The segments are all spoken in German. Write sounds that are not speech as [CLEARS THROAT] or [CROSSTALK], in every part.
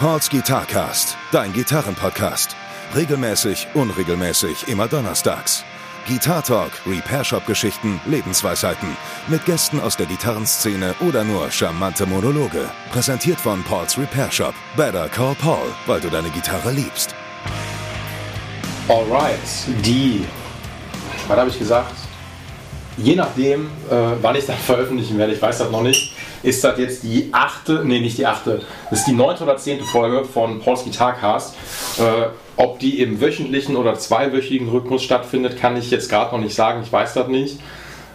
Pauls Guitarcast, dein Gitarrenpodcast. Regelmäßig, unregelmäßig, immer donnerstags. Guitar Talk, Repair Shop Geschichten, Lebensweisheiten. Mit Gästen aus der Gitarrenszene oder nur charmante Monologe. Präsentiert von Pauls Repair Shop. Better call Paul, weil du deine Gitarre liebst. Alright, die, was habe ich gesagt? Je nachdem, äh, wann ich das veröffentlichen werde, ich weiß das noch nicht, ist das jetzt die achte, nee, nicht die achte, ist die neunte oder zehnte Folge von Pauls Guitarcast. Äh, ob die im wöchentlichen oder zweiwöchigen Rhythmus stattfindet, kann ich jetzt gerade noch nicht sagen, ich weiß das nicht.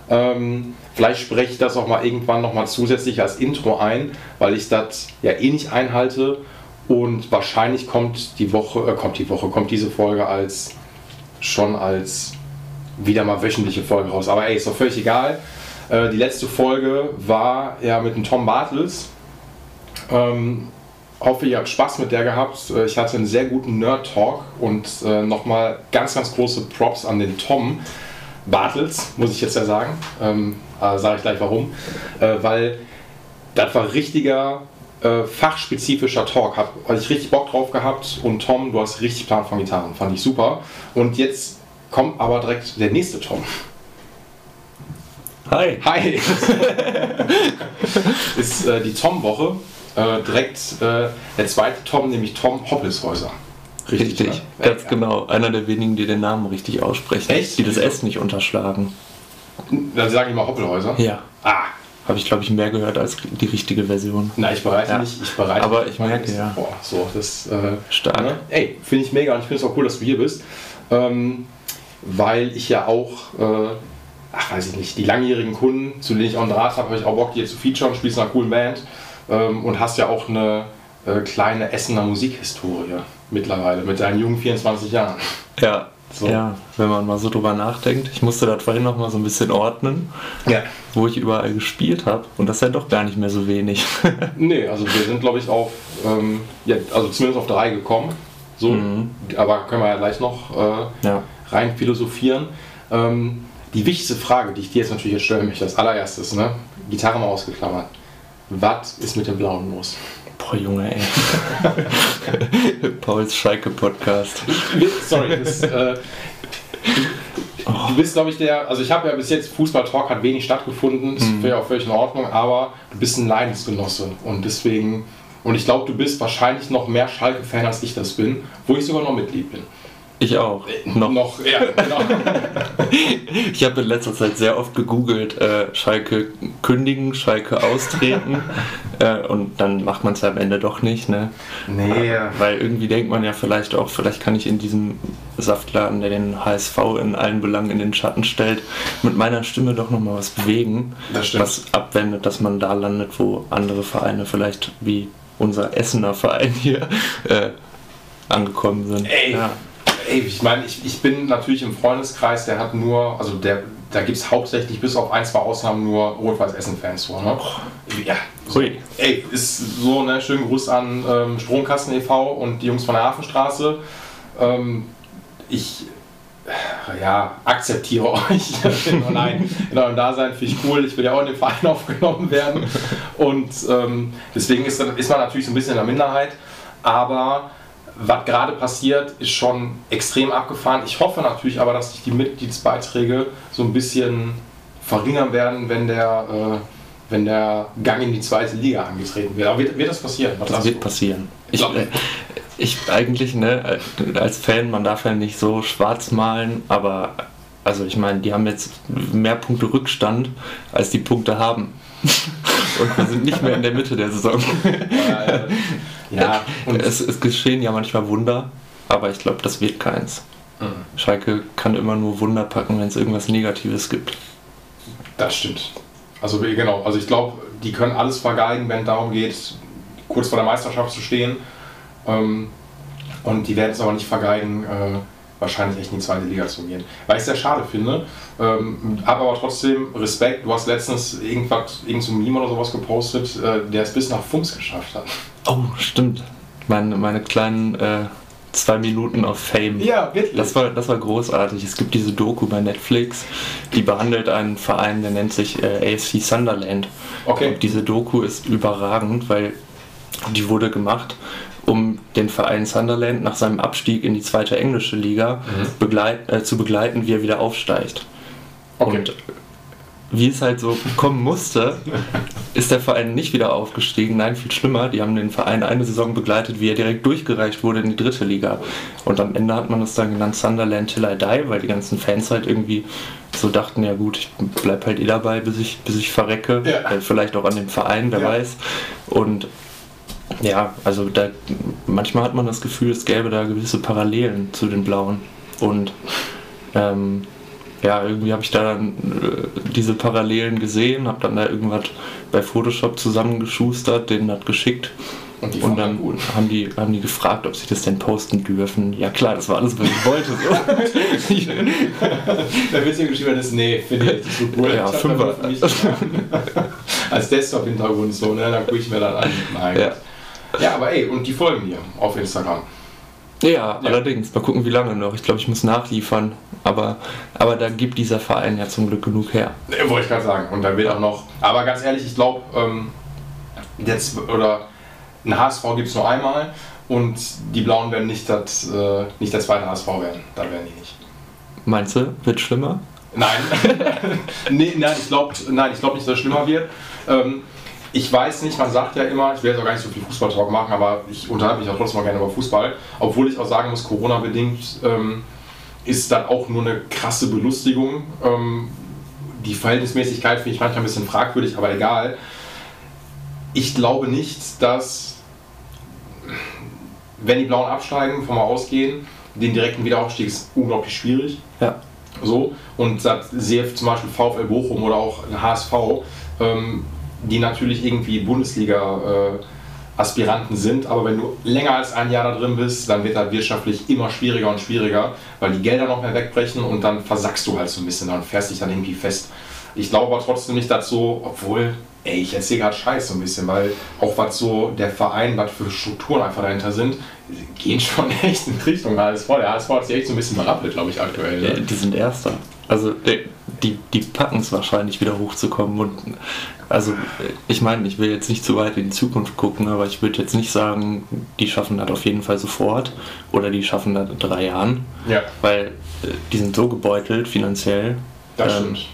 Ähm, vielleicht spreche ich das auch mal irgendwann noch mal zusätzlich als Intro ein, weil ich das ja eh nicht einhalte und wahrscheinlich kommt die Woche, äh, kommt die Woche, kommt diese Folge als schon als wieder mal wöchentliche Folge raus. Aber ey, ist doch völlig egal. Äh, die letzte Folge war ja mit dem Tom Bartels. Ähm, hoffe, ihr habt Spaß mit der gehabt. Äh, ich hatte einen sehr guten Nerd-Talk und äh, nochmal ganz, ganz große Props an den Tom Bartels, muss ich jetzt ja sagen. Ähm, äh, Sage ich gleich warum. Äh, weil das war richtiger äh, fachspezifischer Talk. Habe hab ich richtig Bock drauf gehabt und Tom, du hast richtig Plan von Gitarren. Fand ich super. Und jetzt kommt aber direkt der nächste Tom. Hi. Hi! [LAUGHS] [LAUGHS] ist äh, die Tom-Woche. Äh, direkt äh, der zweite Tom, nämlich Tom Hoppelshäuser. Richtig, ne? ganz Ja. genau. Einer der wenigen, die den Namen richtig aussprechen. Echt? Die das? S nicht unterschlagen. Dann sage ich mal Hoppelhäuser. Ja. Ah, Habe ich, glaube ich, mehr gehört als die richtige Version. na, ich bereite Ja. nicht. Ich bereite Aber ich merke, ja. Boah, so, das. Äh, Stark. ne? Ey, finde ich mega und ich finde es auch cool, dass du hier bist. Ähm, weil ich ja auch, äh, ach weiß ich nicht, die langjährigen Kunden, zu denen ich auch einen Draht habe, habe ich auch Bock, die hier zu featuren, spielst in einer coolen Band ähm, und hast ja auch eine äh, kleine Essener Musikhistorie mittlerweile mit deinen jungen 24 Jahren. Ja. So. Ja, wenn man mal so drüber nachdenkt. Ich musste das vorhin noch mal so ein bisschen ordnen, Ja. wo ich überall gespielt habe. Und das ist ja doch gar nicht mehr so wenig. [LAUGHS] Nee, also wir sind glaube ich auf, ähm, ja, also zumindest auf drei gekommen. So, aber können wir ja gleich noch äh, ja. rein philosophieren. Ähm, die wichtigste Frage, die ich dir jetzt natürlich jetzt stellen möchte, als allererstes, ne? Gitarre mal ausgeklammert. Was ist mit dem Blauen los? Boah, Junge, ey. [LAUGHS] Pauls Schalke-Podcast. Sorry, das, äh, du bist, glaube ich, der, also ich habe ja bis jetzt, Fußball-Talk hat wenig stattgefunden, das wäre auch völlig in Ordnung, aber du bist ein Leidensgenosse und deswegen, und ich glaube, du bist wahrscheinlich noch mehr Schalke-Fan, als ich das bin, wo ich sogar noch Mitglied bin. Ich auch. Noch. Noch, ja, genau. [LAUGHS] Ich habe in letzter Zeit sehr oft gegoogelt, äh, Schalke kündigen, Schalke austreten [LAUGHS] äh, und dann macht man es am Ende doch nicht, ne? nee, Weil irgendwie denkt man ja vielleicht auch, vielleicht kann ich in diesem Saftladen, der den HSV in allen Belangen in den Schatten stellt, mit meiner Stimme doch nochmal was bewegen, Das stimmt. was abwendet, dass man da landet, wo andere Vereine vielleicht wie unser Essener Verein hier äh, angekommen sind. Ey, Ja. Ey ich meine, ich, ich bin natürlich im Freundeskreis, der hat nur, also der, da gibt es hauptsächlich bis auf ein, zwei Ausnahmen nur Rot-Weiß-Essen-Fans so, ne? Ja, so. Ey, ist so, ne? Schönen Gruß an ähm, Stromkasten e.V. und die Jungs von der Hafenstraße. Ähm, ich äh, ja, akzeptiere [LAUGHS] euch in eurem, in eurem Dasein, finde ich cool. Ich will ja auch in den Verein [LAUGHS] aufgenommen werden. Und ähm, deswegen ist, ist man natürlich so ein bisschen in der Minderheit. Aber was gerade passiert, ist schon extrem abgefahren. Ich hoffe natürlich aber, dass sich die Mitgliedsbeiträge so ein bisschen verringern werden, wenn der, äh, wenn der Gang in die zweite Liga angetreten wird. Aber wird, wird das passieren? Was Das wird du? passieren. Ich, Glaub- äh, ich eigentlich, ne, als Fan, man darf ja nicht so schwarz malen, aber also ich meine, die haben jetzt mehr Punkte Rückstand, als die Punkte haben. Und wir sind nicht mehr in der Mitte der Saison. [LAUGHS] Ja, und es, es geschehen ja manchmal Wunder, aber ich glaube, das wird keins. Mhm. Schalke kann immer nur Wunder packen, wenn es irgendwas Negatives gibt. Das stimmt. Also genau, also ich glaube, die können alles vergeigen, wenn es darum geht, kurz vor der Meisterschaft zu stehen. Ähm, und die werden es aber nicht vergeigen, äh, wahrscheinlich echt in die zweite Liga zu gehen. Weil ich es sehr schade finde. Ähm, habe aber trotzdem Respekt. Du hast letztens irgendwas, irgend so ein Meme oder sowas gepostet, äh, der es bis nach Funks geschafft hat. Oh, stimmt. Meine, meine kleinen äh, zwei Minuten auf Fame. Ja, wirklich. Das war, das war großartig. Es gibt diese Doku bei Netflix, die behandelt einen Verein, der nennt sich äh, AFC Sunderland. Okay. Und diese Doku ist überragend, weil die wurde gemacht, um den Verein Sunderland nach seinem Abstieg in die zweite englische Liga Mhm. begleit, äh, zu begleiten, wie er wieder aufsteigt. Okay. Und wie es halt so kommen musste, ist der Verein nicht wieder aufgestiegen. Nein, viel schlimmer. Die haben den Verein eine Saison begleitet, wie er direkt durchgereicht wurde in die dritte Liga. Und am Ende hat man das dann genannt Sunderland Till I Die, weil die ganzen Fans halt irgendwie so dachten, ja gut, ich bleib halt eh dabei, bis ich, bis ich verrecke. Ja. Äh, Vielleicht auch an dem Verein, wer Ja. weiß. Und ja, also da, manchmal hat man das Gefühl, es gäbe da gewisse Parallelen zu den Blauen. Und ähm, ja, irgendwie habe ich da dann äh, diese Parallelen gesehen, habe dann da irgendwas bei Photoshop zusammengeschustert, denen das geschickt. Und Und dann haben die, haben die gefragt, ob sie das denn posten dürfen. Ja klar, das war alles, was ich wollte. So. Ich- [LAUGHS] Der witzige geschrieben ist, nee, finde ich so cool. Ja, Fünfer. [LAUGHS] Als Desktop-Hintergrund so, ne? Dann gucke ich mir dann an. Nein. Ja. Ja. aber ey, und die folgen mir auf Instagram. Ja, allerdings. Mal gucken, wie lange noch. Ich glaube, ich muss nachliefern. Aber, aber da gibt dieser Verein ja zum Glück genug her. Ne, wollte ich gerade sagen. Und da wird auch noch. Aber ganz ehrlich, ich glaube, ähm, jetzt oder ein HSV gibt es nur einmal und die Blauen werden nicht, das, äh, nicht der zweite HSV werden. Da werden die nicht. Meinst du, wird schlimmer? Nein. [LAUGHS] nee, nein, ich glaube nein, ich glaub nicht, dass es schlimmer wird. Ähm, ich weiß nicht, man sagt ja immer, ich will jetzt auch gar nicht so viel Fußballtalk machen, aber ich unterhalte mich auch trotzdem mal gerne über Fußball. Obwohl ich auch sagen muss, Corona-bedingt ähm, ist das auch nur eine krasse Belustigung. Ähm, die Verhältnismäßigkeit finde ich manchmal ein bisschen fragwürdig, aber egal. Ich glaube nicht, dass, wenn die Blauen absteigen, von mal ausgehen, den direkten Wiederaufstieg ist unglaublich schwierig. Ja. So, und das sehe zum Beispiel VfL Bochum oder auch HSV, ähm, die natürlich irgendwie Bundesliga-Aspiranten sind, aber wenn du länger als ein Jahr da drin bist, dann wird das wirtschaftlich immer schwieriger und schwieriger, weil die Gelder noch mehr wegbrechen und dann versackst du halt so ein bisschen und fährst dich dann irgendwie fest. Ich glaube aber trotzdem nicht, so, obwohl, ey, ich erzähle gerade Scheiß so ein bisschen, weil auch was so der Verein, was für Strukturen einfach dahinter sind, gehen schon [LAUGHS] echt in Richtung HSV. Der HSV hat sich echt so ein bisschen berappelt, glaube ich, aktuell. Ne? Die sind Erster. Also äh, die, die packen es wahrscheinlich wieder hochzukommen. Und also ich meine, ich will jetzt nicht zu weit in die Zukunft gucken, aber ich würde jetzt nicht sagen, die schaffen das auf jeden Fall sofort oder die schaffen das in drei Jahren, Ja, weil äh, die sind so gebeutelt finanziell. das Ähm, stimmt.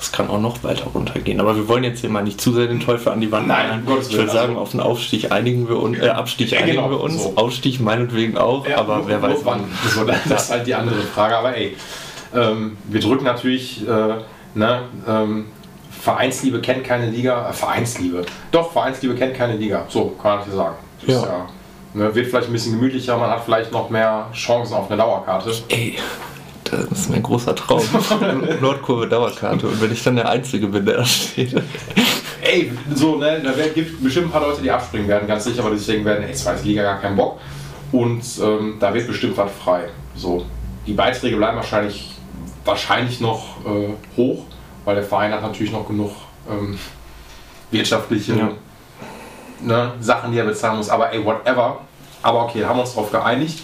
Es kann auch noch weiter runtergehen. Aber wir wollen jetzt hier mal nicht zu sehr den Teufel an die Wand Nein, Gottes Ich würde sagen, also- auf den Aufstieg einigen wir uns, äh, Abstieg Ja, einigen genau, wir uns, so. Aufstieg meinetwegen auch, aber nur- wer nur weiß wann. So, das ist halt die andere Frage. Aber ey, ähm, wir drücken natürlich, äh, ne, ähm, Vereinsliebe kennt keine Liga. Äh, Vereinsliebe. Doch, Vereinsliebe kennt keine Liga. So kann man das sagen. Das Ja. ja, ne, wird vielleicht ein bisschen gemütlicher, man hat vielleicht noch mehr Chancen auf eine Dauerkarte. Ey, das ist mein großer Traum. [LAUGHS] Nordkurve Dauerkarte. Und wenn ich dann der Einzige bin, der da steht. Ey, so, ne, da gibt bestimmt ein paar Leute, die abspringen werden, ganz sicher, aber deswegen werden, ey, zweite Liga gar keinen Bock. Und ähm, da wird bestimmt was frei. So, die Beiträge bleiben wahrscheinlich, wahrscheinlich noch äh, hoch, weil der Verein hat natürlich noch genug ähm, wirtschaftliche Ja. ne, Sachen, die er bezahlen muss. Aber ey, whatever. Aber okay, haben wir uns darauf geeinigt.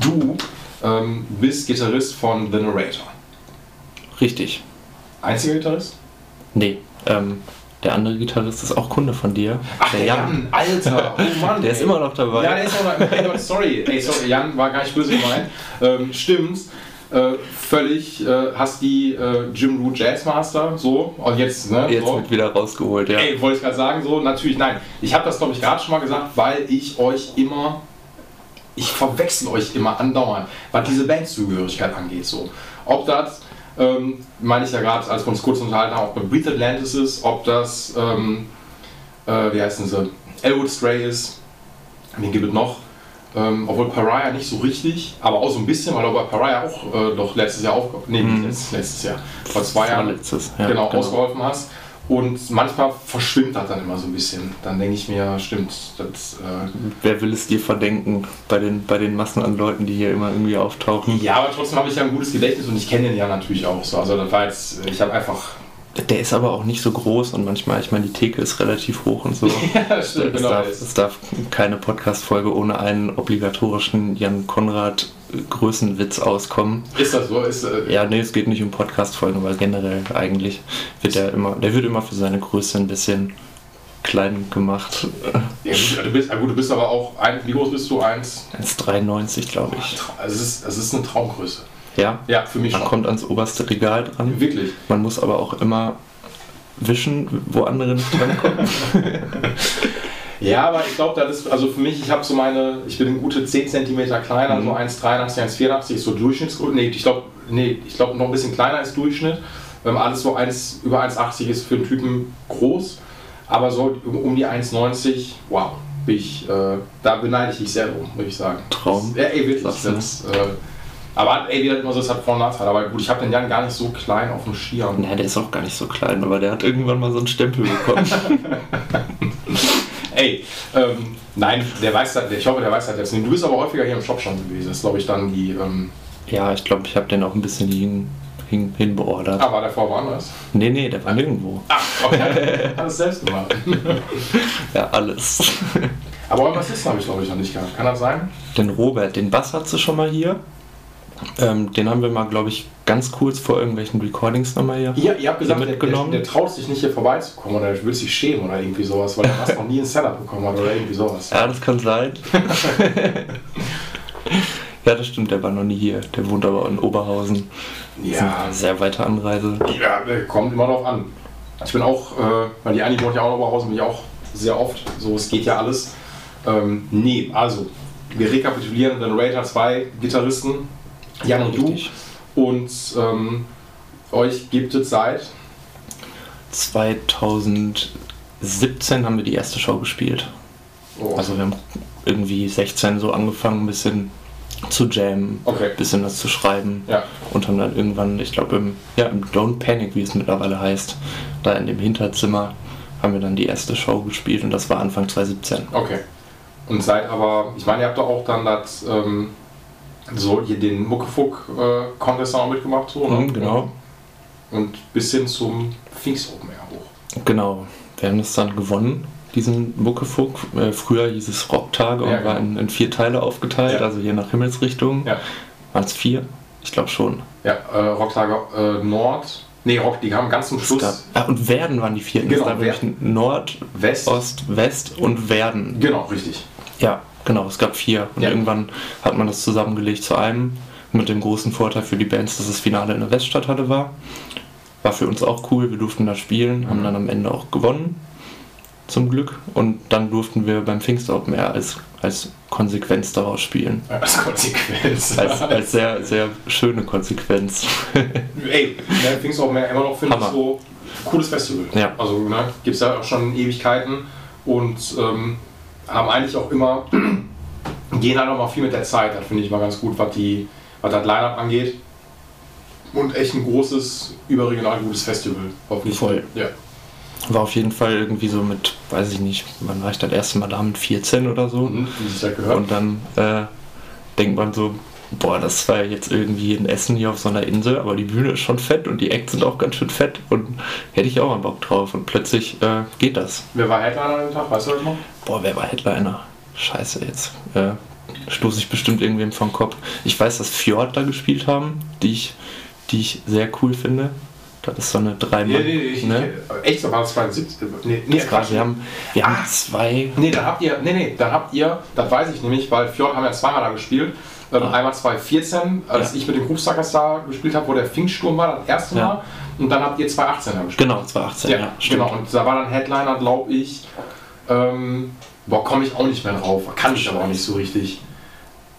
Du ähm, bist Gitarrist von The Narrator. Richtig. Einziger Gitarrist? Nee, ähm, der andere Gitarrist ist auch Kunde von dir. Ach, der Jan, Alter, [LAUGHS] oh Mann. Der ist ey. immer noch dabei. Ja, der ist auch noch. Gott, sorry. Ey, sorry, Jan war gar nicht böse gemeint. Ähm, stimmt. Äh, völlig. Äh, hast die äh, Jim Root Jazzmaster, so. Und jetzt, ne? Jetzt so. wird wieder rausgeholt, ja. Ey, wollte ich gerade sagen, so. Natürlich, nein. Ich habe das, glaube ich, gerade schon mal gesagt, weil ich euch immer. Ich verwechsel euch immer andauernd, was diese Bandzugehörigkeit angeht, so. Ob das. Ähm, meine ich ja gerade, als wir uns kurz unterhalten haben, ob bei Breathe Atlantis ist, ob das, ähm, äh, wie heißen sie, Elwood Stray ist, wen gibt es noch? Ähm, obwohl Pariah nicht so richtig, aber auch so ein bisschen, weil du bei Pariah auch äh, doch letztes Jahr aufgeholfen nee, nicht Mhm. letztes, letztes Jahr, vor zwei Jahren Vorletztes, ja, genau, genau. ausgeholfen hast. Und manchmal verschwimmt das dann immer so ein bisschen. Dann denke ich mir, stimmt, das, äh, Wer will es dir verdenken bei den, bei den Massen an Leuten, die hier immer irgendwie auftauchen? ja, aber trotzdem habe ich ja ein gutes Gedächtnis und ich kenne den ja natürlich auch so. Also das war jetzt, ich habe einfach, Der ist aber auch nicht so groß und manchmal, ich meine, die Theke ist relativ hoch und so. [LAUGHS] ja, stimmt, es, genau. darf, es darf keine Podcast-Folge ohne einen obligatorischen Jan Konrad Größenwitz auskommen. Ist das so? Ist, äh, Ja, nee, es geht nicht um Podcast-Folgen, weil generell eigentlich wird er immer, der wird immer für seine Größe ein bisschen klein gemacht. Ja, gut, du bist, gut, du bist aber auch, ein, wie groß bist du? Eins? 1,93 glaube ich. Also es ist, es ist eine Traumgröße. Ja, Ja, für mich man schon. kommt ans oberste Regal dran. Wirklich. Man muss aber auch immer wischen, wo andere nicht drankommen. [LAUGHS] [LAUGHS] Ja, aber ich glaube, das ist, also für mich, ich habe so meine, ich bin gute 10 cm kleiner, Mhm. so 1,83, 1,84 ist so Durchschnittsgröße. Nee, ich glaube, nee, ich glaube noch ein bisschen kleiner als Durchschnitt. Ähm, alles so 1, über 1,80 ist für einen Typen groß. Aber so um die 1,90, wow, bin ich, äh, da beneide ich dich sehr drum, würde ich sagen. Traum. Das, ja, ey, wirklich. Das, äh, aber ey, wie das immer so, es hat Vor- und Nachteile. Aber gut, ich habe den Jan gar nicht so klein auf dem Schirm. Naja, der ist auch gar nicht so klein, aber der hat irgendwann mal so einen Stempel bekommen. [LAUGHS] Ey, ähm, nein, der weiß das, ich hoffe, der weiß das jetzt nicht. Du bist aber häufiger hier im Shop schon gewesen. Das ist, glaube ich, dann die. Ähm, ja, ich glaube, ich habe den auch ein bisschen hin, hin, hinbeordert. ah, war der vorher woanders? Nee, nee, der war nirgendwo. Ah, okay. [LAUGHS] Hat es selbst gemacht. Ja, alles. aber euren Bassisten habe ich, glaube ich, noch nicht gehabt. Kann das sein? Den Robert, den Bass hat sie schon mal hier. Ähm, den haben wir mal, glaube ich, ganz kurz vor irgendwelchen Recordings nochmal hier. Ihr, ihr habt gesagt, der, der, mitgenommen. der traut sich nicht hier vorbeizukommen oder der will sich schämen oder irgendwie sowas, weil er was noch nie ein Setup bekommen hat oder irgendwie sowas. Ja, das kann sein. [LAUGHS] ja, das stimmt, der war noch nie hier. Der wohnt aber in Oberhausen. Ja, sehr weite Anreise. ja der kommt immer drauf an. Ich bin auch, äh, weil die Anni wohnt ja auch in Oberhausen, bin ich auch sehr oft. So, es geht ja alles. Ähm, nee, also, wir rekapitulieren den Rater zwei Gitarristen, Jan und Richtig. du. Und ähm, euch gibt es seit 2017 haben wir die erste Show gespielt. oh, Also wir haben irgendwie 16 so angefangen, ein bisschen zu jammen, Okay. ein bisschen was zu schreiben Ja. und haben dann irgendwann, ich glaube im, ja, im Don't Panic, wie es mittlerweile heißt, da in dem Hinterzimmer haben wir dann die erste Show gespielt und das war Anfang 2017. Okay. Und seid aber, ich meine, ihr habt doch auch dann das, ähm, so hier den Muckefuck-Contest auch mitgemacht, so, ne? Mhm, genau. Und bis hin zum Pfingst Open Air hoch. Genau, wir haben das dann gewonnen, diesen Muckefuck. Äh, früher hieß es Rocktage und Ja, war genau. in, in vier Teile aufgeteilt, Ja. also je nach Himmelsrichtung. Ja. Waren es vier? Ich glaube schon. Ja, äh, Rocktage äh, Nord, nee, Rock, die haben ganz zum Schluss gab, ah, und Werden waren die vierten. Genau, Werden. Nord, West. Ost, West und Werden. Genau, richtig. Ja, genau, es gab vier. Und Ja. irgendwann hat man das zusammengelegt zu einem. Mit dem großen Vorteil für die Bands, dass das Finale in der Weststadthalle war. War für uns auch cool, wir durften da spielen, haben dann am Ende auch gewonnen. Zum Glück. Und dann durften wir beim Pfingst Open Air als, als Konsequenz daraus spielen. Als Konsequenz. [LAUGHS] Als, als sehr, sehr schöne Konsequenz. [LAUGHS] Ey, ne, Pfingst Open Air immer noch, finde ich, so cooles Festival. Ja. Also, ne, gibt es ja auch schon Ewigkeiten und ähm, haben eigentlich auch immer, [CLEARS THROAT] gehen halt auch mal viel mit der Zeit. Das finde ich mal ganz gut, was, die, was das Line-Up angeht. Und echt ein großes, überregional gutes Festival. Hoffentlich. Voll. Ja. War auf jeden Fall irgendwie so mit, weiß ich nicht, wann war ich das erste Mal da mit 14 oder so. Mhm, wie sich das gehört. Und dann äh, denkt man so, boah, das war jetzt irgendwie ein Essen hier auf so einer Insel, aber die Bühne ist schon fett und die Acts sind auch ganz schön fett und hätte ich auch mal Bock drauf. Und plötzlich äh, geht das. Wer war Headliner an dem Tag? Weißt du das noch? Boah, wer war Headliner? Scheiße, jetzt äh, stoße ich bestimmt irgendwem vom Kopf. Ich weiß, dass Fjord da gespielt haben, die ich, die ich sehr cool finde. Das ist so eine drei Nee, nee, nee, ich, ne? ich, echt, das war 72. Nee, nee, Quatsch. wir haben, wir haben Ah. zwei. Nee, dann habt ihr, nee, nee, dann habt ihr, das weiß ich nämlich, weil Fjord haben ja zweimal da gespielt. Ähm, Ah. Einmal 2014, als Ja. ich mit den Groupsuckers da gespielt habe, wo der Pfingststurm war, das erste Ja. Mal. Und dann habt ihr 2018 da gespielt. Genau, 2018, ja, stimmt. genau. Und da war dann Headliner, glaube ich, ähm, boah, komme ich auch nicht mehr drauf. Kann ich aber auch nicht so richtig.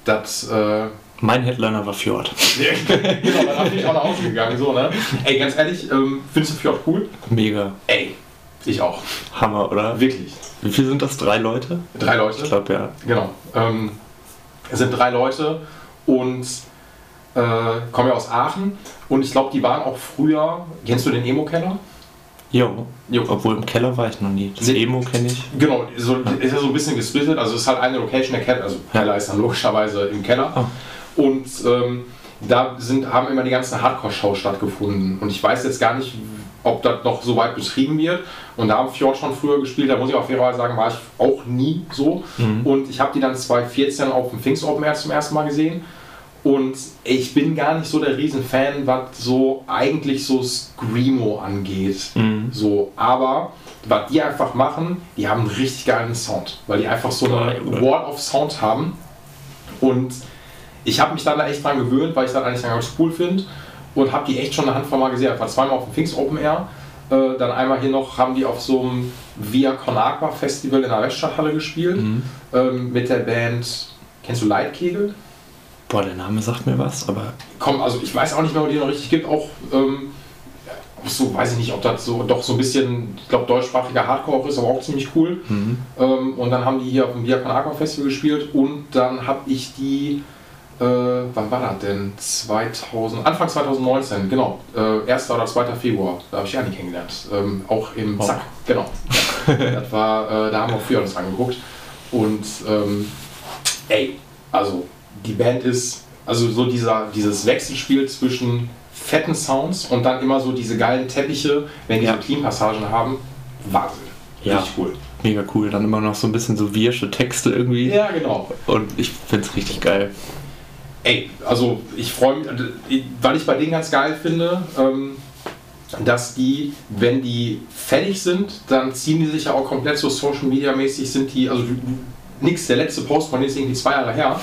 Das, äh, Mein Headliner war Fjord. [LAUGHS] genau, dann bin ich auch nach Hause gegangen, so, ne? Ey, ganz ehrlich, ähm, findest du Fjord cool? Mega. Ey, ich auch. Hammer, oder? Wirklich. Wie viel sind das? Drei Leute? Drei Leute. Ich glaube, ja. Genau. Ähm, es sind drei Leute und äh, kommen ja aus Aachen. Und ich glaube, die waren auch früher. Kennst du den Emo-Keller? Jo. Jo. Obwohl im Keller war ich noch nie. Das Nee. Emo kenne ich. Genau, so, ist ja so ein bisschen gesplittet. Also es ist halt eine Location, der Keller, also Ja. Keller ist dann logischerweise im Keller. Ah. Und ähm, da sind, haben immer die ganzen Hardcore-Shows stattgefunden. Und ich weiß jetzt gar nicht, ob das noch so weit betrieben wird. Und da haben Fjord schon früher gespielt, da muss ich auf jeden Fall sagen, war ich auch nie so. Und ich habe die dann 2014 auf dem Pfingst Open Air zum ersten Mal gesehen. Und ich bin gar nicht so der Riesenfan, was so eigentlich so Screamo angeht. Mhm. So, aber was die einfach machen, die haben einen richtig geilen Sound, weil die einfach so eine Wall of Sound haben. Und ich habe mich dann da echt dran gewöhnt, weil ich das eigentlich ganz cool finde und habe die echt schon eine Handvoll mal gesehen. Ich war zweimal auf dem Pfingst Open Air. Äh, dann einmal hier noch haben die auf so einem Via Con Agua Festival in der Weststadthalle gespielt Mhm. ähm, mit der Band. Kennst du Leitkegel? Boah, der Name sagt mir was, aber Komm, also ich weiß auch nicht mehr, ob die noch richtig gibt. Auch, ähm, auch so, weiß ich nicht, ob das so doch so ein bisschen, ich glaube, deutschsprachiger Hardcore ist, aber auch ziemlich cool. mhm. Ähm, und dann haben die hier auf dem Via Con Agua Festival gespielt und dann habe ich die, äh, wann war das denn? 2000, Anfang 2019, genau, äh, 1. oder 2. Februar, da habe ich Jani kennengelernt. Ähm, auch im Oh. Zack, genau. [LAUGHS] das war, äh, da haben wir früher das angeguckt. Und ähm, ey, also die Band ist, also so dieser, dieses Wechselspiel zwischen fetten Sounds und dann immer so diese geilen Teppiche, wenn die Ja. so Clean-Passagen haben, Wahnsinn. Ja. Richtig cool. mega cool. Dann immer noch so ein bisschen so wirsche Texte irgendwie. Ja, genau. Und ich finde es richtig geil. Ey, also ich freue mich, weil ich bei denen ganz geil finde, ähm, dass die, wenn die fertig sind, dann ziehen die sich ja auch komplett so Social Media mäßig sind die, also nix, der letzte Post von denen ist irgendwie zwei Jahre her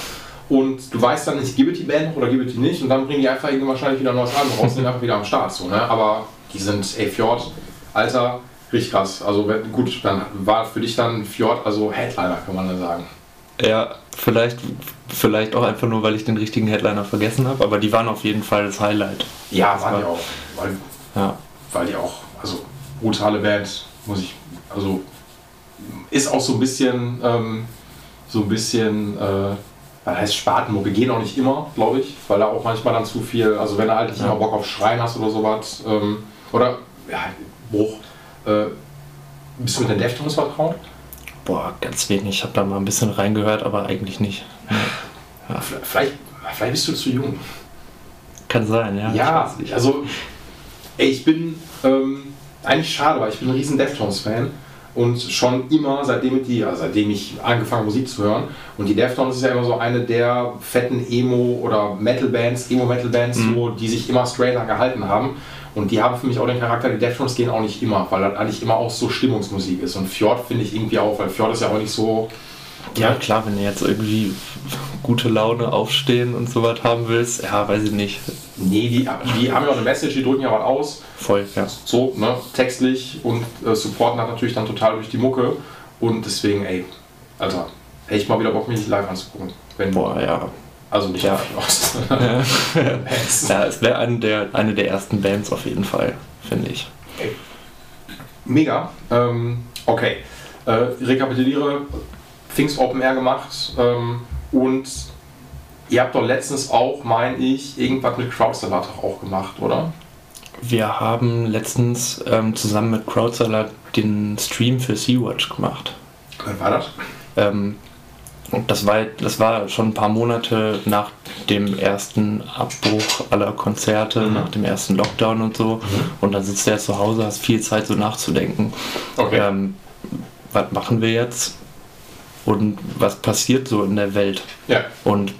und du weißt dann nicht, gibt die Band oder gibt die nicht und dann bringen die einfach irgendwie wahrscheinlich wieder ein neues Album raus und sind einfach wieder am Start, so, ne? aber die sind, ey, Fjord, Alter, richtig krass, also gut, dann war für dich dann Fjord, also Headliner kann man dann sagen. Ja, vielleicht, vielleicht auch einfach nur, weil ich den richtigen Headliner vergessen habe, aber die waren auf jeden Fall das Highlight. Ja, Das waren die war- auch, weil Ja, weil die auch, also brutale Band, muss ich, also ist auch so ein bisschen, ähm, so ein bisschen, äh, was heißt Spatenmucke, gehen auch nicht immer, glaube ich, weil da auch manchmal dann zu viel, also wenn du halt nicht Ja. immer Bock auf Schreien hast oder sowas, ähm, oder, ja, Bruch, äh, bist du mit den Deftones vertraut? boah, ganz wenig. Ich habe da mal ein bisschen reingehört, aber eigentlich nicht. Vielleicht, vielleicht bist du zu jung. Kann sein, ja. Ja, ich also ey, ich bin ähm, eigentlich schade, weil ich bin ein riesen Deftones-Fan und schon immer, seitdem ich, die, also seitdem ich angefangen habe, Musik zu hören und die Deftones ist ja immer so eine der fetten Emo- oder Metal-Bands, Emo-Metal-Bands, Mhm. so, die sich immer straighter gehalten haben und die haben für mich auch den Charakter, die Deftones gehen auch nicht immer, weil das eigentlich immer auch so Stimmungsmusik ist und Fjord finde ich irgendwie auch, weil Fjord ist ja auch nicht so, Ja, klar, wenn du jetzt irgendwie gute Laune aufstehen und sowas haben willst, ja, weiß ich nicht. nee, die, die haben ja auch eine Message, die drücken ja was aus Voll, ja. so, ne, textlich und äh, supporten hat natürlich dann total durch die Mucke und deswegen, ey, Alter, hätte ich mal wieder Bock, mir nicht live anzugucken. Wenn, Boah, ja. Also nicht Ja. Ost. [LAUGHS] Ja, es wäre eine der, eine der ersten Bands auf jeden Fall, finde ich. Mega. Ähm, okay. Äh, rekapituliere, Pfingst Open Air gemacht ähm, und ihr habt doch letztens auch, meine ich, irgendwas mit Crowdsalat auch gemacht, oder? Wir haben letztens ähm, zusammen mit Crowdsalat den Stream für Sea-Watch gemacht. Wann war das? Ähm, und das war, das war schon ein paar Monate nach dem ersten Abbruch aller Konzerte, Mhm. nach dem ersten Lockdown und so. Und dann sitzt er zu Hause, hast viel Zeit so nachzudenken. Okay. Ähm, was machen wir jetzt? Und was passiert so in der Welt? Ja. Und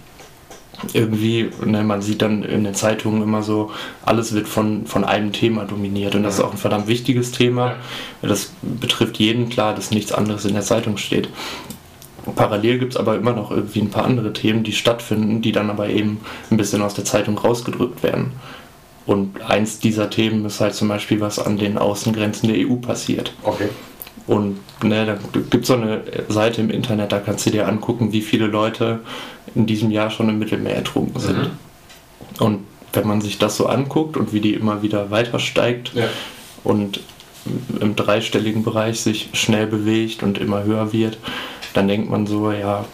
irgendwie, ne, man sieht dann in den Zeitungen immer so, alles wird von, von einem Thema dominiert. Und das ist auch ein verdammt wichtiges Thema. Das betrifft jeden klar, dass nichts anderes in der Zeitung steht. Parallel gibt es aber immer noch irgendwie ein paar andere Themen, die stattfinden, die dann aber eben ein bisschen aus der Zeitung rausgedrückt werden. Und eins dieser Themen ist halt zum Beispiel, was an den Außengrenzen der EU passiert. Okay. Und ne, da gibt es so eine Seite im Internet, da kannst du dir angucken, wie viele Leute in diesem Jahr schon im Mittelmeer ertrunken sind. Mhm. Und wenn man sich das so anguckt und wie die immer wieder weiter steigt Ja. und im dreistelligen Bereich sich schnell bewegt und immer höher wird, dann denkt man so, ja,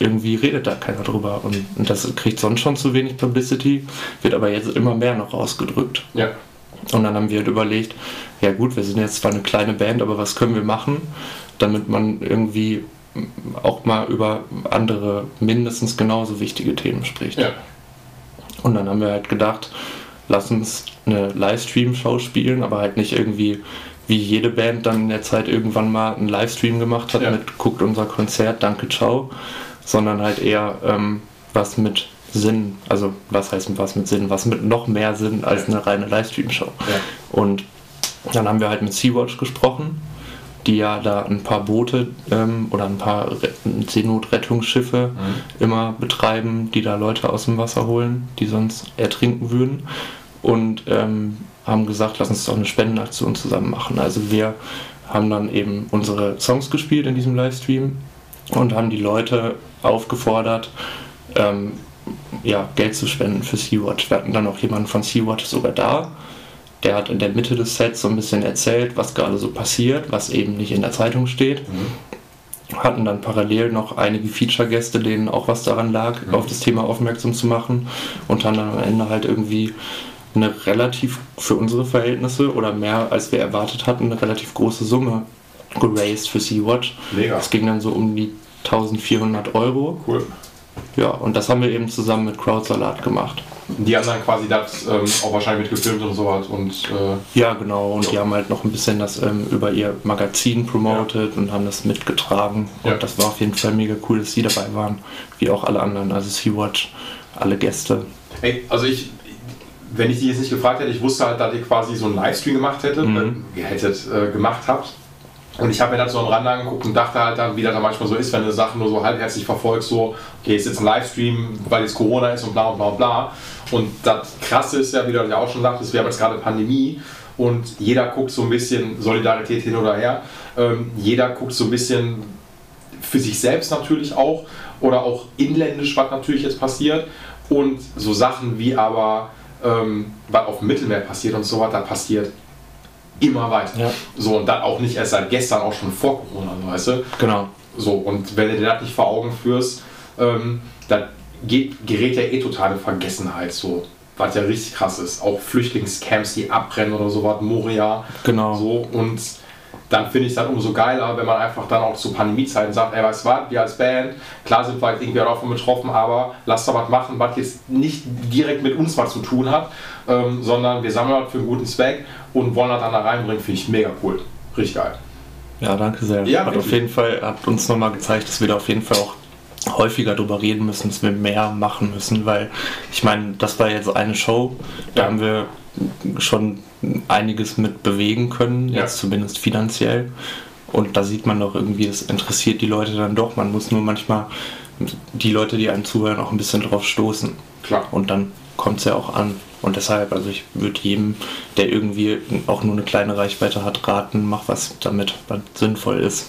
irgendwie redet da keiner drüber. Und, und das kriegt sonst schon zu wenig Publicity, wird aber jetzt immer mehr noch ausgedrückt. Ja. Und dann haben wir halt überlegt, ja gut, wir sind jetzt zwar eine kleine Band, aber was können wir machen, damit man irgendwie auch mal über andere mindestens genauso wichtige Themen spricht. Ja. Und dann haben wir halt gedacht, lass uns eine Livestream-Show spielen, aber halt nicht irgendwie wie jede Band dann in der Zeit irgendwann mal einen Livestream gemacht hat Ja. mit guckt unser Konzert, danke, ciao, sondern halt eher ähm, was mit Sinn, also was heißt was mit Sinn, was mit noch mehr Sinn als eine reine Livestream-Show. Ja. Und dann haben wir halt mit Sea-Watch gesprochen die ja da ein paar Boote ähm, oder ein paar Re Seenotrettungsschiffe Mhm. immer betreiben, die da Leute aus dem Wasser holen, die sonst ertrinken würden. Und ähm, haben gesagt, lass uns doch eine Spendenaktion zusammen machen. Also wir haben dann eben unsere Songs gespielt in diesem Livestream und haben die Leute aufgefordert, ähm, ja, Geld zu spenden für Sea-Watch. Wir hatten dann auch jemanden von Sea-Watch sogar da. Der hat in der Mitte des Sets so ein bisschen erzählt, was gerade so passiert, was eben nicht in der Zeitung steht. Hatten dann parallel noch einige Feature-Gäste, denen auch was daran lag, auf das Thema aufmerksam zu machen. Und haben dann am Ende halt irgendwie eine relativ, für unsere Verhältnisse oder mehr als wir erwartet hatten, eine relativ große Summe geraced für Sea-Watch. Mega. Es ging dann so um die 1400 Euro. Cool. Ja, und das haben wir eben zusammen mit Crowdsalat gemacht. Die haben dann quasi das ähm, auch wahrscheinlich mit gefilmt und sowas und äh, Ja, genau. Und die haben halt noch ein bisschen das ähm, über ihr Magazin promotet und haben das mitgetragen. Und Ja. das war auf jeden Fall mega cool, dass sie dabei waren, wie auch alle anderen. Also Sea-Watch, alle Gäste. Ey, also ich, wenn ich dich jetzt nicht gefragt hätte, ich wusste halt, dass ihr quasi so einen Livestream gemacht hättet, Mhm. äh, hättet, äh, gemacht habt. Und ich habe mir so am Rand angeguckt und dachte halt dann, wie das dann manchmal so ist, wenn du Sachen nur so halbherzig verfolgst, so, okay, ist jetzt ein Livestream, weil jetzt Corona ist und bla und bla und bla. Und das Krasse ist ja, wie du ja auch schon sagtest, wir haben jetzt gerade Pandemie und jeder guckt so ein bisschen Solidarität hin oder her. Ähm, jeder guckt so ein bisschen für sich selbst natürlich auch oder auch inländisch, was natürlich jetzt passiert. Und so Sachen wie aber, ähm, was auf dem Mittelmeer passiert und so was, da passiert immer weiter. Ja. So, und dann auch nicht erst seit gestern, auch schon vor Corona, weißt du? Genau. So, und wenn du dir das nicht vor Augen führst, ähm, dann geht, gerät ja eh total in Vergessenheit, so. Was ja richtig krass ist. Auch Flüchtlingscamps, die abbrennen oder sowas, Moria. Genau. So, und dann finde ich es dann umso geiler, wenn man einfach dann auch zu Pandemiezeiten sagt, ey, weißt du was, wir als Band, klar sind wir halt irgendwie davon betroffen, aber lasst doch was machen, was jetzt nicht direkt mit uns was zu tun hat, ähm, sondern wir sammeln das für einen guten Zweck und wollen das dann da reinbringen, finde ich mega cool. Richtig geil. Ja, danke sehr. Ja, hat auf jeden Fall, hat uns nochmal gezeigt, dass wir da auf jeden Fall auch häufiger drüber reden müssen, dass wir mehr machen müssen, weil ich meine, das war jetzt eine Show, da Ja. haben wir schon einiges mit bewegen können, Ja. jetzt zumindest finanziell. Und da sieht man doch irgendwie, das interessiert die Leute dann doch. Man muss nur manchmal die Leute, die einem zuhören, auch ein bisschen drauf stoßen. Klar. Und dann kommt es ja auch an. Und deshalb, also ich würde jedem, der irgendwie auch nur eine kleine Reichweite hat, raten, mach was damit, was sinnvoll ist.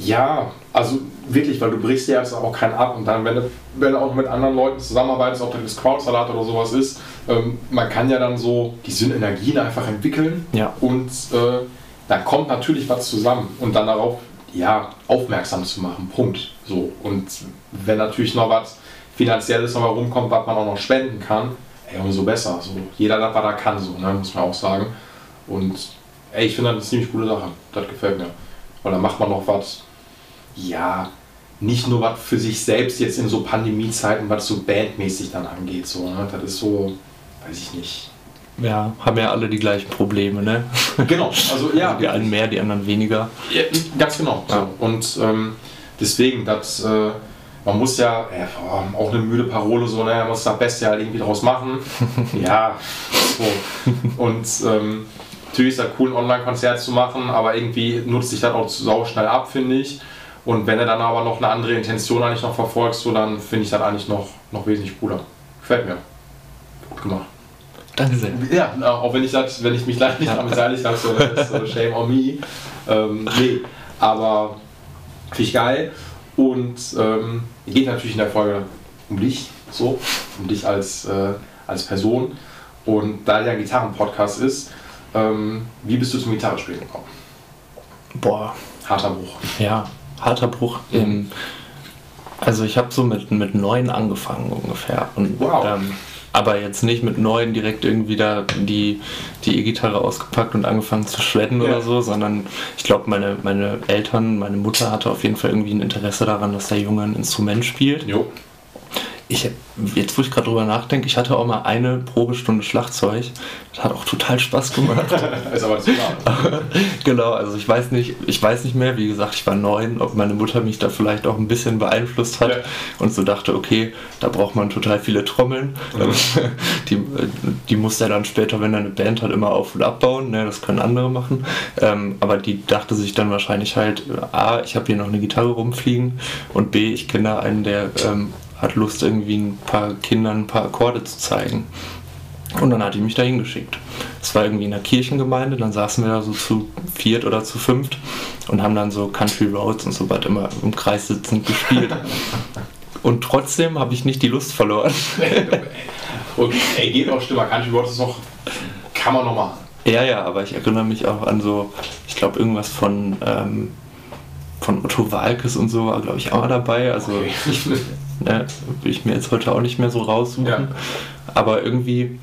Ja, also wirklich, weil du brichst ja jetzt auch keinen ab und dann, wenn du, wenn du auch mit anderen Leuten zusammenarbeitest, ob das Crowdsalat oder sowas ist, ähm, man kann ja dann so die Synergien einfach entwickeln Ja. und äh, dann kommt natürlich was zusammen und dann darauf ja, aufmerksam zu machen, Punkt. So. Und wenn natürlich noch was Finanzielles noch mal rumkommt, was man auch noch spenden kann, ey, umso besser. So. Jeder das, was er kann, so, ne, muss man auch sagen. Und ey, ich finde das eine ziemlich coole Sache. Das gefällt mir. Weil dann macht man noch was, ja, nicht nur was für sich selbst jetzt in so Pandemiezeiten, was so bandmäßig dann angeht. So, ne? Das ist so, weiß ich nicht. Ja, haben ja alle die gleichen Probleme, ne? Genau, also ja, [LAUGHS] Die einen mehr, die anderen weniger. Ja, ganz genau. Ja. So. Und ähm, deswegen, das, äh, man muss ja, äh, auch eine müde Parole, so, ne, man muss das Beste halt irgendwie draus machen. [LAUGHS] ja, so. Und ähm, natürlich ist das cool, ein Online-Konzert zu machen, aber irgendwie nutzt sich das auch sau schnell ab, finde ich. Und wenn du dann aber noch eine andere Intention eigentlich noch verfolgst, so, dann finde ich das eigentlich noch, noch wesentlich cooler. Gefällt mir. Gut gemacht. Danke sehr. Ja, äh, auch wenn ich das, wenn ich mich leider nicht damit beteiligt habe, so, das ist so [LAUGHS] shame on me. Ähm, nee, aber finde ich geil. Und ähm, geht natürlich in der Folge um dich, so, um dich als, äh, als Person. Und da ja ein Gitarren-Podcast ist, ähm, wie bist du zum Gitarrespielen gekommen? Boah, Harter Bruch. ja, harter Bruch. Ähm, also ich habe so mit, mit neun angefangen ungefähr. Und, Wow. ähm, aber jetzt nicht mit neun direkt irgendwie da die die E-Gitarre ausgepackt und angefangen zu shredden Ja. oder so, sondern ich glaube, meine, meine Eltern, meine Mutter hatte auf jeden Fall irgendwie ein Interesse daran, dass der Junge ein Instrument spielt. Jo. Ich, jetzt wo ich gerade drüber nachdenke, ich hatte auch mal eine Probestunde Schlagzeug. Das hat auch total Spaß gemacht. [LAUGHS] ist aber zu [LAUGHS] Genau, also ich weiß nicht, ich weiß nicht mehr, wie gesagt, ich war neun, ob meine Mutter mich da vielleicht auch ein bisschen beeinflusst hat ja. und so dachte, okay, da braucht man total viele Trommeln. Mhm. [LAUGHS] Die, die muss ja dann später, wenn er eine Band hat, immer auf und abbauen, ne? das können andere machen. Ähm, aber die dachte sich dann wahrscheinlich halt, A, ich habe hier noch eine Gitarre rumfliegen und B, ich kenne da einen, der ähm, hat Lust, irgendwie ein paar Kindern ein paar Akkorde zu zeigen. Und dann hat die mich da hingeschickt. Es war irgendwie in der Kirchengemeinde, dann saßen wir da so zu viert oder zu fünft und haben dann so Country Roads und so weiter immer im Kreis sitzend gespielt. [LAUGHS] Und trotzdem habe ich nicht die Lust verloren. [LAUGHS] und ey, geht auch Stimme, Country Roads ist noch, kann man noch machen. Ja, ja, aber ich erinnere mich auch an so, ich glaube irgendwas von, ähm, von Otto Walkes und so war, glaube ich, auch dabei. Also okay. ich, Ne? Will ich mir jetzt heute auch nicht mehr so raussuchen. Ja. Aber irgendwie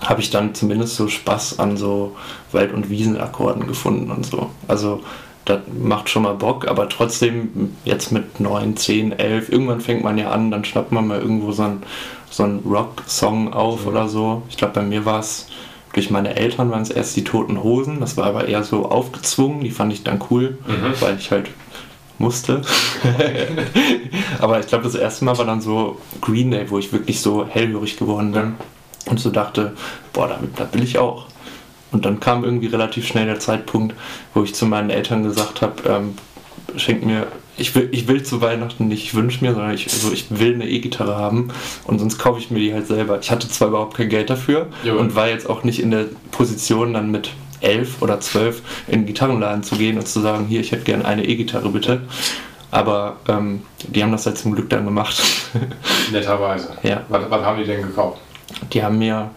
habe ich dann zumindest so Spaß an so Wald- und Wiesenakkorden gefunden und so. Also das macht schon mal Bock, aber trotzdem jetzt mit 9, 10, 11, irgendwann fängt man ja an, dann schnappt man mal irgendwo so einen, so einen Rock-Song auf mhm. oder so. Ich glaube, bei mir war es, durch meine Eltern waren es erst die Toten Hosen, das war aber eher so aufgezwungen, die fand ich dann cool, mhm. weil ich halt musste. [LAUGHS] Aber ich glaube, das erste Mal war dann so Green Day, wo ich wirklich so hellhörig geworden bin und so dachte, boah, da, da will ich auch. Und dann kam irgendwie relativ schnell der Zeitpunkt, wo ich zu meinen Eltern gesagt habe, ähm, schenkt mir, ich will, ich will zu Weihnachten nicht, ich wünsche mir, sondern ich, also ich will eine E-Gitarre haben und sonst kaufe ich mir die halt selber. Ich hatte zwar überhaupt kein Geld dafür ja. und war jetzt auch nicht in der Position dann mit elf oder zwölf in den Gitarrenladen zu gehen und zu sagen, hier, ich hätte gerne eine E-Gitarre bitte. Aber ähm, die haben das halt zum Glück dann gemacht. [LAUGHS] Netterweise. Ja. Was, was, haben die denn gekauft? Die haben mir,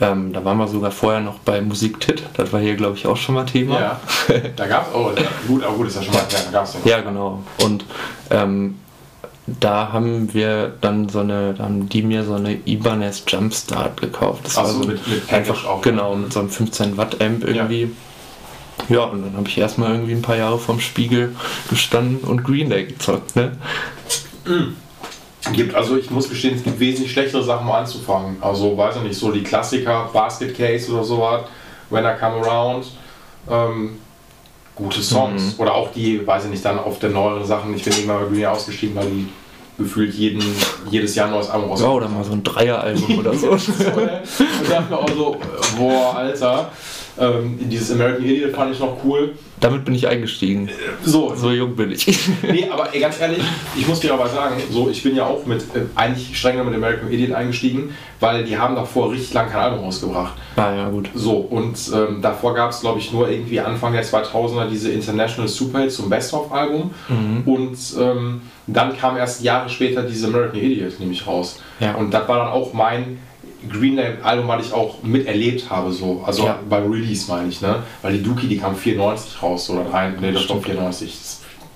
ähm, da waren wir sogar vorher noch bei Musiktit, das war hier glaube ich auch schon mal Thema. Ja, [LAUGHS] da gab es, oh, gut, aber gut, ist ja schon mal, ja, da gab es ja. Ja, genau. Und ähm, da haben wir dann so eine, da haben die mir so eine Ibanez Jumpstart gekauft. Das Ach war so mit, mit einfach auch. Genau, mit so einem 15 Watt Amp irgendwie. Ja, ja und dann habe ich erstmal irgendwie ein paar Jahre vorm Spiegel gestanden und Green Day gezockt, ne? Mhm. Gibt, also ich muss gestehen, es gibt wesentlich schlechtere Sachen mal anzufangen. Also weiß ich nicht, so die Klassiker, Basket Case oder sowas, When I Come Around. Ähm, gute Songs. Mhm. Oder auch die, weiß ich nicht, dann auf der neueren Sachen. Ich bin irgendwann bei Green ausgestiegen, weil die gefühlt jeden, jedes Jahr ein neues Album rauskommen. Ja, oder mal so ein Dreier-Album oder so. [LAUGHS] so? Und dachte mir auch so, boah, Alter, ähm, dieses American Idiot fand ich noch cool. Damit bin ich eingestiegen. So, so jung bin ich. [LAUGHS] nee, aber ganz ehrlich, ich muss dir aber sagen, so, ich bin ja auch mit äh, eigentlich strenger mit American Idiot eingestiegen, weil die haben davor richtig lang kein Album rausgebracht. Ah ja, gut. So, und ähm, davor gab es, glaube ich, nur irgendwie Anfang der 2000er diese International Superhits zum Best-of-Album. Mhm. Und ähm, dann kam erst Jahre später diese American Idiot nämlich raus. Ja. Und das war dann auch mein Greenland-Album, was ich auch miterlebt habe, so. Also ja. beim Release meine ich, ne? Weil die Dookie, die kam 94 raus oder rein. Ne, das war 94.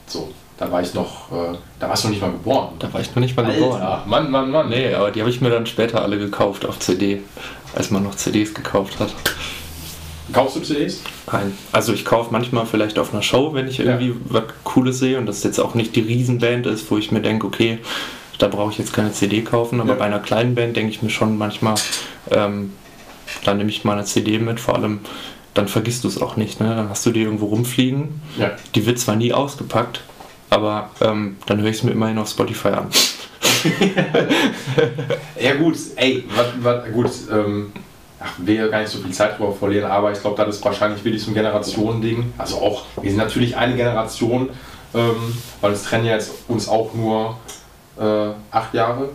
So. Da war ich noch, äh, da warst du noch nicht mal geboren. Da war ich noch nicht mal Alter. geboren. Mann, Mann, Mann. Nee, aber die habe ich mir dann später alle gekauft auf CD, als man noch CDs gekauft hat. Kaufst du CDs? Nein. Also ich kaufe manchmal vielleicht auf einer Show, wenn ich irgendwie ja. was Cooles sehe und das jetzt auch nicht die Riesenband ist, wo ich mir denke, okay, da brauche ich jetzt keine CD kaufen, aber ja. bei einer kleinen Band denke ich mir schon manchmal, ähm, da nehme ich mal eine CD mit, vor allem dann vergisst du es auch nicht. Ne? Dann hast du die irgendwo rumfliegen. Ja. Die wird zwar nie ausgepackt, aber ähm, dann höre ich es mir immerhin auf Spotify an. [LAUGHS] ja gut, ey, wat, wat, gut, ähm, ach, will ja gar nicht so viel Zeit drüber verlieren, aber ich glaube, das ist wahrscheinlich wirklich so ein Generationending. Also auch, wir sind natürlich eine Generation, ähm, weil es trennen ja jetzt uns auch nur äh, acht Jahre.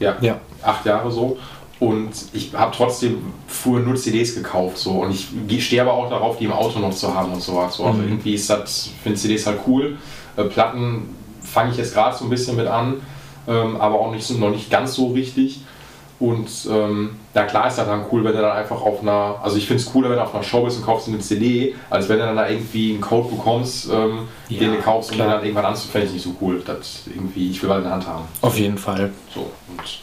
Ja, ja, acht Jahre so. Und ich habe trotzdem früher nur CDs gekauft so und ich stehe aber auch darauf, die im Auto noch zu haben und so. Also mhm. irgendwie ist das, finde CDs halt cool. Äh, Platten fange ich jetzt gerade so ein bisschen mit an, ähm, aber auch nicht so, noch nicht ganz so richtig. Und ähm, ja klar ist das dann cool, wenn du dann einfach auf einer, also ich finde es cooler, wenn du auf einer Show bist und kaufst eine CD, als wenn du dann da irgendwie einen Code bekommst, ähm, ja, den du kaufst klar. und dann irgendwann anzufällig nicht so cool. Das irgendwie, ich will halt in der Hand haben. Auf jeden Fall. So, und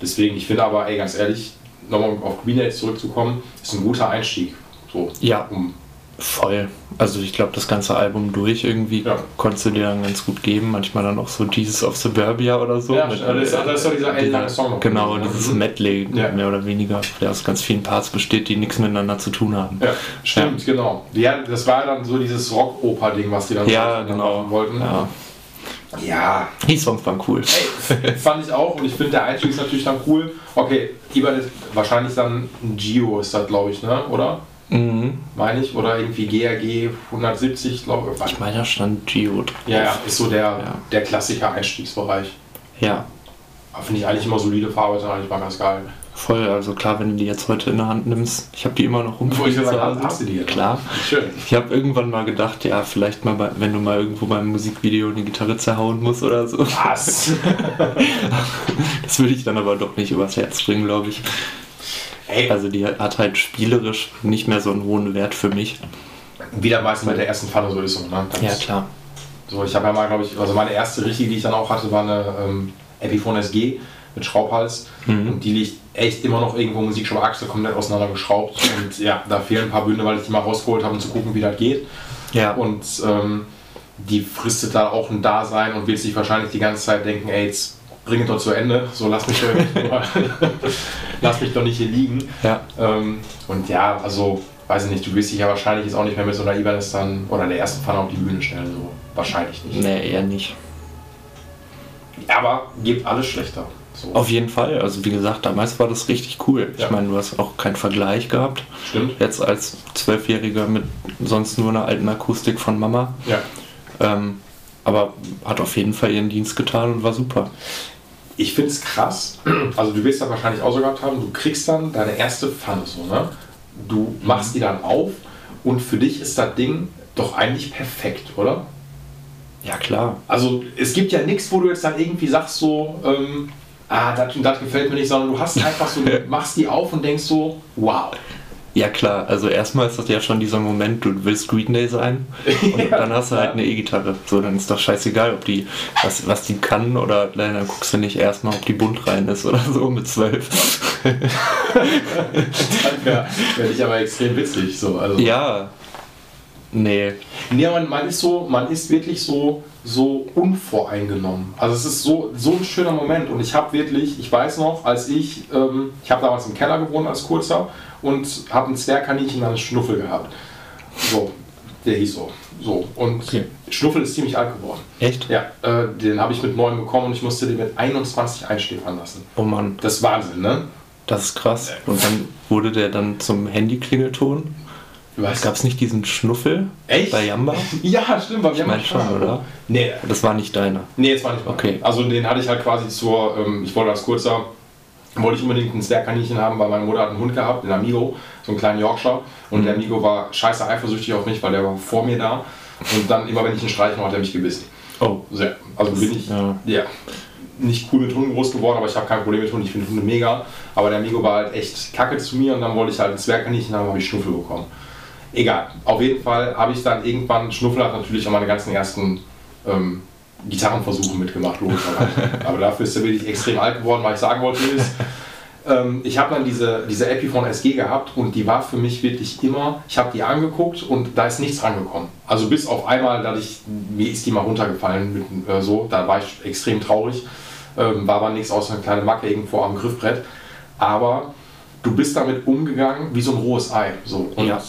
deswegen, ich finde aber, ey, ganz ehrlich, nochmal auf Green Greenlight zurückzukommen, ist ein guter Einstieg. So, ja. Um Voll. Also ich glaube, das ganze Album durch irgendwie Ja. konntest du dir dann ganz gut geben. Manchmal dann auch so Jesus of Suburbia oder so. Ja, mit, das ist- das ist doch dieser ellenlange Song Genau, dieses Mhm. Medley, Ja. mehr oder weniger, der aus ganz vielen Parts besteht, die nichts miteinander zu tun haben. Ja, stimmt, genau. Ja, das war dann so dieses Rock-Oper-Ding, was die dann Ja, so genau. machen wollten. Ja. ja, Die Songs waren cool. Ey, fand ich auch und ich finde der Einstieg ist natürlich dann cool. Okay, Iban ist wahrscheinlich dann ein Gio ist das glaube ich, ne? Oder? Mhm. Meine ich? Oder irgendwie GRG 170, glaube ich. Ich meine, da stand drauf. Ja, ja, ist so der, Ja. der Klassiker Einstiegsbereich. Ja, Aber Finde ich eigentlich immer solide Farbe, ist eigentlich mal ganz geil. voll. Also klar, wenn du die jetzt heute in der Hand nimmst, ich habe die immer noch Wo ich rumfliegen hast du die jetzt? Klar. Schön. Ich habe irgendwann mal gedacht, ja, vielleicht mal, bei, wenn du mal irgendwo beim Musikvideo eine Gitarre zerhauen musst oder so. Was? [LAUGHS] Das würde ich dann aber doch nicht übers Herz bringen, glaube ich. Ey, Also die hat halt spielerisch nicht mehr so einen hohen Wert für mich. wie der meistens mit der ersten Pfanne so ist. So, ne? Das Ja, klar. So, ich habe ja mal, glaube ich, also meine erste richtige, die ich dann auch hatte, war eine ähm, Epiphone SG mit Schraubhals. Mhm. Und die liegt echt immer noch irgendwo im Musikshop Achse komplett auseinandergeschraubt. Und ja, da fehlen ein paar Bünde, weil ich die mal rausgeholt habe, um zu gucken, wie das geht. Ja, Und ähm, die fristet da auch ein Dasein und wird sich wahrscheinlich die ganze Zeit denken, ey, jetzt bring es doch zu Ende. So, lass mich doch, [LAUGHS] [LAUGHS] lass mich doch nicht hier liegen. ja. Ähm, und ja, also, weiß ich nicht, du wirst dich ja wahrscheinlich jetzt auch nicht mehr mit so einer Ibanez dann oder der ersten Pfanne auf die Bühne stellen. So, wahrscheinlich nicht. Nee, eher nicht. Aber gibt alles schlechter. So. Auf jeden Fall. Also wie gesagt, damals war das richtig cool. Ja. Ich meine, du hast auch keinen Vergleich gehabt. Stimmt? Jetzt als Zwölfjähriger mit sonst nur einer alten Akustik von Mama. Ja. Ähm, aber hat auf jeden Fall ihren Dienst getan und war super. Ich finde es krass. Also, du wirst ja wahrscheinlich auch so gehabt haben, du kriegst dann deine erste Pfanne so, ne? Du machst die dann auf und für dich ist das Ding doch eigentlich perfekt, oder? Ja, klar. Also, es gibt ja nichts, wo du jetzt dann irgendwie sagst, so, ähm, ah, das und das gefällt mir nicht, sondern du hast einfach so, du [LAUGHS] machst die auf und denkst so, wow. Ja, klar. Also erstmal ist das ja schon dieser Moment, du willst Green Day sein und [LAUGHS] Ja, dann hast du halt ja. eine E-Gitarre. So, dann ist doch scheißegal, ob die, was, was die kann oder nein, dann guckst du nicht erstmal, ob die bunt rein ist oder so mit zwölf. [LAUGHS] Das wäre wär ich aber extrem witzig. So. Also, Ja. Nee. Nee, man, man ist so, man ist wirklich so, so unvoreingenommen. Also es ist so, so ein schöner Moment. Und ich habe wirklich, ich weiß noch, als ich, ähm, ich habe damals im Keller gewohnt als Kurzer und habe ein Zwergkaninchen namens Schnuffel gehabt. So, der hieß so. So, und Okay. Schnuffel ist ziemlich alt geworden. Echt? Ja, äh, den habe ich mit neun bekommen und ich musste den mit 21 einschläfern lassen. Oh Mann, Das ist Wahnsinn, ne? das ist krass. Und dann wurde der dann zum Handy-Klingelton. Was? Gab es nicht diesen Schnuffel Echt? bei Jamba? [LAUGHS] Ja, stimmt, weil wir Ich mein schon, oder? Nee, Das war nicht deiner. Nee, jetzt war nicht mal. Okay. Also den hatte ich halt quasi zur, ähm, ich wollte als kurzer, wollte ich unbedingt ein Zwergkaninchen haben, weil meine Mutter hat einen Hund gehabt, den Amigo, so einen kleinen Yorkshire. Und der Amigo war scheiße eifersüchtig auf mich, weil der war vor mir da. Und dann immer, wenn ich ihn streichen wollte, hat er mich gebissen. Oh, Sehr. Also bin ich ja. ja. nicht cool mit Hunden groß geworden, aber ich habe kein Problem mit Hunden. Ich finde Hunde mega. Aber der Amigo war halt echt kacke zu mir und dann wollte ich halt ein Zwergkaninchen haben, habe ich Schnuffel bekommen. Egal. Auf jeden Fall habe ich dann irgendwann, Schnuffel hat natürlich auch meine ganzen ersten ähm, Gitarrenversuche mitgemacht, logischerweise. [LAUGHS] aber dafür ist er wirklich extrem alt geworden, weil ich sagen wollte ist, ähm, ich habe dann diese, diese Epiphone SG gehabt und die war für mich wirklich immer, ich habe die angeguckt und da ist nichts rangekommen. Also bis auf einmal, dass ich, mir ist die mal runtergefallen, mit, äh, so, da war ich extrem traurig, ähm, war aber nichts außer eine kleine Macke irgendwo am Griffbrett. Aber du bist damit umgegangen wie so ein rohes Ei. So. Und Ja.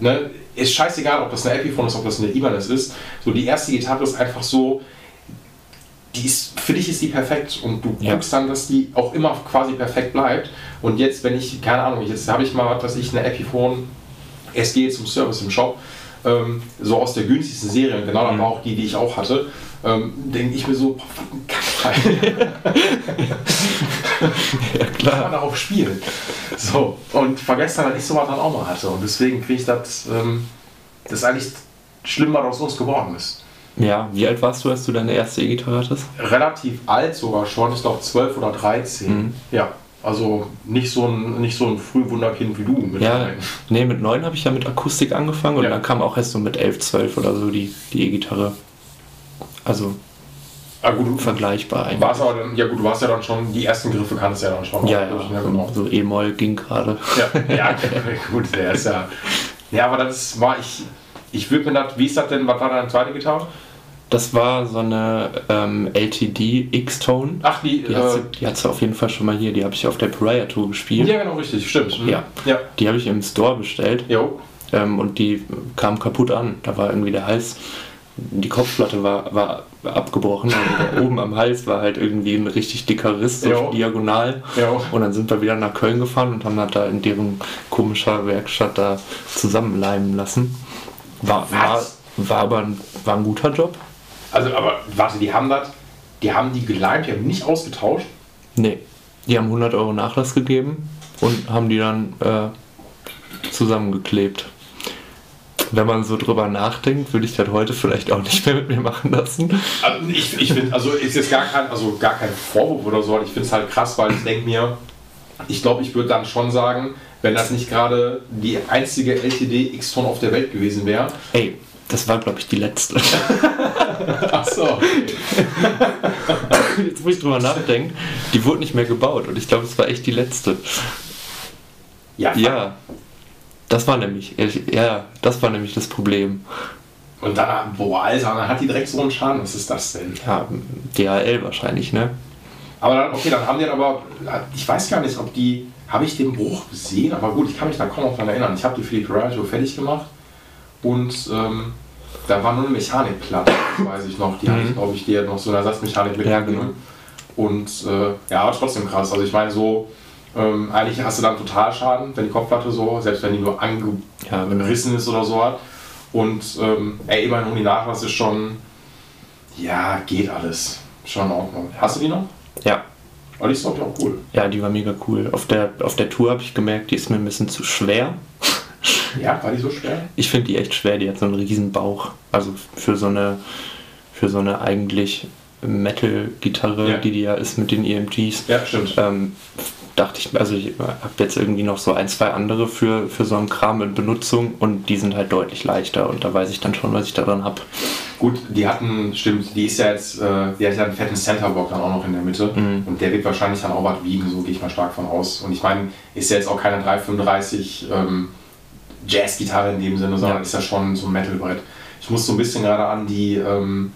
ne, ist scheißegal, ob das eine Epiphone ist, ob das eine Ibanez ist. So die erste Gitarre ist einfach so, die ist, für dich ist die perfekt und du Ja. guckst dann, dass die auch immer quasi perfekt bleibt. Und jetzt, wenn ich, keine Ahnung, jetzt habe ich mal, was ich eine Epiphone SG zum Service im Shop, ähm, so aus der günstigsten Serie, und genau das war auch die, die ich auch hatte, ähm, denke ich mir so, boah, was [LAUGHS] ein ja kann klar. man darauf spielen. So, und vergesst dann, dass ich sowas dann auch mal hatte. Und deswegen finde ich das, ähm, das ist eigentlich schlimm, was aus uns geworden ist. Ja, wie alt warst du, als du deine erste E-Gitarre hattest? Relativ alt sogar schon, ich glaube 12 oder 13. Mhm. Ja, also nicht so ein, nicht so ein Frühwunderkind wie du. Mit Ja, neun. nee, mit neun habe ich ja mit Akustik angefangen und Ja. dann kam auch erst so mit elf, zwölf oder so die die E-Gitarre. Also Ah, gut, vergleichbar eigentlich. warst aber dann, ja gut, du warst ja dann schon, die ersten Griffe kannst du ja dann schon. Ja, auch, ja, genau. so E-Moll ging gerade. Ja, [LAUGHS] ja, gut, der ist ja, Ja, aber das war ich. Ich würde mir das. Wie ist das denn? Was war deine zweite Gitarre? Das war so eine ähm, LTD X-Tone. Ach, die. Die äh, hat, sie, die hat sie auf jeden Fall schon mal hier. Die habe ich auf der Pariah Tour gespielt. ja, genau, richtig. Stimmt. Mhm. Ja. Ja. Die habe ich im Store bestellt Jo. ähm, und die kam kaputt an. Da war irgendwie der Hals, die Kopfplatte war, war abgebrochen. Da [LAUGHS] oben am Hals war halt irgendwie ein richtig dicker Riss, so Jo. diagonal. Jo. Und dann sind wir wieder nach Köln gefahren und haben das da in deren komischer Werkstatt da zusammenleimen lassen. War, war, Was? war aber ein, war ein guter Job. Also, aber warte, die haben das. Die haben die geleimt, die haben nicht ausgetauscht. Nee, die haben 100 Euro Nachlass gegeben und haben die dann äh, zusammengeklebt. Wenn man so drüber nachdenkt, würde ich das heute vielleicht auch nicht mehr mit mir machen lassen. Also ich, ich finde, also ist jetzt gar kein, also gar kein Vorwurf oder so, aber ich finde es halt krass, weil ich denke mir, ich glaube, ich würde dann schon sagen, wenn das nicht gerade die einzige LTD X-Ton auf der Welt gewesen wäre. Ey, das war, glaube ich, die letzte. [LAUGHS] Ach so. Jetzt, wo ich drüber nachdenke, die wurde nicht mehr gebaut und ich glaube, es war echt die letzte. Ja, Ja, das war nämlich, ja, das war nämlich das Problem. Und dann, boah, Alter, dann hat die direkt so einen Schaden. Was ist das denn? Ja, DHL wahrscheinlich, ne? Aber dann, okay, dann haben die aber, ich weiß gar nicht, ob die, habe ich den Bruch gesehen? Aber gut, ich kann mich da kaum noch dran erinnern. Ich habe die für die Pirate fertig gemacht und ähm, da war nur eine Mechanikplatte, das weiß ich noch. Die hatte ich, glaube ich, die hat noch so eine Ersatzmechanik mit. Ja, genau. Und äh, ja, aber trotzdem krass. Also ich meine so, ähm, eigentlich hast du dann Totalschaden, wenn die Kopfplatte so, selbst wenn die nur Ja, angerissen ist oder so hat. Und ähm, ey, immerhin die Nachlass ist schon, ja, geht alles. Schon in Ordnung. Hast du die noch? Ja, Aber die ist doch auch cool. ja, die war mega cool. Auf der, auf der Tour habe ich gemerkt, die ist mir ein bisschen zu schwer. Ja, war die so schwer? Ich finde die echt schwer, die hat so einen riesen Bauch. Also für so eine, für so eine eigentlich Metal-Gitarre, Ja. die die ja ist mit den EMGs. Ja, stimmt. Ähm, dachte ich, also ich habe jetzt irgendwie noch so ein, zwei andere für, für so einen Kram in Benutzung und die sind halt deutlich leichter und da weiß ich dann schon, was ich daran habe. Gut, die hatten, stimmt, die ist ja jetzt, äh, die hat ja einen fetten Centerblock dann auch noch in der Mitte Mhm. und der wird wahrscheinlich dann auch was wiegen, so gehe ich mal stark von aus. Und ich meine, ist ja jetzt auch keine 335 ähm, Jazz-Gitarre in dem Sinne, sondern Ja. ist ja schon so ein Metalbrett. Ich muss so ein bisschen gerade an die, ähm,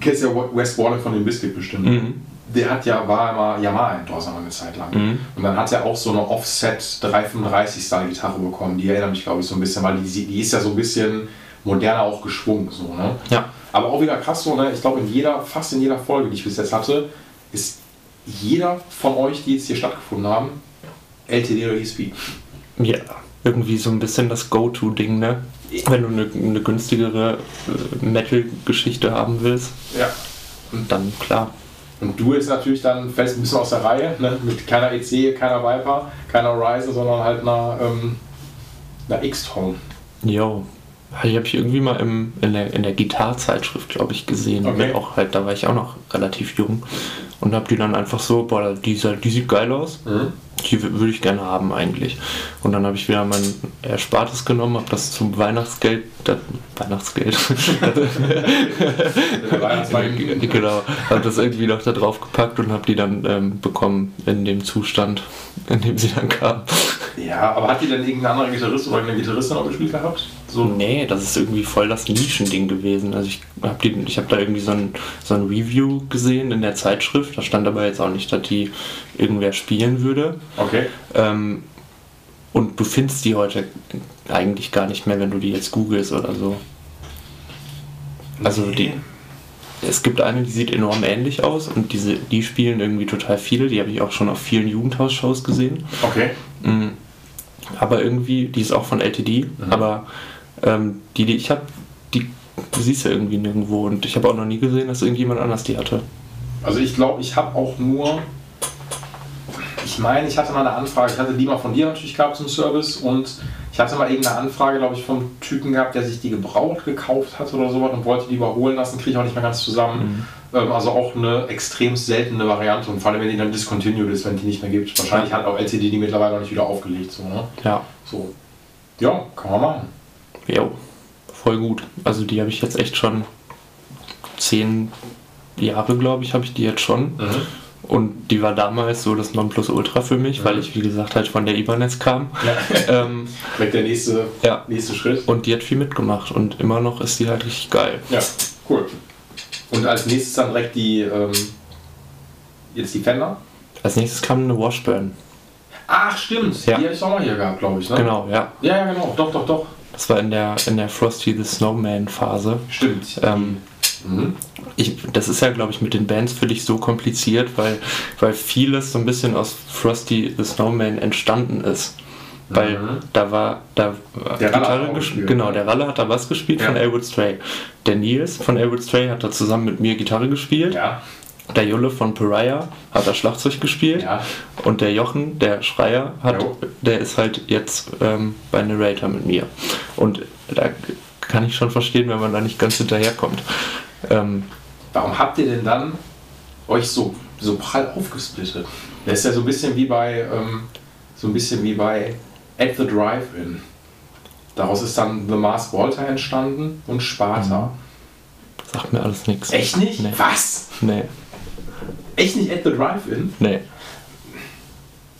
kennst ja Wes Warren von dem Biscuit bestimmt. Mhm. Der hat ja, war immer Yamaha-Endorser eine Zeit lang. Mhm. Und dann hat er auch so eine Offset 335-Style-Gitarre bekommen. Die erinnert mich, glaube ich, so ein bisschen, weil die, die ist ja so ein bisschen moderner auch geschwungen. So, ne? Ja. Aber auch wieder krass so, ne? ich glaube, in jeder, fast in jeder Folge, die ich bis jetzt hatte, ist jeder von euch, die jetzt hier stattgefunden haben, LTD oder ESP. Ja, irgendwie so ein bisschen das Go-To-Ding, ne? Wenn du eine, eine günstigere äh, Metal-Geschichte haben willst, Ja. dann klar. Und du jetzt natürlich dann fällst ein bisschen aus der Reihe, ne? mit keiner EC, keiner Viper, keiner Ryzen, sondern halt einer, ähm, einer X-Tone. Jo. Die habe ich irgendwie mal im, in der, in der Gitarzeitschrift, glaube ich, gesehen. Okay. Auch halt, da war ich auch noch relativ jung. Und habe die dann einfach so, boah, die, die sieht geil aus. Die würde ich gerne haben eigentlich. Und dann habe ich wieder mein Erspartes genommen, habe das zum Weihnachtsgeld, das, Weihnachtsgeld, [LAUGHS] genau, habe das irgendwie noch da drauf gepackt und habe die dann ähm, bekommen in dem Zustand, in dem sie dann kam. Ja, aber hat die denn irgendein anderer Gitarrist oder eine Gitarristin auch gespielt gehabt? So, Nee, das ist irgendwie voll das Nischending gewesen. Also ich habe hab da irgendwie so ein, so ein Review gesehen in der Zeitschrift. Da stand aber jetzt auch nicht, dass die irgendwer spielen würde. okay. Ähm, und du findest die heute eigentlich gar nicht mehr, wenn du die jetzt googelst oder so. Also die, es gibt eine, die sieht enorm ähnlich aus und diese, die spielen irgendwie total viele. Die habe ich auch schon auf vielen Jugendhausshows gesehen. Okay. Mm. Aber irgendwie, die ist auch von LTD, aber ähm, die, die ich habe, die siehst du irgendwie nirgendwo und ich habe auch noch nie gesehen, dass irgendjemand anders die hatte. Also ich glaube, ich habe auch nur. Ich meine, ich hatte mal eine Anfrage. Ich hatte die mal von dir natürlich gehabt zum Service und ich hatte mal irgendeine Anfrage, glaube ich, vom Typen gehabt, der sich die gebraucht gekauft hat oder sowas und wollte die überholen lassen. Kriege ich auch nicht mehr ganz zusammen. Ähm, also auch eine extrem seltene Variante und vor allem, wenn die dann discontinued ist, wenn die nicht mehr gibt. Wahrscheinlich hat auch LCD die mittlerweile noch nicht wieder aufgelegt. So, ne? Ja, so. Ja, kann man machen. jo, voll gut. Also die habe ich jetzt echt schon zehn Jahre, glaube ich, habe ich die jetzt schon. Und die war damals so das Nonplusultra für mich, weil ich, wie gesagt, halt von der Ibanez kam. Ja. [LAUGHS] ähm, Direkt der nächste, ja. nächste Schritt. Und die hat viel mitgemacht und immer noch ist die halt richtig geil. Ja, cool. Und als nächstes dann direkt die, ähm, jetzt die Fender? Als nächstes kam eine Washburn. Ach, stimmt. Ja. Die hatte ich auch mal hier gehabt, glaube ich. Ne? Genau, ja. Ja, ja, genau. Doch, doch, doch. Das war in der, in der Frosty the Snowman Phase. Stimmt. Ähm, mhm. Ich, das ist ja, glaube ich, mit den Bands für dich so kompliziert, weil, weil vieles so ein bisschen aus Frosty the Snowman entstanden ist. Weil mhm. da war da der Gitarre gespielt. Genau, der Ralle hat da was gespielt ja. von Elwood Stray. Der Nils von Elwood Stray hat da zusammen mit mir Gitarre gespielt. Ja. Der Julle von Pariah hat da Schlagzeug gespielt. Ja. Und der Jochen, der Schreier, hat, der ist halt jetzt ähm, bei Narrator mit mir. Und da kann ich schon verstehen, wenn man da nicht ganz hinterherkommt. Ähm, Warum habt ihr denn dann euch so, so prall aufgesplittet? Das ist ja so ein bisschen wie bei ähm, so ein bisschen wie bei At the Drive-In. Daraus ist dann The Mars Volta entstanden und Sparta. Mhm. Sagt mir alles nichts. Echt nicht? Nee. Was? Nee. Echt nicht At the Drive-In? Nee.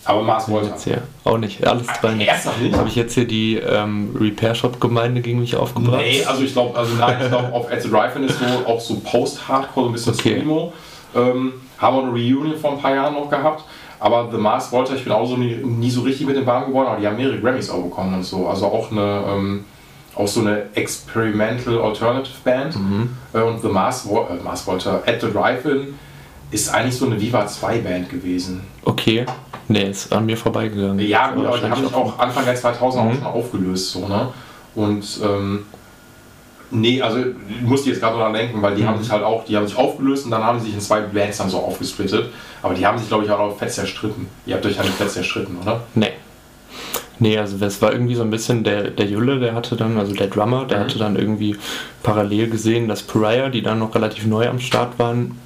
Aber Mars Volta? Jetzt hier. Auch nicht. Alles drei nicht. Habe ich jetzt hier die ähm, Repair-Shop-Gemeinde gegen mich aufgebracht? Nee, also ich glaube, also nein, ich glaube, auf At the Drive-In ist so auch so Post-Hardcore, so ein bisschen okay. Screamo. Ähm, haben wir eine Reunion vor ein paar Jahren noch gehabt. Aber The Mars Volta, ich bin auch so nie, nie, so richtig mit dem warm geworden, aber die haben mehrere Grammys auch bekommen und so. Also auch eine, ähm, auch so eine Experimental Alternative Band. Mhm. Äh, und The Mars, äh, Mars Volta At the Drive-In ist eigentlich so eine Viva 2 Band gewesen. Okay. Nee, ist an mir vorbeigegangen. Ja, gut, aber die haben sich auch Anfang der 2000er mhm. auch schon aufgelöst. So, ne? Und ähm, Nee, also ich musste jetzt gerade daran denken, weil die mhm. haben sich halt auch, die haben sich aufgelöst und dann haben sie sich in zwei Bands dann so aufgesplittet. Aber die haben sich, glaube ich, auch fett zerstritten. Ihr habt euch ja nicht fett zerstritten, oder? Nee. Nee, also das war irgendwie so ein bisschen der, der Julle, der hatte dann, also der Drummer, der mhm. hatte dann irgendwie parallel gesehen, dass Pariah, die dann noch relativ neu am Start waren,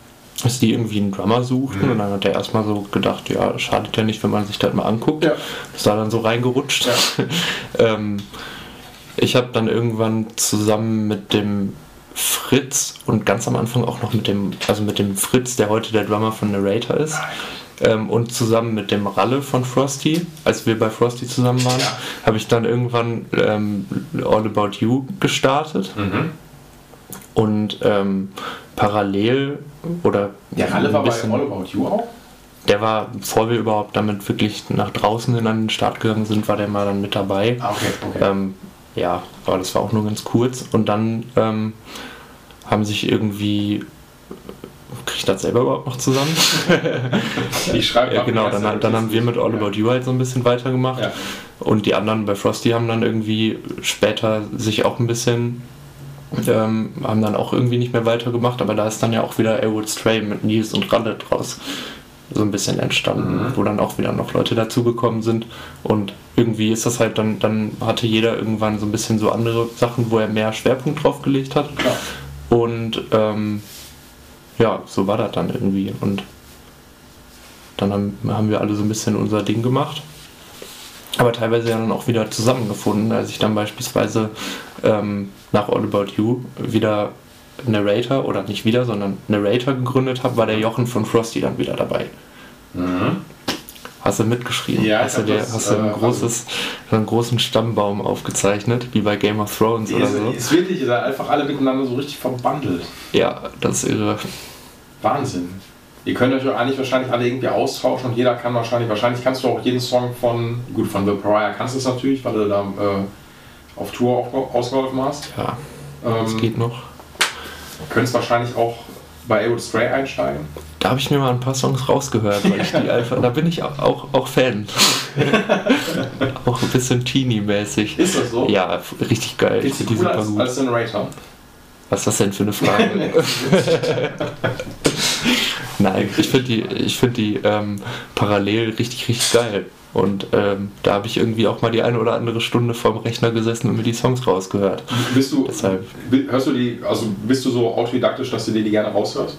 dass die irgendwie einen Drummer suchten mhm. und dann hat er erstmal so gedacht, ja, schadet ja nicht, wenn man sich das mal anguckt. Ja. Ist da dann so reingerutscht. Ja. [LAUGHS] ähm, ich habe dann irgendwann zusammen mit dem Fritz und ganz am Anfang auch noch mit dem, also mit dem Fritz, der heute der Drummer von Narrator ist, ähm, und zusammen mit dem Ralle von Frosty, als wir bei Frosty zusammen waren, ja. habe ich dann irgendwann ähm, All About You gestartet. Mhm. Und ähm, parallel oder. Der Ralle war bei All About You auch? Der war, bevor wir überhaupt damit wirklich nach draußen hin an den Start gegangen sind, war der mal dann mit dabei. Ah, okay, okay. Ähm, ja, aber das war auch nur ganz kurz. Und dann ähm, haben sich irgendwie. Kriege ich das selber überhaupt noch zusammen? [LAUGHS] ich schreibe ja, Genau, dann, dann haben wir mit All About You halt so ein bisschen weitergemacht. Ja. Und die anderen bei Frosty haben dann irgendwie später sich auch ein bisschen. Ähm, haben dann auch irgendwie nicht mehr weitergemacht, aber da ist dann ja auch wieder Elwood Stray mit Nils und Ralle draus so ein bisschen entstanden, Mhm. wo dann auch wieder noch Leute dazugekommen sind. Und irgendwie ist das halt dann, dann hatte jeder irgendwann so ein bisschen so andere Sachen, wo er mehr Schwerpunkt drauf gelegt hat. Klar. Und ähm, ja, so war das dann irgendwie. Und dann haben, haben wir alle so ein bisschen unser Ding gemacht. Aber teilweise ja dann auch wieder zusammengefunden, als ich dann beispielsweise ähm, nach All About You wieder Narrator, oder nicht wieder, sondern Narrator gegründet habe, war der Jochen von Frosty dann wieder dabei. Mhm. Hast du mitgeschrieben? Ja, hast du, dir, das, hast du ein äh, großes, einen großen Stammbaum aufgezeichnet, wie bei Game of Thrones Die oder ist, so? ist wirklich, ihr seid einfach alle miteinander so richtig verbandelt. Ja, das ist irre. Wahnsinn. Ihr könnt euch eigentlich wahrscheinlich alle irgendwie austauschen und jeder kann wahrscheinlich, wahrscheinlich kannst du auch jeden Song von, gut, von The Pariah kannst du es natürlich, weil du da äh, auf Tour auch ausgeholfen hast. Ja, das Ähm, geht noch. Könntest wahrscheinlich auch bei Elwood Stray einsteigen. Da habe ich mir mal ein paar Songs rausgehört, weil ich die [LAUGHS] einfach, da bin ich auch, auch, auch Fan. [LAUGHS] auch ein bisschen Teenie-mäßig. Ist das so? Ja, richtig geil. Ich Ist die finde die als, gut. als den Narrator? Was ist das denn für eine Frage? [LAUGHS] Nein, ich finde die, ich find die ähm, parallel richtig, richtig geil. Und ähm, da habe ich irgendwie auch mal die eine oder andere Stunde vorm Rechner gesessen und mir die Songs rausgehört. Bist du, Deshalb. hörst du die, also bist du so autodidaktisch, dass du dir die gerne raushörst?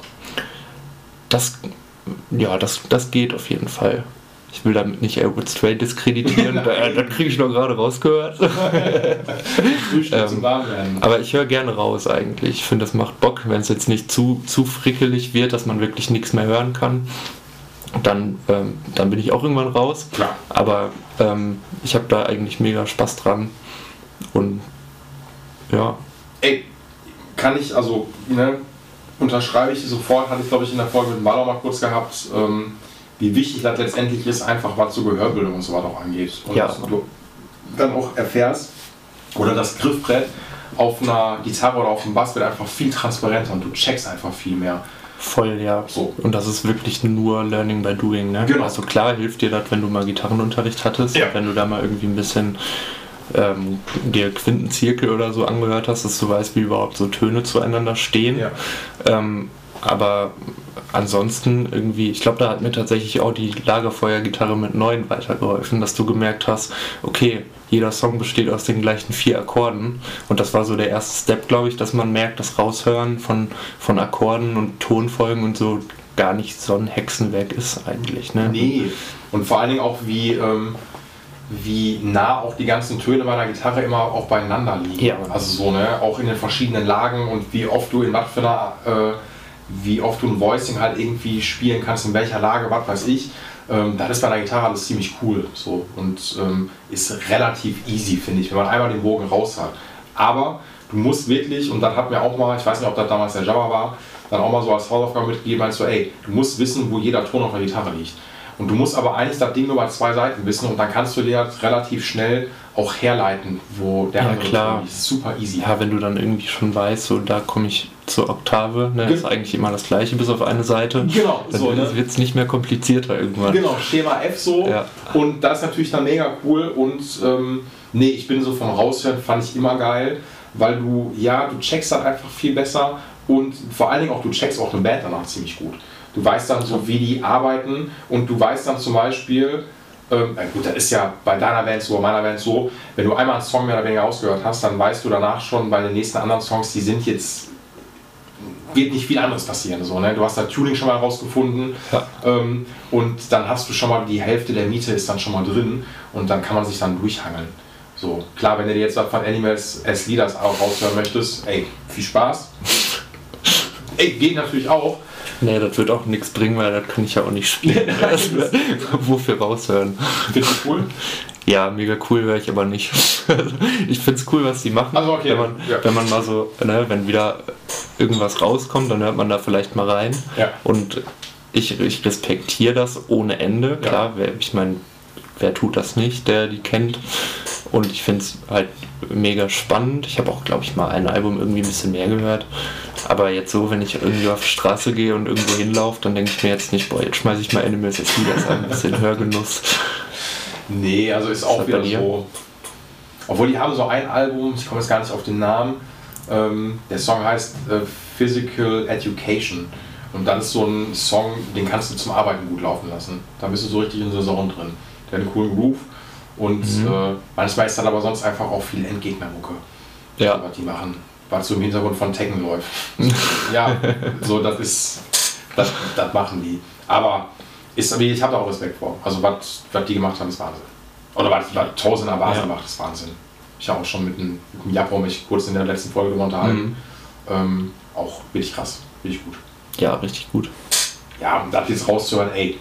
Das, ja, das, das geht auf jeden Fall. Ich will damit nicht Elwood Stray diskreditieren, [LAUGHS] da, äh, das kriege ich noch gerade rausgehört. [LAUGHS] Ähm, zum. Aber ich höre gerne raus eigentlich. Ich finde, das macht Bock, wenn es jetzt nicht zu, zu frickelig wird, dass man wirklich nichts mehr hören kann. Dann, ähm, dann bin ich auch irgendwann raus. Klar. Aber ähm, ich habe da eigentlich mega Spaß dran. Und ja, Ey, kann ich, also, ne, unterschreibe ich sofort, hatte ich glaube ich in der Folge mit Maler mal kurz gehabt, ähm, wie wichtig das letztendlich ist, einfach was so Gehörbildung und so weiter auch angeht. Und Ja. du dann auch erfährst, oder das Griffbrett auf einer Gitarre oder auf dem Bass wird einfach viel transparenter und du checkst einfach viel mehr. Voll, ja. So. Und das ist wirklich nur Learning by Doing. Ne? Genau. Also klar hilft dir das, wenn du mal Gitarrenunterricht hattest, Ja. wenn du da mal irgendwie ein bisschen ähm, dir Quintenzirkel oder so angehört hast, dass du weißt, wie überhaupt so Töne zueinander stehen. Ja. Ähm, aber ansonsten irgendwie, ich glaube, da hat mir tatsächlich auch die Lagerfeuergitarre mit 9 weitergeholfen, dass du gemerkt hast, okay, jeder Song besteht aus den gleichen vier Akkorden. Und das war so der erste Step, glaube ich, dass man merkt, das Raushören von, von Akkorden und Tonfolgen und so gar nicht so ein Hexenwerk ist eigentlich. Ne? Nee. Und vor allen Dingen auch, wie, ähm, wie nah auch die ganzen Töne bei der Gitarre immer auch beieinander liegen. Ja. Also so, ne? Auch in den verschiedenen Lagen und wie oft du in was für einer, äh, wie oft du ein Voicing halt irgendwie spielen kannst, in welcher Lage, was weiß ich. Ähm, das ist bei der Gitarre alles ziemlich cool. So. Und ähm, ist relativ easy, finde ich, wenn man einmal den Bogen raus hat. Aber du musst wirklich, und das hat mir auch mal, ich weiß nicht, ob das damals der Jabba war, dann auch mal so als Hausaufgabe mitgegeben, du, ey, du musst wissen, wo jeder Ton auf der Gitarre liegt. Und du musst aber eigentlich das Ding nur bei zwei Seiten wissen und dann kannst du dir das relativ schnell auch herleiten, wo der Ja, andere klar. Ton liegt. Super easy. Ja, wenn du dann irgendwie schon weißt, so da komme ich zur Oktave, ne? Ge- ist eigentlich immer das gleiche, bis auf eine Seite. Genau, dann so, ne? wird es nicht mehr komplizierter irgendwann. Genau, Schema F so. Ja. Und das ist natürlich dann mega cool. Und ähm, nee, ich bin so vom Raushören, fand ich immer geil, weil du, ja, du checkst dann einfach viel besser und vor allen Dingen auch, du checkst auch eine Band danach ziemlich gut. Du weißt dann so, wie die arbeiten und du weißt dann zum Beispiel, ähm, na gut, das ist ja bei deiner Band so, bei meiner Band so, wenn du einmal einen Song mehr oder weniger ausgehört hast, dann weißt du danach schon bei den nächsten anderen Songs, die sind jetzt wird nicht viel anderes passieren. So, ne? Du hast das Tuning schon mal rausgefunden Ja. ähm, und dann hast du schon mal die Hälfte der Miete ist dann schon mal drin und dann kann man sich dann durchhangeln. So, klar, wenn du dir jetzt von Animals as Leaders auch raushören möchtest, ey, viel Spaß. ey, geht natürlich auch. Nee, das wird auch nichts bringen, weil das kann ich ja auch nicht spielen. [LAUGHS] [LAUGHS] Wofür raushören? Findest du cool? Ja, mega cool wäre ich aber nicht. [LAUGHS] ich finde es cool, was die machen. Also okay, wenn, man, ja. wenn man mal so, ne, wenn wieder irgendwas rauskommt, dann hört man da vielleicht mal rein. Ja. Und ich, ich respektiere das ohne Ende. Ja. Klar, wer, ich meine, wer tut das nicht, der die kennt. Und ich finde es halt mega spannend. Ich habe auch, glaube ich, mal ein Album irgendwie ein bisschen mehr gehört. Aber jetzt so, wenn ich irgendwie auf die Straße gehe und irgendwo hinlaufe, dann denke ich mir jetzt nicht, boah, jetzt schmeiße ich mal Animals as Leaders an, ein bisschen Hörgenuss. Nee, also ist auch wieder so. Obwohl die haben so ein Album, ich komme jetzt gar nicht auf den Namen. Ähm, der Song heißt äh, Physical Education. Und das ist so ein Song, den kannst du zum Arbeiten gut laufen lassen. Da bist du so richtig in der Saison drin. Der hat einen coolen Groove. Und Mhm. äh, manchmal ist dann aber sonst einfach auch viel Endgegnermucke, Ja, was die machen. Was so im Hintergrund von Tekken läuft. [LAUGHS] ja, so das ist. Das, das machen die. Aber ist, ich habe da auch Respekt vor. Also was, die gemacht haben, ist Wahnsinn. Oder was, Tausender Basen Ja. macht, ist Wahnsinn. Ich habe auch schon mit dem Japo mich kurz in der letzten Folge drüber unterhalten. Mhm. Ähm, auch wirklich krass, wirklich gut. ja, richtig gut. Ja, und das jetzt rauszuhören, ey,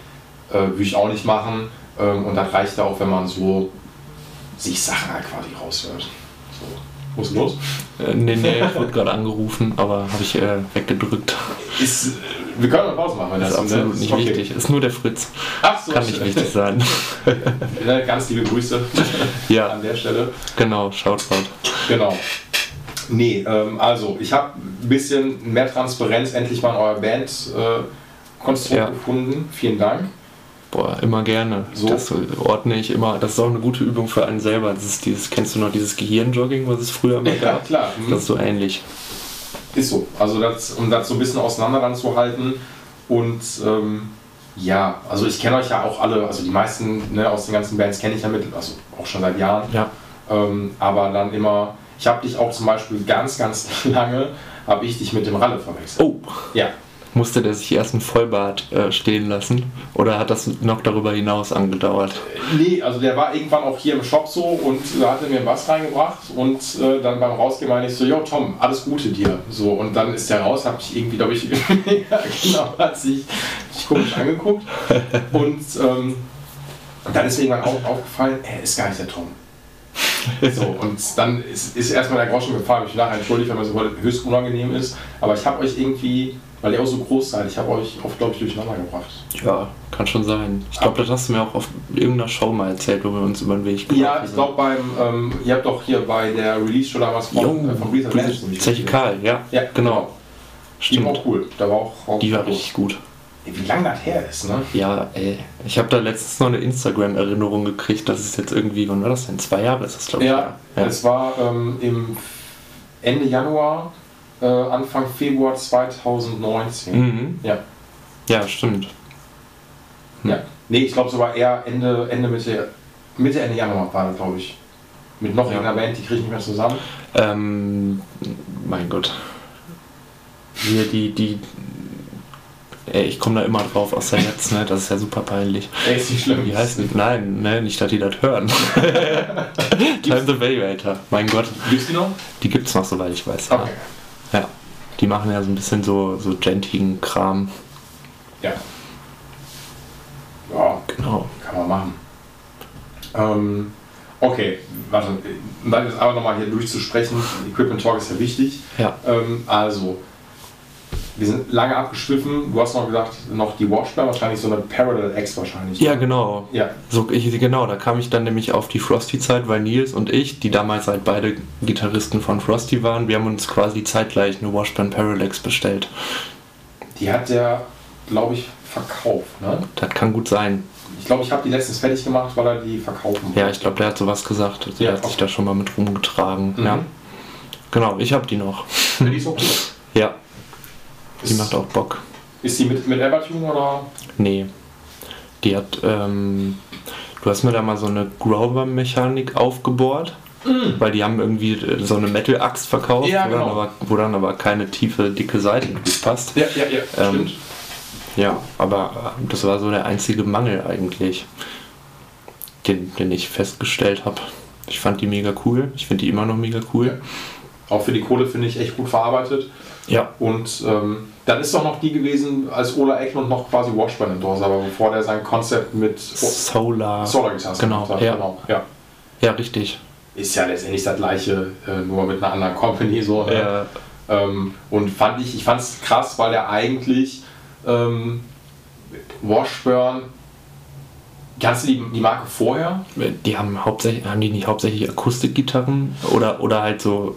äh, würde ich auch nicht machen. Ähm, und das reicht auch, wenn man so sich Sachen halt quasi raushört. So. Muss los? Äh, nee, nee, ich wurde gerade angerufen, aber habe ich äh, weggedrückt. Ist, wir können eine Pause machen, wenn Das ist das ne? absolut nicht okay. wichtig. Ist nur der Fritz. Ach so, Kann nicht wichtig sein. [LAUGHS] Ganz liebe Grüße Ja, an der Stelle. genau, Shoutout. Genau. Nee, ähm, also ich habe ein bisschen mehr Transparenz endlich mal in euer Bandkonstrukt äh, Konstrukt Ja. gefunden. Vielen Dank. Boah, immer gerne. So. Das ordne ich immer. Das ist auch eine gute Übung für einen selber. Das ist dieses, kennst du noch dieses Gehirnjogging, was es früher Ja, gab? klar. Mhm. Das ist so ähnlich. Ist so. Also das, um das so ein bisschen auseinander dann zu halten. Und ähm, ja, also ich kenne euch ja auch alle, also die meisten ne, aus den ganzen Bands kenne ich ja mit, also auch schon seit Jahren. Ja. Ähm, aber dann immer, ich habe dich auch zum Beispiel ganz, ganz [LAUGHS] lange, habe ich dich mit dem Ralle verwechselt. Oh, Ja. Musste der sich erst ein Vollbart äh, stehen lassen? Oder hat das noch darüber hinaus angedauert? Nee, also der war irgendwann auch hier im Shop so und da hat er mir was reingebracht und äh, dann beim Rausgehen meine ich so, jo Tom, alles Gute dir. So und dann ist der raus, habe ich irgendwie, glaube ich, [LAUGHS] genau, hat sich, sich komisch angeguckt und ähm, dann ist mir irgendwann auch aufgefallen, er ist gar nicht der Tom. So, und dann ist, ist erstmal der Groschen gefallen. Ich nachher entschuldigt, wenn mir so höchst unangenehm ist. Aber ich habe euch irgendwie, weil ihr auch so groß seid, ich habe euch oft, glaube ich, durcheinander gebracht. Ja, kann schon sein. Ich glaube, das hast du mir auch auf irgendeiner Show mal erzählt, wo wir uns über den Weg gelaufen Ja, ich glaube beim, ähm, ihr habt doch hier bei der Release-Show damals von, Jo, äh, von Breathe and Dance nämlich Zeche. Karl, ja. Ja, genau. Die war Stimmt. auch cool. Da war auch, auch Die war richtig gut. Wie lange das her ist, ne? Ja, ey. Ich habe da letztens noch eine Instagram-Erinnerung gekriegt, dass es jetzt irgendwie, wann war das denn? Zwei Jahre ist das, glaube ich. Ja, ja. es war ähm, im Ende Januar, äh, Anfang Februar 2019. Mhm. Ja. ja, stimmt. ja. Nee, ich glaube sogar eher Ende, Ende Mitte, Mitte, Ende Januar war das, glaube ich. Mit noch Ja. irgendeiner Band, die kriege ich nicht mehr zusammen. Ähm, mein Gott. Hier die, die. Ey, ich komme da immer drauf aus der Netz, ne? Das ist ja super peinlich. [LAUGHS] Ey, ist nicht schlimm. Wie heißt denn? Nein, ne, nicht, dass die das hören. [LAUGHS] Time the Valuator. Mein Gott. Gibt's die noch? Die gibt's noch, soweit ich weiß. Okay. Ja. Die machen ja so ein bisschen so, so gentigen Kram. Ja. Ja, Genau. kann man machen. Ähm, okay, warte, um jetzt aber nochmal hier durchzusprechen. Equipment Talk ist ja wichtig. Ja. Ähm, also, wir sind lange abgeschwiffen. Du hast noch gesagt, noch die Washburn, wahrscheinlich so eine Parallel X wahrscheinlich. Ja, genau. Ja, So, ich, genau, da kam ich dann nämlich auf die Frosty-Zeit, weil Nils und ich, die damals halt beide Gitarristen von Frosty waren, wir haben uns quasi zeitgleich eine Washburn Parallax bestellt. die hat der, glaube ich, verkauft. Ne? Das kann gut sein. Ich glaube, ich habe die letztens fertig gemacht, weil er die verkaufen Ja, ich glaube, der hat sowas gesagt. Der Ja, hat sich auch. da schon mal mit rumgetragen. Mhm. Ja. Genau, ich habe die noch. Ja, die ist okay. [LAUGHS] Ja, die Ist, macht auch Bock. ist die mit, mit Evertune oder? Nee. Die hat, ähm, du hast mir da mal so eine Grover-Mechanik aufgebohrt. Weil die haben irgendwie äh, so eine Metal-Axt verkauft, Ja, wo, dann genau. aber, wo dann aber keine tiefe, dicke Seite passt. Ja, ja, ja, Ähm, stimmt. Ja, aber äh, das war so der einzige Mangel eigentlich, den, den ich festgestellt habe. Ich fand die mega cool. Ich finde die immer noch mega cool. Auch für die Kohle finde ich echt gut verarbeitet. Ja. Und ähm, dann ist doch noch die gewesen, als Ola Eklund noch quasi Washburn Endorser war, bevor der sein Konzept mit Solar. Solar Guitars Genau, gemacht hat. ja. Genau, ja. Ja, richtig. Ist ja letztendlich das gleiche, äh, nur mit einer anderen Company so. Ne? Ja. Ähm, und fand ich, ich fand es krass, weil der eigentlich ähm, Washburn, kannst du die, die Marke vorher? Die haben hauptsächlich, haben die nicht hauptsächlich Akustikgitarren oder, oder halt so.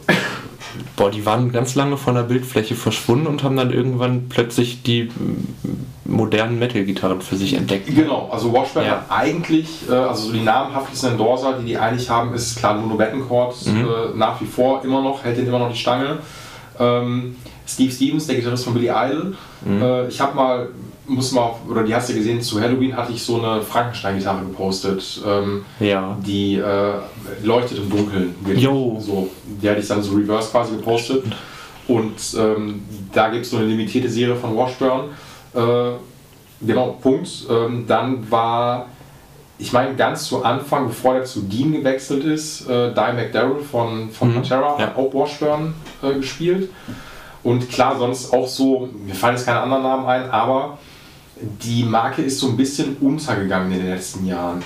Boah, die waren ganz lange von der Bildfläche verschwunden und haben dann irgendwann plötzlich die mm, modernen Metal-Gitarren für sich entdeckt. Genau, also Washburn Ja. hat eigentlich, äh, also so die namhaftesten Endorser, die die eigentlich haben, ist klar Nuno Bettencourt, Mhm. äh, nach wie vor immer noch, hält den immer noch die Stange. Ähm, Steve Stevens, der Gitarrist von Billy Idol. Mhm. Äh, ich habe mal, muss mal, oder die hast du gesehen, zu Halloween hatte ich so eine Frankenstein-Gitarre gepostet. Ähm, Ja. die äh, leuchtet im Dunkeln. Jo. So, die hatte ich dann so reverse quasi gepostet. Und ähm, da gibt es so eine limitierte Serie von Washburn. Äh, genau, Punkt. Ähm, dann war, ich meine, ganz zu Anfang, bevor er zu Dean gewechselt ist, äh, Di McDarrell von, von Mhm, Pantera ja. hat auch Washburn äh, gespielt. Und klar, sonst auch so, mir fallen jetzt keine anderen Namen ein, aber die Marke ist so ein bisschen untergegangen in den letzten Jahren.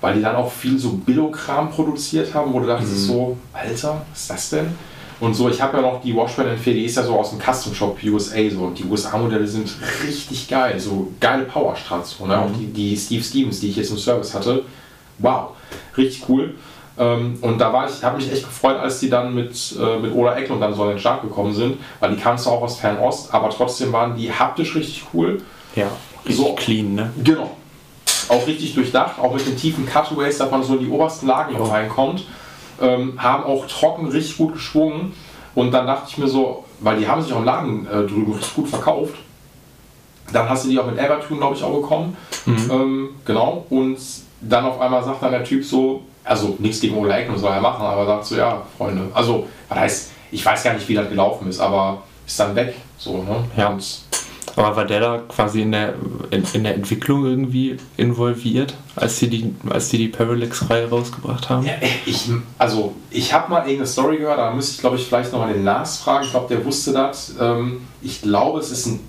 Weil die dann auch viel so Billo-Kram produziert haben, wo du dachtest so, Alter, was ist das denn? Und so, ich habe ja noch die Washburn N4, die ist ja so aus dem Custom Shop USA so und die USA-Modelle sind richtig geil, so geile Powerstrats. Und auch die, die Steve Stevens, die ich jetzt im Service hatte, wow, richtig cool. Ähm, und da war ich, habe mich echt gefreut, als die dann mit, äh, mit Ola Eklund dann so an den Start gekommen sind, weil die kamen zwar auch aus Fernost, aber trotzdem waren die haptisch richtig cool. Ja. Richtig So. clean, ne? Genau. Auch richtig durchdacht, auch mit den tiefen Cutaways, dass man so in die obersten Lagen noch reinkommt. Ähm, haben auch trocken richtig gut geschwungen. Und dann dachte ich mir so, weil die haben sich auch im Laden äh, drüben richtig gut verkauft. Dann hast du die auch mit Evertune, glaube ich, auch bekommen. Ähm, genau. Und dann auf einmal sagt dann der Typ so, also nichts gegen Ola Eckner soll er machen, aber sagt so, ja, Freunde. Also, was heißt, ich weiß gar nicht, wie das gelaufen ist, aber ist dann weg. So, ne? Ja. Und Aber war der da quasi in der, in, in der Entwicklung irgendwie involviert, als die die, als die, die Parallax-Reihe rausgebracht haben? Ja, ich, also, ich habe mal irgendeine Story gehört, da müsste ich, glaube ich, vielleicht nochmal den Lars fragen. Ich glaube, der wusste das. Ähm, ich glaube, es ist ein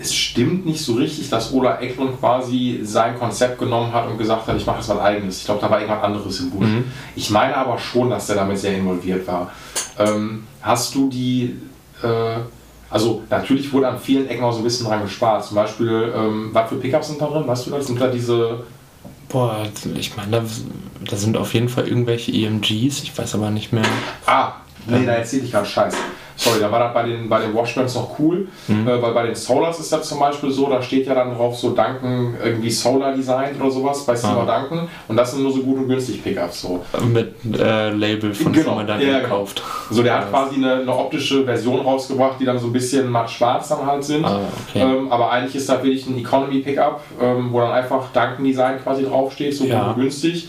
es stimmt nicht so richtig, dass Ola Eklund quasi sein Konzept genommen hat und gesagt hat, ich mache jetzt mein eigenes. Ich glaube, da war irgendwas anderes im Busch. Mhm. Ich meine aber schon, dass er damit sehr involviert war. Ähm, hast du die, äh, also natürlich wurde an vielen Ecken auch so ein bisschen dran gespart. Zum Beispiel, ähm, was für Pickups sind da drin? Weißt du das? Sind da diese. Boah, ich meine, da, da, sind auf jeden Fall irgendwelche EMGs, ich weiß aber nicht mehr. Ah, nee, da erzähle ich gerade Scheiß. Sorry, da war das bei den, bei den Washburns noch cool, mhm. äh, weil bei den Solars ist das zum Beispiel so, da steht ja dann drauf so Duncan irgendwie Solar Design oder sowas bei Steamer ah. Duncan und das sind nur so gut und günstig Pickups. So. Mit äh, Label von genau. Firma dann ja, gekauft. Genau. So, der hat quasi eine, eine, optische Version rausgebracht, die dann so ein bisschen matt schwarz dann halt sind. Ah, okay. ähm, aber eigentlich ist das wirklich ein Economy Pickup, ähm, wo dann einfach Duncan Design quasi draufsteht, so ja. gut und günstig.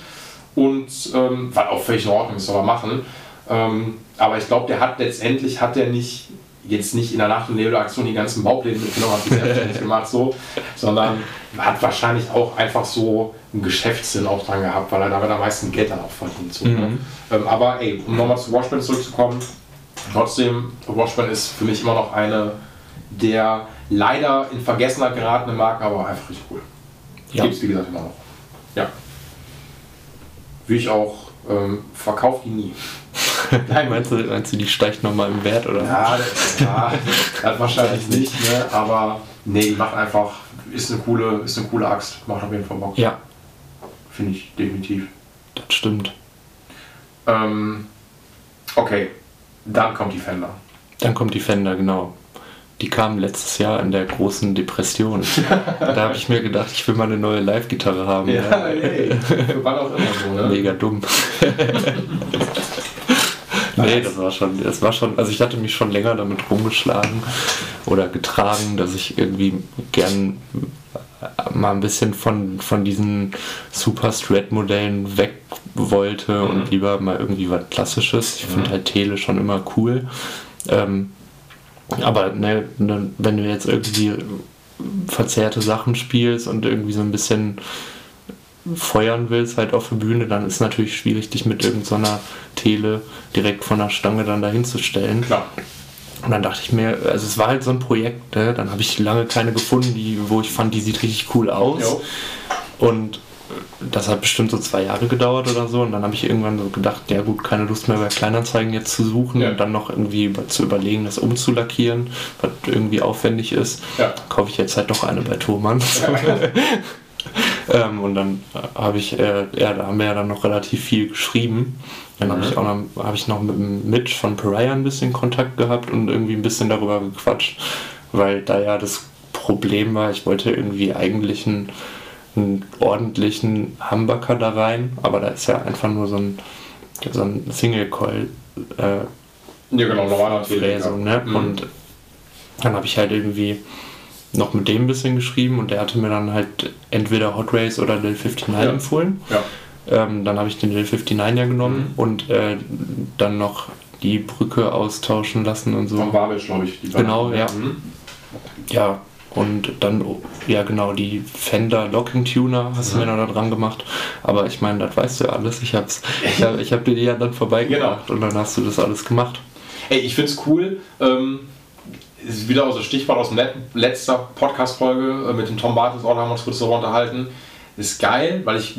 Und ähm, was auch völlig in Ordnung ist, soll er machen. Ähm, aber ich glaube, der hat letztendlich hat der nicht jetzt nicht in der Nacht- und Nebelaktion die ganzen Baupläne mitgenommen, hat selbstständig [LAUGHS] gemacht, so, sondern hat wahrscheinlich auch einfach so einen Geschäftssinn auch dran gehabt, weil er damit am meisten Geld dann auch verdient. So, ne? mhm. ne? ähm, aber ey, um nochmal zu Washburn zurückzukommen, trotzdem, Washburn ist für mich immer noch eine der leider in Vergessenheit geratene Marken, aber einfach richtig cool. Ja. Gibt es wie gesagt immer noch. Ja. Wie ich auch, ähm, verkauft die nie. [LAUGHS] Nein, meinst du, meinst du, die steigt nochmal im Wert, oder? Ja, das, ja, das wahrscheinlich nicht, ne? aber nee, die macht einfach, ist eine coole, ist eine coole Axt, macht auf jeden Fall Bock. Ja. Finde ich definitiv. Das stimmt. Ähm, okay, dann kommt die Fender. Dann kommt die Fender, genau. Die kam letztes Jahr in der großen Depression. [LAUGHS] da habe ich mir gedacht, ich will mal eine neue Live-Gitarre haben. Ja, ja. Ey, war auch immer so, ne? Mega dumm. [LAUGHS] nee, das war schon, das war schon, also ich hatte mich schon länger damit rumgeschlagen oder getragen, dass ich irgendwie gern mal ein bisschen von, von diesen Super Strat Modellen weg wollte mhm. und lieber mal irgendwie was Klassisches. Ich finde mhm. halt Tele schon immer cool. Ähm, aber ne, ne, wenn du jetzt irgendwie verzerrte Sachen spielst und irgendwie so ein bisschen feuern willst, halt auf der Bühne, dann ist natürlich schwierig, dich mit irgendeiner Tele direkt von der Stange dann dahin zu stellen. Klar. Und dann dachte ich mir, also es war halt so ein Projekt, ne? dann habe ich lange keine gefunden, die, wo ich fand, die sieht richtig cool aus. Jo. Und das hat bestimmt so zwei Jahre gedauert oder so. Und dann habe ich irgendwann so gedacht, ja gut, keine Lust mehr bei Kleinanzeigen jetzt zu suchen ja. und dann noch irgendwie zu überlegen, das umzulackieren, was irgendwie aufwendig ist. Ja. Kaufe ich jetzt halt doch eine bei Thomann. Ja. [LAUGHS] [LAUGHS] [LAUGHS] ähm, und dann habe ich, äh, ja, da haben wir ja dann noch relativ viel geschrieben. Dann mhm. habe ich auch noch, hab ich noch mit Mitch von Pariah ein bisschen Kontakt gehabt und irgendwie ein bisschen darüber gequatscht, weil da ja das Problem war, ich wollte irgendwie eigentlich einen, einen ordentlichen Humbucker da rein, aber da ist ja einfach nur so ein, so ein Single-Coil. Äh, ja, genau, normaler Fräsung, ne? Mhm. Und dann habe ich halt irgendwie noch mit dem ein bisschen geschrieben und der hatte mir dann halt entweder Hot Race oder Lil 59 ja. empfohlen. Ja. Ähm, dann habe ich den Lil 59 ja genommen mhm. und äh, dann noch die Brücke austauschen lassen und so. Von Babisch, glaube ich. genau, ja. Mhm. Ja, und dann, ja genau, die Fender Locking Tuner hast mhm. du mir noch da dran gemacht. Aber ich meine, das weißt du ja alles. Ich, hab's, ich, hab, ich hab dir die ja dann vorbeigebracht genau. und dann hast du das alles gemacht. Ey, ich find's cool. Ähm ist wieder so Stichwort aus letzter Podcast-Folge äh, mit dem Tom Bartels, auch da haben wir uns kurz darüber unterhalten. Ist geil, weil ich.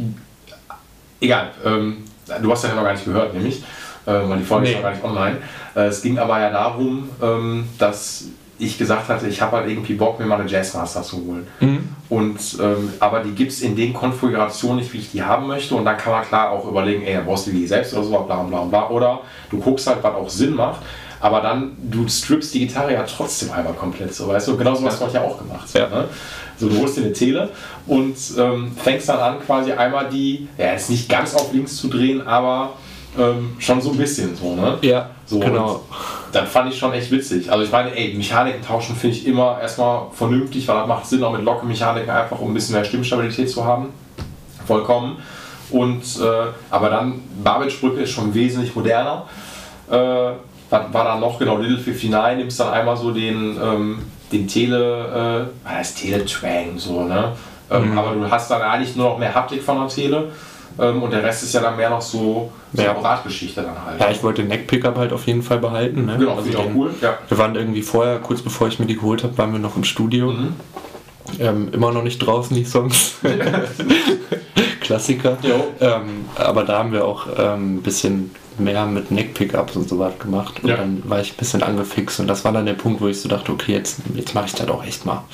Egal, ähm, du hast ja noch gar nicht gehört, nämlich, äh, weil die Folge nee. ist noch gar nicht online. Äh, es ging aber ja darum, ähm, dass ich gesagt hatte, ich habe halt irgendwie Bock, mir mal eine Jazzmaster zu holen. Mhm. Und, ähm, aber die gibt es in den Konfigurationen nicht, wie ich die haben möchte. Und dann kann man klar auch überlegen, ey, brauchst du die selbst oder so, bla bla bla. Oder du guckst halt, was auch Sinn macht. Aber dann, du strippst die Gitarre ja trotzdem einmal komplett, so weißt du, genau so was ja. ja auch gemacht. So, ja. ne? so, du holst dir eine Tele und ähm, fängst dann an, quasi einmal die, ja, jetzt nicht ganz auf links zu drehen, aber ähm, schon so ein bisschen so, ne? Ja, so, genau. Dann fand ich schon echt witzig. Also ich meine, ey, Mechaniken tauschen finde ich immer erstmal vernünftig, weil das macht Sinn, auch mit Locke-Mechaniken einfach, um ein bisschen mehr Stimmstabilität zu haben. Vollkommen. Und, äh, aber dann, Babelsbrücke ist schon wesentlich moderner. Äh, was war da noch? Genau, Little 59, nimmst dann einmal so den, ähm, den Tele, äh, was heißt Tele-Twang, so, ne? Ähm, Aber du hast dann eigentlich nur noch mehr Haptik von der Tele ähm, und der Rest ist ja dann mehr noch so, so Ja. Apparatgeschichte dann halt. Ja, ich wollte den Neck-Pickup halt auf jeden Fall behalten. Ne? genau, finde ich auch den- cool. Ja. Wir waren irgendwie vorher, kurz bevor ich mir die geholt habe, waren wir noch im Studio. Mhm. Ähm, immer noch nicht draußen die Songs. [LAUGHS] [LAUGHS] Klassiker. Ähm, aber da haben wir auch ähm, ein bisschen mehr mit Neck-Pickups und so was gemacht. Und Ja. dann war ich ein bisschen angefixt. Und das war dann der Punkt, wo ich so dachte, okay, jetzt, jetzt mache ich das auch echt mal.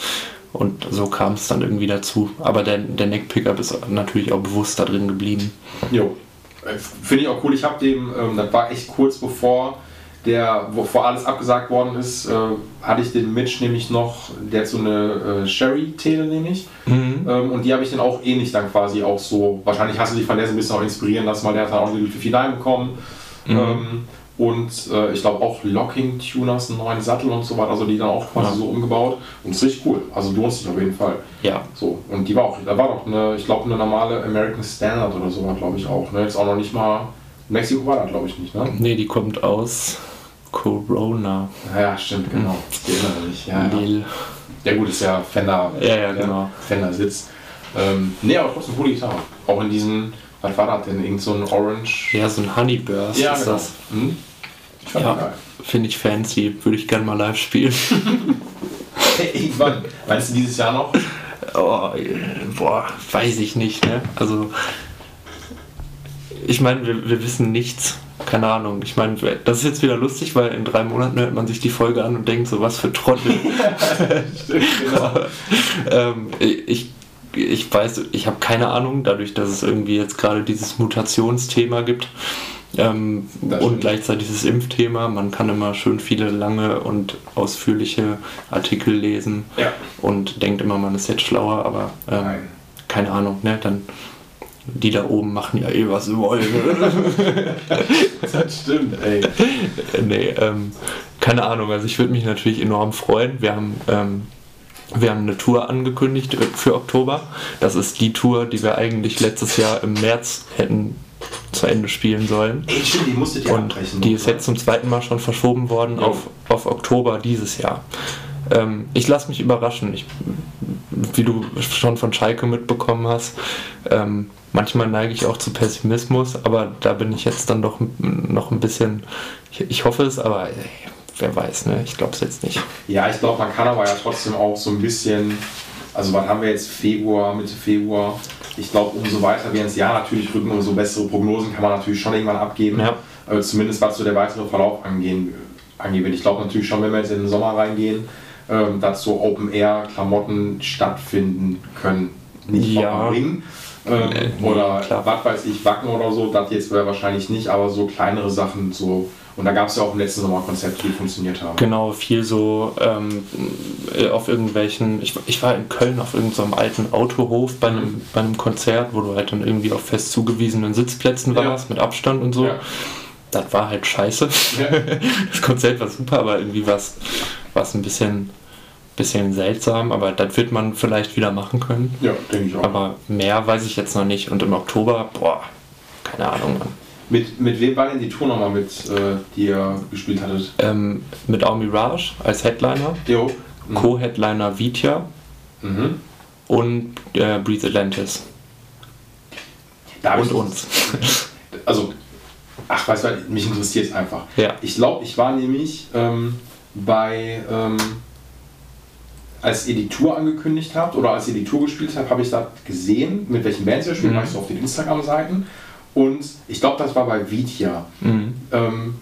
Und so kam es dann irgendwie dazu. Aber der, der Neck-Pickup ist natürlich auch bewusst da drin geblieben. Jo. Äh, Finde ich auch cool. Ich habe dem, ähm, das war echt kurz bevor der, bevor alles abgesagt worden ist, äh, hatte ich den Mitch nämlich noch, der hat so eine äh, Sherry-Tele nämlich. Ähm, und die habe ich dann auch ähnlich dann quasi auch so, wahrscheinlich hast du dich von der so ein bisschen auch inspirieren lassen, weil der hat dann auch die viel bekommen. Ähm, und äh, ich glaube auch Locking Tuners, einen neuen Sattel und so weiter, also die dann auch quasi Ja. so umgebaut. Und ist richtig cool. Also lohnt sich auf jeden Fall. Ja. So, und die war auch, da war doch eine, ich glaube, eine normale American Standard oder so war, glaube ich, auch. Ne? Jetzt auch noch nicht mal, Mexiko war da, glaube ich, nicht, ne? Nee, die kommt aus Corona. Ja, stimmt, genau. Ich erinnere mich. Ja, ja. Lil. ja gut, ist ja Fender, Ja, ja, genau. Fender-Sitz. Ähm, nee, aber trotzdem coole Gitarre. Auch in diesen, was war das denn? Irgend so ein Orange. Ja, so ein Honeyburst Ja, ist genau. das. Hm? Ich fand Ja, geil. finde ich fancy. Würde ich gerne mal live spielen. [LAUGHS] Irgendwann. Meinst du dieses Jahr noch? oh, boah, weiß ich nicht, ne? Also, ich meine, wir, wir wissen nichts. Keine Ahnung. Ich meine, das ist jetzt wieder lustig, weil in drei Monaten hört man sich die Folge an und denkt so, was für Trottel. [LAUGHS] genau. [LAUGHS] ähm, ich, ich weiß, ich habe keine Ahnung, dadurch, dass es irgendwie jetzt gerade dieses Mutationsthema gibt ähm, und stimmt. gleichzeitig dieses Impfthema. Man kann immer schön viele lange und ausführliche Artikel lesen Ja. und denkt immer, man ist jetzt schlauer, aber ähm, keine Ahnung, ne? Dann die da oben machen ja eh was sie wollen. [LAUGHS] Das stimmt, ey. Äh, nee, ähm, keine Ahnung. Also ich würde mich natürlich enorm freuen. Wir haben, ähm, wir haben eine Tour angekündigt äh, für Oktober. Das ist die Tour, die wir eigentlich letztes Jahr im März hätten zu Ende spielen sollen. Ey, stimmt, die musstet ihr Und die ist jetzt zum zweiten Mal schon verschoben worden Ja. auf, auf Oktober dieses Jahr. Ähm, ich lasse mich überraschen. Ich, wie du schon von Schalke mitbekommen hast, ähm, manchmal neige ich auch zu Pessimismus, aber da bin ich jetzt dann doch noch ein bisschen. Ich, ich hoffe es, aber ey, wer weiß, ne? Ich glaube es jetzt nicht. Ja, ich glaube, man kann aber ja trotzdem auch so ein bisschen, also wann haben wir jetzt Februar, Mitte Februar? Ich glaube, umso weiter wir ins Jahr natürlich rücken, umso bessere Prognosen kann man natürlich schon irgendwann abgeben. Ja. Äh, zumindest was so der weitere Verlauf angehen, wird. Ich glaube natürlich schon, wenn wir jetzt in den Sommer reingehen, ähm, dass so Open-Air-Klamotten stattfinden können. Nicht Ja. Ring. Ähm, nee, oder klar. was weiß ich, Wacken oder so, das jetzt wäre wahrscheinlich nicht, aber so kleinere Sachen so. Und da gab es ja auch im letzten Sommer Konzepte, die funktioniert haben. Genau, viel so ähm, äh, auf irgendwelchen. Ich, ich war in Köln auf irgendeinem alten Autohof bei einem, bei einem Konzert, wo du halt dann irgendwie auf fest zugewiesenen Sitzplätzen Ja. warst, mit Abstand und so. Ja. Das war halt scheiße. Ja. [LAUGHS] Das Konzert war super, aber irgendwie war es ein bisschen, bisschen seltsam. Aber das wird man vielleicht wieder machen können. Ja, denke ich auch. Aber mehr weiß ich jetzt noch nicht. Und im Oktober, boah, keine Ahnung. Mann. mit, mit wem war denn die Tour nochmal mit, äh, die ihr gespielt hattet? Ähm, mit Au Mirage als Headliner, Jo. Mhm. Co-Headliner Vitya Mhm. und äh, Breathe Atlantis. Und uns. [LAUGHS] Also, ach, weißt du, mich interessiert es einfach. Ja. Ich glaube, ich war nämlich ähm, bei, ähm, als ihr die Tour angekündigt habt oder als ihr die Tour gespielt habt, habe ich da gesehen, mit welchen Bands ihr spielt, Mhm. so auf den Instagram-Seiten. Und ich glaube, das war bei Vitya. Mhm. Ähm,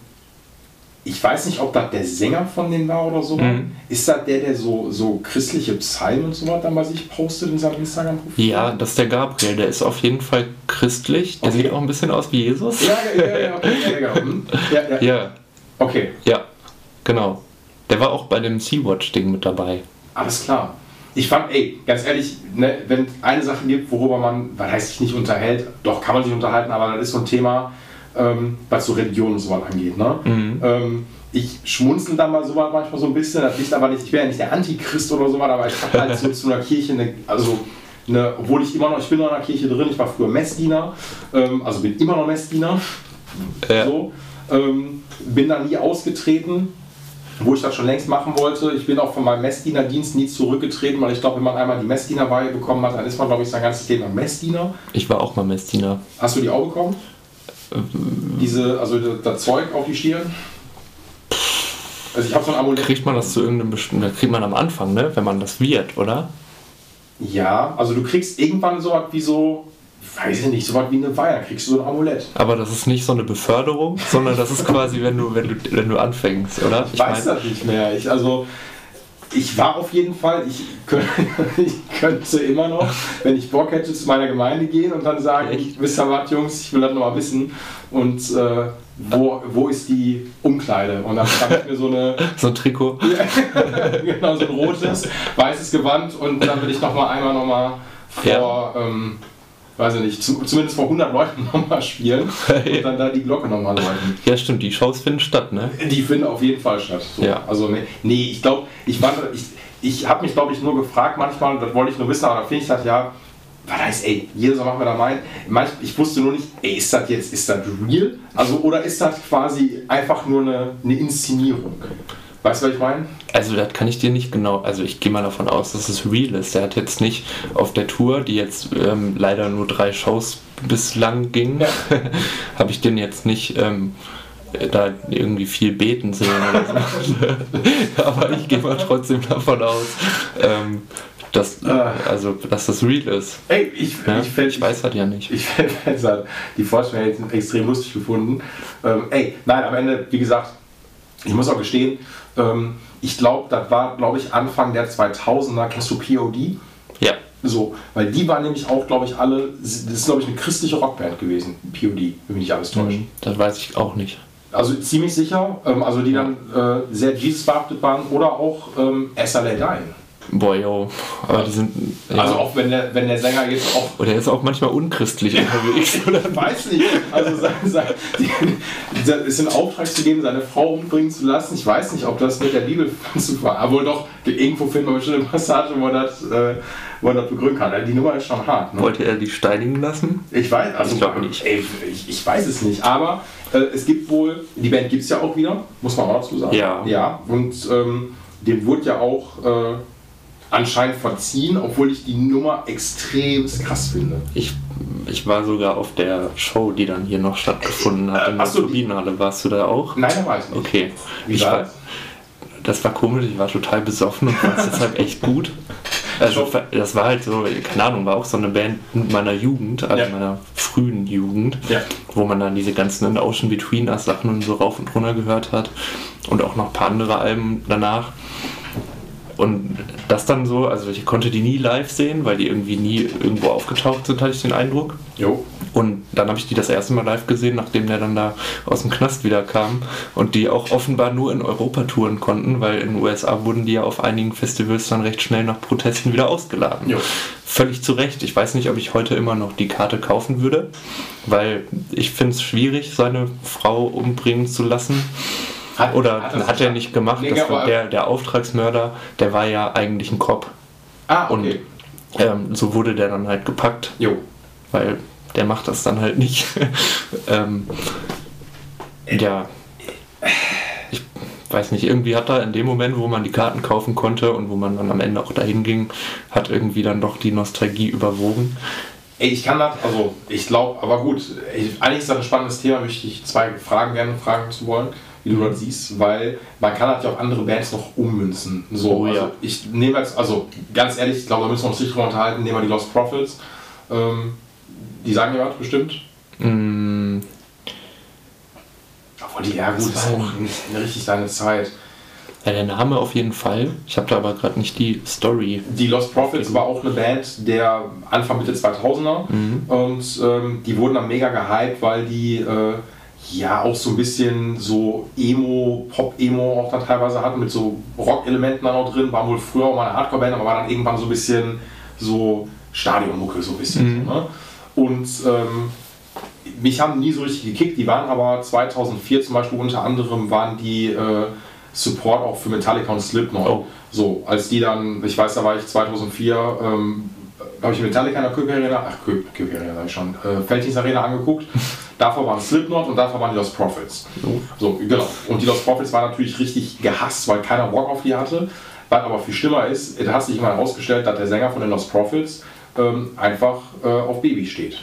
ich weiß nicht, ob das der Sänger von denen war oder so. Mhm. Ist das der, der so, so christliche Psalmen und so was dann bei sich postet in seinem Instagram-Profil? Ja, das ist der Gabriel. Der ist auf jeden Fall christlich. Der Okay. sieht auch ein bisschen aus wie Jesus. Ja, ja, ja, ja, okay, ja, ja, genau. [LAUGHS] Hm. ja, ja. Ja, Okay, ja, genau. Der war auch bei dem Sea-Watch-Ding mit dabei. Alles klar. Ich fand, ey, ganz ehrlich, ne, wenn eine Sache gibt, worüber man, was heißt sich nicht unterhält, doch kann man sich unterhalten, aber das ist so ein Thema, ähm, was so Religion und so was angeht. Ne? Mhm. Ähm, ich schmunzel da mal so was manchmal so ein bisschen, das liegt aber nicht, ich bin ja nicht der Antichrist oder so was, aber ich habe halt so zu einer Kirche eine, also eine, obwohl ich immer noch, ich bin noch in einer Kirche drin, ich war früher Messdiener, ähm, also bin immer noch Messdiener, Ja. so, ähm, bin da nie ausgetreten, wo ich das schon längst machen wollte. Ich bin auch von meinem Messdienerdienst nie zurückgetreten, weil ich glaube, wenn man einmal die Messdienerweihe bekommen hat, dann ist man, glaube ich, sein ganzes Leben Messdiener. Ich war auch mal Messdiener. Hast du die auch bekommen? Diese, also das, Zeug auf die Stirn? Also ich habe so ein Amulett. Kriegt man das zu irgendeinem bestimmten, kriegt man am Anfang, ne? Wenn man das wird, oder? Ja, also du kriegst irgendwann so was wie so, weiß ich nicht, so was wie eine Weihe, dann kriegst du so ein Amulett. Aber das ist nicht so eine Beförderung, sondern das ist quasi, wenn du, wenn du, wenn du anfängst, oder? Ich weiß das nicht mehr. Ich, also, ich war auf jeden Fall, ich könnte, [LAUGHS] ich könnte immer noch, wenn ich Bock hätte, zu meiner Gemeinde gehen und dann sagen, Echt? wisst ihr was, Jungs, ich will das nochmal wissen. Und äh, wo, wo ist die Umkleide? Und dann habe ich mir so eine, [LAUGHS] So ein Trikot. [LAUGHS] genau, so ein rotes, weißes Gewand und dann will ich nochmal einmal nochmal vor, ähm, weiß ich nicht, zu, zumindest vor 100 Leuten [LAUGHS] nochmal spielen [LAUGHS] und dann da die Glocke nochmal läuten. Ja, stimmt, die Shows finden statt, ne? Die finden auf jeden Fall statt. So. Ja. Also nee, nee ich glaube, ich war, ich, ich habe mich glaube ich nur gefragt manchmal, das wollte ich nur wissen, aber da finde ich das ja, was heißt, ey, jeder soll machen, wer da. Manch, ich wusste nur nicht, ey, ist das jetzt, ist das real? Also oder ist das quasi einfach nur eine, eine Inszenierung? Weißt du, was ich meine? Also das kann ich dir nicht genau, also ich gehe mal davon aus, dass es real ist. Er hat jetzt nicht auf der Tour, die jetzt ähm, leider nur drei Shows bislang ging, Ja. [LAUGHS] habe ich den jetzt nicht ähm, da irgendwie viel beten sehen oder so. [LAUGHS] Aber ich gehe mal trotzdem davon aus, ähm, dass, Ah. also, dass das real ist. Ey, ich, Ja? ich, fänd, ich weiß das ja nicht. Ich [LAUGHS] hätte die Vorstellung extrem lustig gefunden. Ähm, ey, nein, am Ende, wie gesagt, ich muss auch gestehen, ähm, ich glaube, das war, glaube ich, Anfang der 2000er, kennst du POD? Ja, So, weil die waren nämlich auch, glaube ich, alle, das ist, glaube ich, eine christliche Rockband gewesen, POD, wenn mich nicht alles täuscht. das weiß ich auch nicht. Also ziemlich sicher, ähm, also die dann äh, sehr Jesus-behaftet waren oder auch ähm, SLA Dying. Boah, yo. Aber die sind. Ja. Also auch wenn der, wenn der Sänger jetzt auch Oder er ist auch manchmal unchristlich unterwegs, [LAUGHS] oder? Ich weiß nicht. Also sein, sein, die, dieser- ist in Auftrag zu geben, seine Frau umbringen zu lassen. Ich weiß nicht, ob das mit der Bibel [LAUGHS] zu war. Aber wohl doch, irgendwo finden wir bestimmt eine Passage, wo er das, äh, wo er das begründen kann. Die Nummer ist schon hart. Ne? Wollte er die steinigen lassen? Ich weiß, also Ich glaube nicht. Ey, ich, ich weiß es nicht. Aber äh, es gibt wohl, die Band gibt es ja auch wieder, muss man auch dazu sagen. Ja. Ja. Und ähm, dem wurde ja auch äh, anscheinend verziehen, obwohl ich die Nummer extrem krass finde. Ich, ich war sogar auf der Show, die dann hier noch stattgefunden hat. Äh, in der so, Turbinenhalle. Warst du da auch? Nein, da weiß ich nicht. Okay. Wie ich war war, das? das war komisch, ich war total besoffen und fand es deshalb [LAUGHS] echt gut. Also das war halt so, keine Ahnung, war auch so eine Band meiner Jugend, also Ja. meiner frühen Jugend, Ja. wo man dann diese ganzen Ocean Between Us Sachen und so rauf und runter gehört hat und auch noch ein paar andere Alben danach. Und das dann so, also ich konnte die nie live sehen, weil die irgendwie nie irgendwo aufgetaucht sind, hatte ich den Eindruck. Jo. Und dann habe ich die das erste Mal live gesehen, nachdem der dann da aus dem Knast wieder kam und die auch offenbar nur in Europa touren konnten, weil in den USA wurden die ja auf einigen Festivals dann recht schnell nach Protesten wieder ausgeladen. Jo. Völlig zu Recht. Ich weiß nicht, ob ich heute immer noch die Karte kaufen würde, weil ich finde es schwierig, seine Frau umbringen zu lassen. Hat, Oder das hat, er nicht gemacht. Nee, das war der, der Auftragsmörder, der war ja eigentlich ein Cop. Ah, Und okay. ähm, so wurde der dann halt gepackt Jo. weil der macht das dann halt nicht. [LAUGHS] ähm, ja. Ich weiß nicht, irgendwie hat da in dem Moment, wo man die Karten kaufen konnte und wo man dann am Ende auch dahin ging, hat irgendwie dann doch die Nostalgie überwogen. Ey, ich kann das, also ich glaube, aber gut, ich, eigentlich ist das ein spannendes Thema, möchte ich zwei Fragen gerne fragen zu wollen, wie du das siehst, weil man kann halt ja auf andere Bands noch ummünzen. So, Oh, also ja. ich nehme jetzt, also ganz ehrlich, ich glaube, da müssen wir uns nicht drüber unterhalten, nehmen wir die Lost Profits. Ähm, die sagen ja was bestimmt. Mm, Obwohl die, ja gut, Das ist auch nicht richtig seine Zeit. ja, der Name auf jeden Fall. Ich habe da aber gerade nicht die Story. Die Lost Profits war auch eine Band der Anfang Mitte 2000er und ähm, die wurden dann mega gehypt, weil die äh, ja auch so ein bisschen so Emo, Pop-Emo auch dann teilweise hatten mit so Rock-Elementen dann auch drin, waren wohl früher auch mal eine Hardcore-Band, aber war dann irgendwann so ein bisschen so Stadionmucke so ein bisschen. So, ne? Und ähm, mich haben nie so richtig gekickt, die waren aber 2004 zum Beispiel unter anderem waren die äh, Support auch für Metallica und Slipknot. Oh. So, als die dann, ich weiß, da war ich 2004 ähm, habe ich Metallica in der Köpi Arena, ach Köpi, Köpi Arena sag ich schon, äh, Felddienst Arena angeguckt. [LAUGHS] davor waren Slipknot und davor waren die Lost Profits. Oh. So, genau. Und die Lost Profits waren natürlich richtig gehasst, weil keiner Bock auf die hatte. Was aber viel schlimmer ist, da hat sich immer herausgestellt, dass der Sänger von den Lost Profits ähm, einfach äh, auf Baby steht.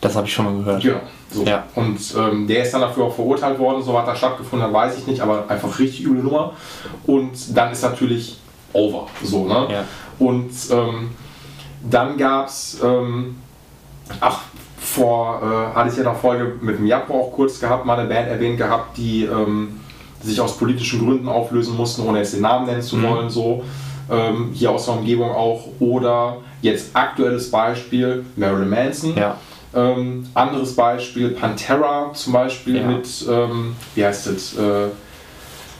Das habe ich schon mal gehört. Genau. So. Ja. Und ähm, der ist dann dafür auch verurteilt worden, so was da stattgefunden hat, weiß ich nicht, aber einfach richtig üble Nummer. Und dann ist natürlich over. So, ne? Ja. Und ähm, dann gab es, ähm, ach, vor, äh, hatte ich ja in der Folge mit dem Japo auch kurz gehabt, mal eine Band erwähnt gehabt, die ähm, sich aus politischen Gründen auflösen mussten, ohne jetzt den Namen nennen zu Mhm. wollen, so. Ähm, hier aus der Umgebung auch. Oder jetzt aktuelles Beispiel, Marilyn Manson. Ja. Ähm, anderes Beispiel, Pantera zum Beispiel Ja. mit, ähm, wie heißt es, äh,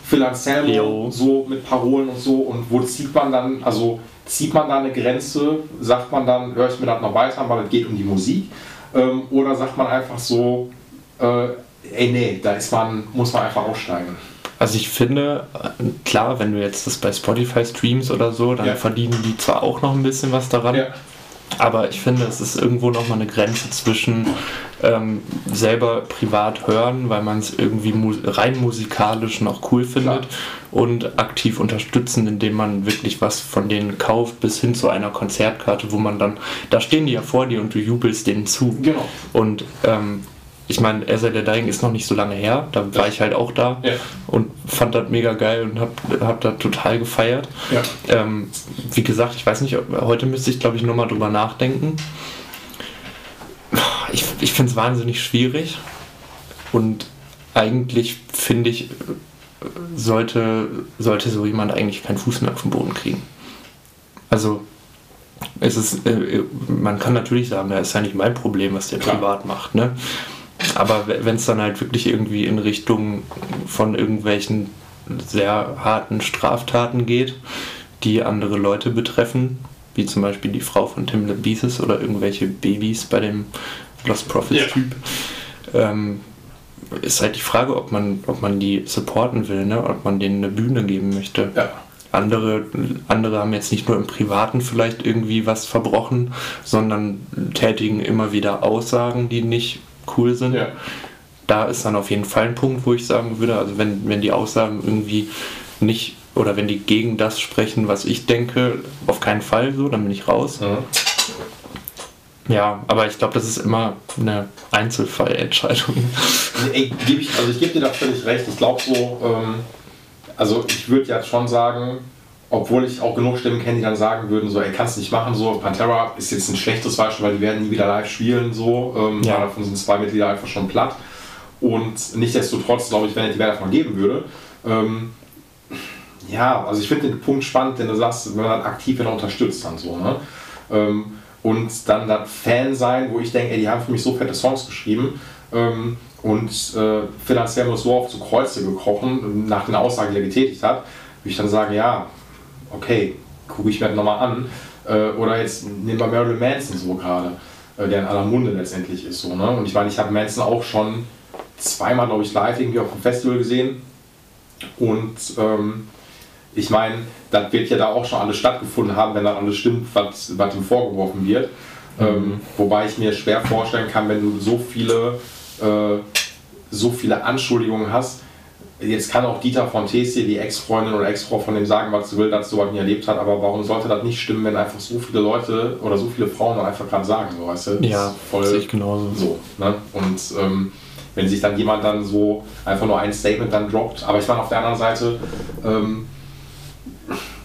Phil Anselmo, so mit Parolen und so. Und wo zieht man dann, also zieht man da eine Grenze, sagt man dann, höre ich mir das noch weiter weil es geht um die Musik? Ähm, oder sagt man einfach so, äh, ey nee, da ist man, muss man einfach aussteigen. Also ich finde, äh, klar, wenn du jetzt das bei Spotify streamst oder so, dann Ja. verdienen die zwar auch noch ein bisschen was daran, aber ich finde, es ist irgendwo nochmal eine Grenze zwischen ähm, selber privat hören, weil man es irgendwie mu rein musikalisch noch cool findet und aktiv unterstützen, indem man wirklich was von denen kauft, bis hin zu einer Konzertkarte, wo man dann, da stehen die ja vor dir und du jubelst denen zu. Genau. Und ähm, ich meine, I Lay Dying ist noch nicht so lange her, da war ich halt auch da Ja. und fand das mega geil und hab, hab das total gefeiert. Ja. Ähm, wie gesagt, ich weiß nicht, heute müsste ich glaube ich nochmal drüber nachdenken. Ich, ich finde es wahnsinnig schwierig und eigentlich finde ich, sollte, sollte so jemand eigentlich keinen Fuß mehr auf den Boden kriegen. Also es ist, äh, man kann natürlich sagen, ja, ist ja nicht mein Problem, was der Klar. privat macht, ne? Aber wenn es dann halt wirklich irgendwie in Richtung von irgendwelchen sehr harten Straftaten geht, die andere Leute betreffen, wie zum Beispiel die Frau von Tim LeBeathis oder irgendwelche Babys bei dem Lost Profits Typ, ähm, ist halt die Frage, ob man, ob man die supporten will, ne? ob man denen eine Bühne geben möchte. Ja. Andere, andere haben jetzt nicht nur im Privaten vielleicht irgendwie was verbrochen, sondern tätigen immer wieder Aussagen, die nicht cool sind. Ja. Da ist dann auf jeden Fall ein Punkt, wo ich sagen würde, also wenn, wenn die Aussagen irgendwie nicht oder wenn die gegen das sprechen, was ich denke, auf keinen Fall so, dann bin ich raus. Mhm. Ja, aber ich glaube, das ist immer eine Einzelfallentscheidung. Ey, geb ich, also ich gebe dir da völlig recht. Ich glaube so, ähm, also ich würde jetzt schon sagen, obwohl ich auch genug Stimmen kenne, die dann sagen würden, so, ey, kannst nicht machen, so, Pantera ist jetzt ein schlechtes Beispiel, weil die werden nie wieder live spielen, so, ähm, Ja. davon sind zwei Mitglieder einfach schon platt. Und nichtsdestotrotz, glaube ich, wenn es die Band davon geben würde, ähm, ja, also ich finde den Punkt spannend, denn du sagst, wenn man aktiv wieder unterstützt dann so, ne? Ähm, und dann das Fan sein, wo ich denke, ey, die haben für mich so fette Songs geschrieben ähm, und äh, finanziell muss so auf zu Kreuze gekrochen, nach den Aussagen, die er getätigt hat, würde ich dann sagen, ja, okay, gucke ich mir das nochmal an. Äh, oder jetzt nehmen wir Marilyn Manson so gerade, äh, der in aller Munde letztendlich ist. So, ne? Und ich meine, ich habe Manson auch schon zweimal, glaube ich, live irgendwie auf dem Festival gesehen. Und ähm, ich meine, das wird ja da auch schon alles stattgefunden haben, wenn dann alles stimmt, was, was ihm vorgeworfen wird. Ähm, wobei ich mir schwer vorstellen kann, wenn du so viele, äh, so viele Anschuldigungen hast. Jetzt kann auch Dieter von Tessie, die Ex-Freundin oder Ex-Frau von dem sagen, was sie will, dass sie sowas nie erlebt hat, aber warum sollte das nicht stimmen, wenn einfach so viele Leute oder so viele Frauen dann einfach gerade sagen, so weißt du? Das Ja, voll sehe ich genauso. so. Ne? Und ähm, wenn sich dann jemand dann so einfach nur ein Statement dann droppt, aber ich meine auf der anderen Seite, ähm,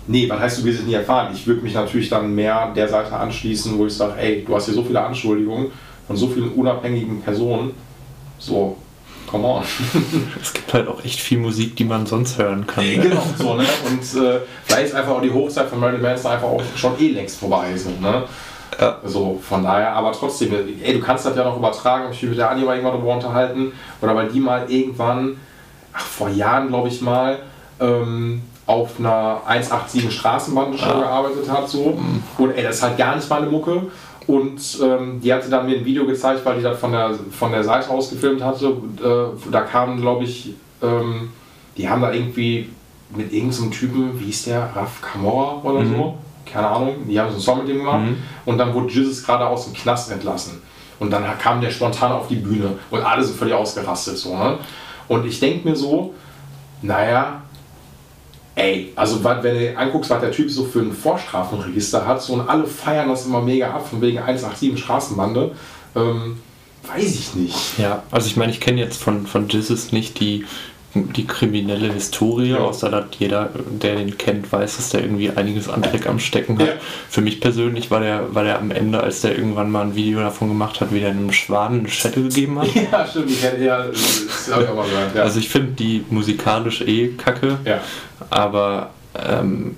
nee, was heißt du wirst es nie erfahren? Ich würde mich natürlich dann mehr der Seite anschließen, wo ich sage, ey, du hast hier so viele Anschuldigungen von so vielen unabhängigen Personen, so, come on. [LAUGHS] Es gibt halt auch echt viel Musik, die man sonst hören kann. ne? genau, so, ne? Und äh, vielleicht ist einfach auch die Hochzeit von Marilyn Manson einfach auch schon eh längst vorbei. So, ne? Ja. So, von daher, aber trotzdem, ey, du kannst das ja noch übertragen, ich mich mit der Anja mal irgendwann darüber unterhalten, oder weil die mal irgendwann, ach, vor Jahren, glaube ich mal, ähm, auf einer 187 Straßenbahn schon Ah. gearbeitet hat, so. Und ey, das ist halt gar nicht meine Mucke. Und ähm, die hatte dann mir ein Video gezeigt, weil die das von der, von der Seite aus gefilmt hatte. Äh, da kamen, glaube ich, ähm, die haben da irgendwie mit irgendeinem Typen, wie hieß der, Raf Kamora oder Mhm. so, keine Ahnung, die haben so einen Song mit dem gemacht Mhm. und dann wurde Jesus gerade aus dem Knast entlassen. Und dann kam der spontan auf die Bühne und alle sind völlig ausgerastet. So, ne? Und ich denke mir so, naja, ey, also wenn du dir anguckst, was der Typ so für ein Vorstrafenregister hat, so und alle feiern das immer mega ab, von wegen 187 Straßenbande, ähm, weiß ich nicht. Ja, also ich meine, ich kenne jetzt von, von Jesus nicht die, die kriminelle Historie, Ja. außer dass jeder, der den kennt, weiß, dass der irgendwie einiges an Dreck am Stecken hat. Ja. Für mich persönlich war der, war der am Ende, als der irgendwann mal ein Video davon gemacht hat, wie der einem Schwan eine Schette gegeben hat. [LAUGHS] Ja, stimmt, ich hätte ja, das habe ich auch mal gehört. Ja. Also ich finde die musikalisch eh kacke, ja. aber ähm,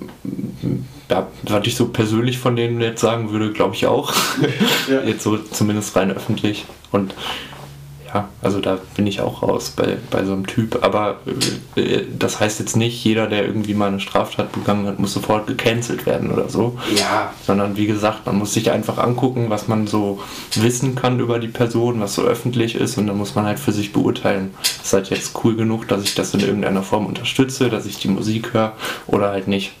ja, was ich so persönlich von denen jetzt sagen würde, glaube ich auch. [LAUGHS] Jetzt so zumindest rein öffentlich. Und ja, also da bin ich auch raus bei, bei so einem Typ. Aber äh, das heißt jetzt nicht, jeder, der irgendwie mal eine Straftat begangen hat, muss sofort gecancelt werden oder so. ja, Sondern wie gesagt, man muss sich einfach angucken, was man so wissen kann über die Person, was so öffentlich ist und dann muss man halt für sich beurteilen. Ist halt jetzt cool genug, dass ich das in irgendeiner Form unterstütze, dass ich die Musik höre oder halt nicht.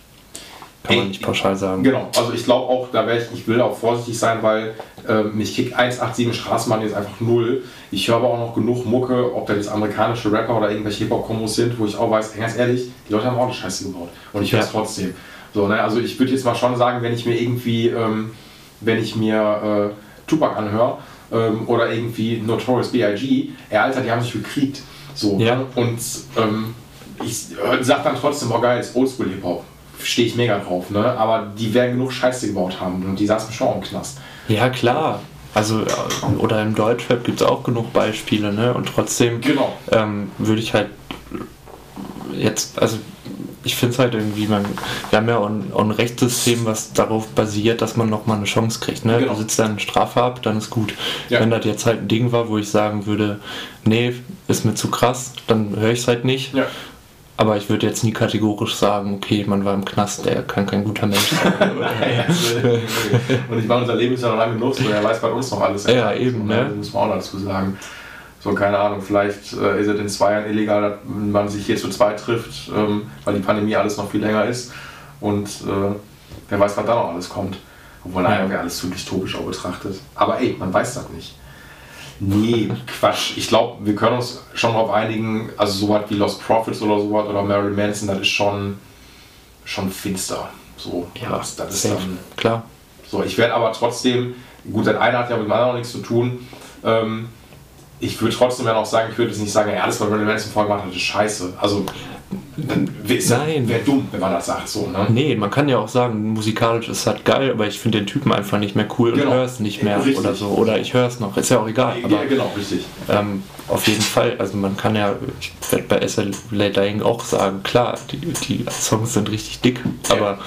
Kann man nicht pauschal sagen. Genau, also ich glaube auch, da wäre ich, ich will auch vorsichtig sein, weil ähm, mich kickt 187 Straßenbahn jetzt einfach null. Ich höre aber auch noch genug Mucke, ob das jetzt amerikanische Rapper oder irgendwelche Hip-Hop-Kombos sind, wo ich auch weiß, ganz ehrlich, die Leute haben auch eine Scheiße gebaut. Und ich höre es trotzdem. So, ne, also ich würde jetzt mal schon sagen, wenn ich mir irgendwie, ähm, wenn ich mir äh, Tupac anhöre ähm, oder irgendwie Notorious B.I.G., ey, Alter, die haben sich gekriegt. So, Ja. ne? Und ähm, ich sag dann trotzdem, oh geil, ist Oldschool-Hip-Hop. Stehe ich mega drauf, ne? Aber die werden genug Scheiße gebaut haben und die saßen schon auch im Knast. Ja, klar. Also, äh, oder im Deutschrap gibt es auch genug Beispiele, ne? Und trotzdem Genau. ähm, würde ich halt jetzt, also ich finde es halt irgendwie, man, wir haben ja auch ein, Rechtssystem, was darauf basiert, dass man nochmal eine Chance kriegt. Ne? Genau. Du sitzt dann Strafe ab, dann ist gut. Ja. Wenn das jetzt halt ein Ding war, wo ich sagen würde, nee, ist mir zu krass, dann höre ich es halt nicht. Ja. Aber ich würde jetzt nie kategorisch sagen, okay, man war im Knast, der kann kein guter Mensch sein. [LAUGHS] und ich meine, unser Leben ist ja noch lange genug, so er weiß bei uns noch alles. Ja, eben, ne? Das muss man auch dazu sagen. So, keine Ahnung, vielleicht äh, ist es in zwei Jahren illegal, dass man sich hier zu zweit trifft, ähm, weil die Pandemie alles noch viel länger ist. Und äh, wer weiß, was da noch alles kommt. Obwohl, naja, Ja. wäre alles zu dystopisch auch betrachtet. Aber ey, man weiß das nicht. Nee, Quatsch. Ich glaube, wir können uns schon darauf einigen, also sowas wie Lost Profits oder sowas oder Marilyn Manson, das ist schon, schon finster. So, das, das ist dann. Klar. So, ich werde aber trotzdem, gut, das eine hat ja mit dem anderen auch nichts zu tun. Ähm, ich würde trotzdem dann auch sagen, ich würde jetzt nicht sagen, ja, alles, was Marilyn Manson vorher gemacht hat, ist scheiße. Also, Nein. wäre dumm, wenn man das sagt, so, ne? Nee, man kann ja auch sagen, musikalisch ist halt geil, aber ich finde den Typen einfach nicht mehr cool und Genau. höre es nicht mehr Richtig. oder so. Oder ich höre es noch, ist ja auch egal. Aber ja, genau, richtig. ähm, auf jeden Fall, also man kann ja, ich werde bei SLA Dying auch sagen, klar, die, die Songs sind richtig dick, aber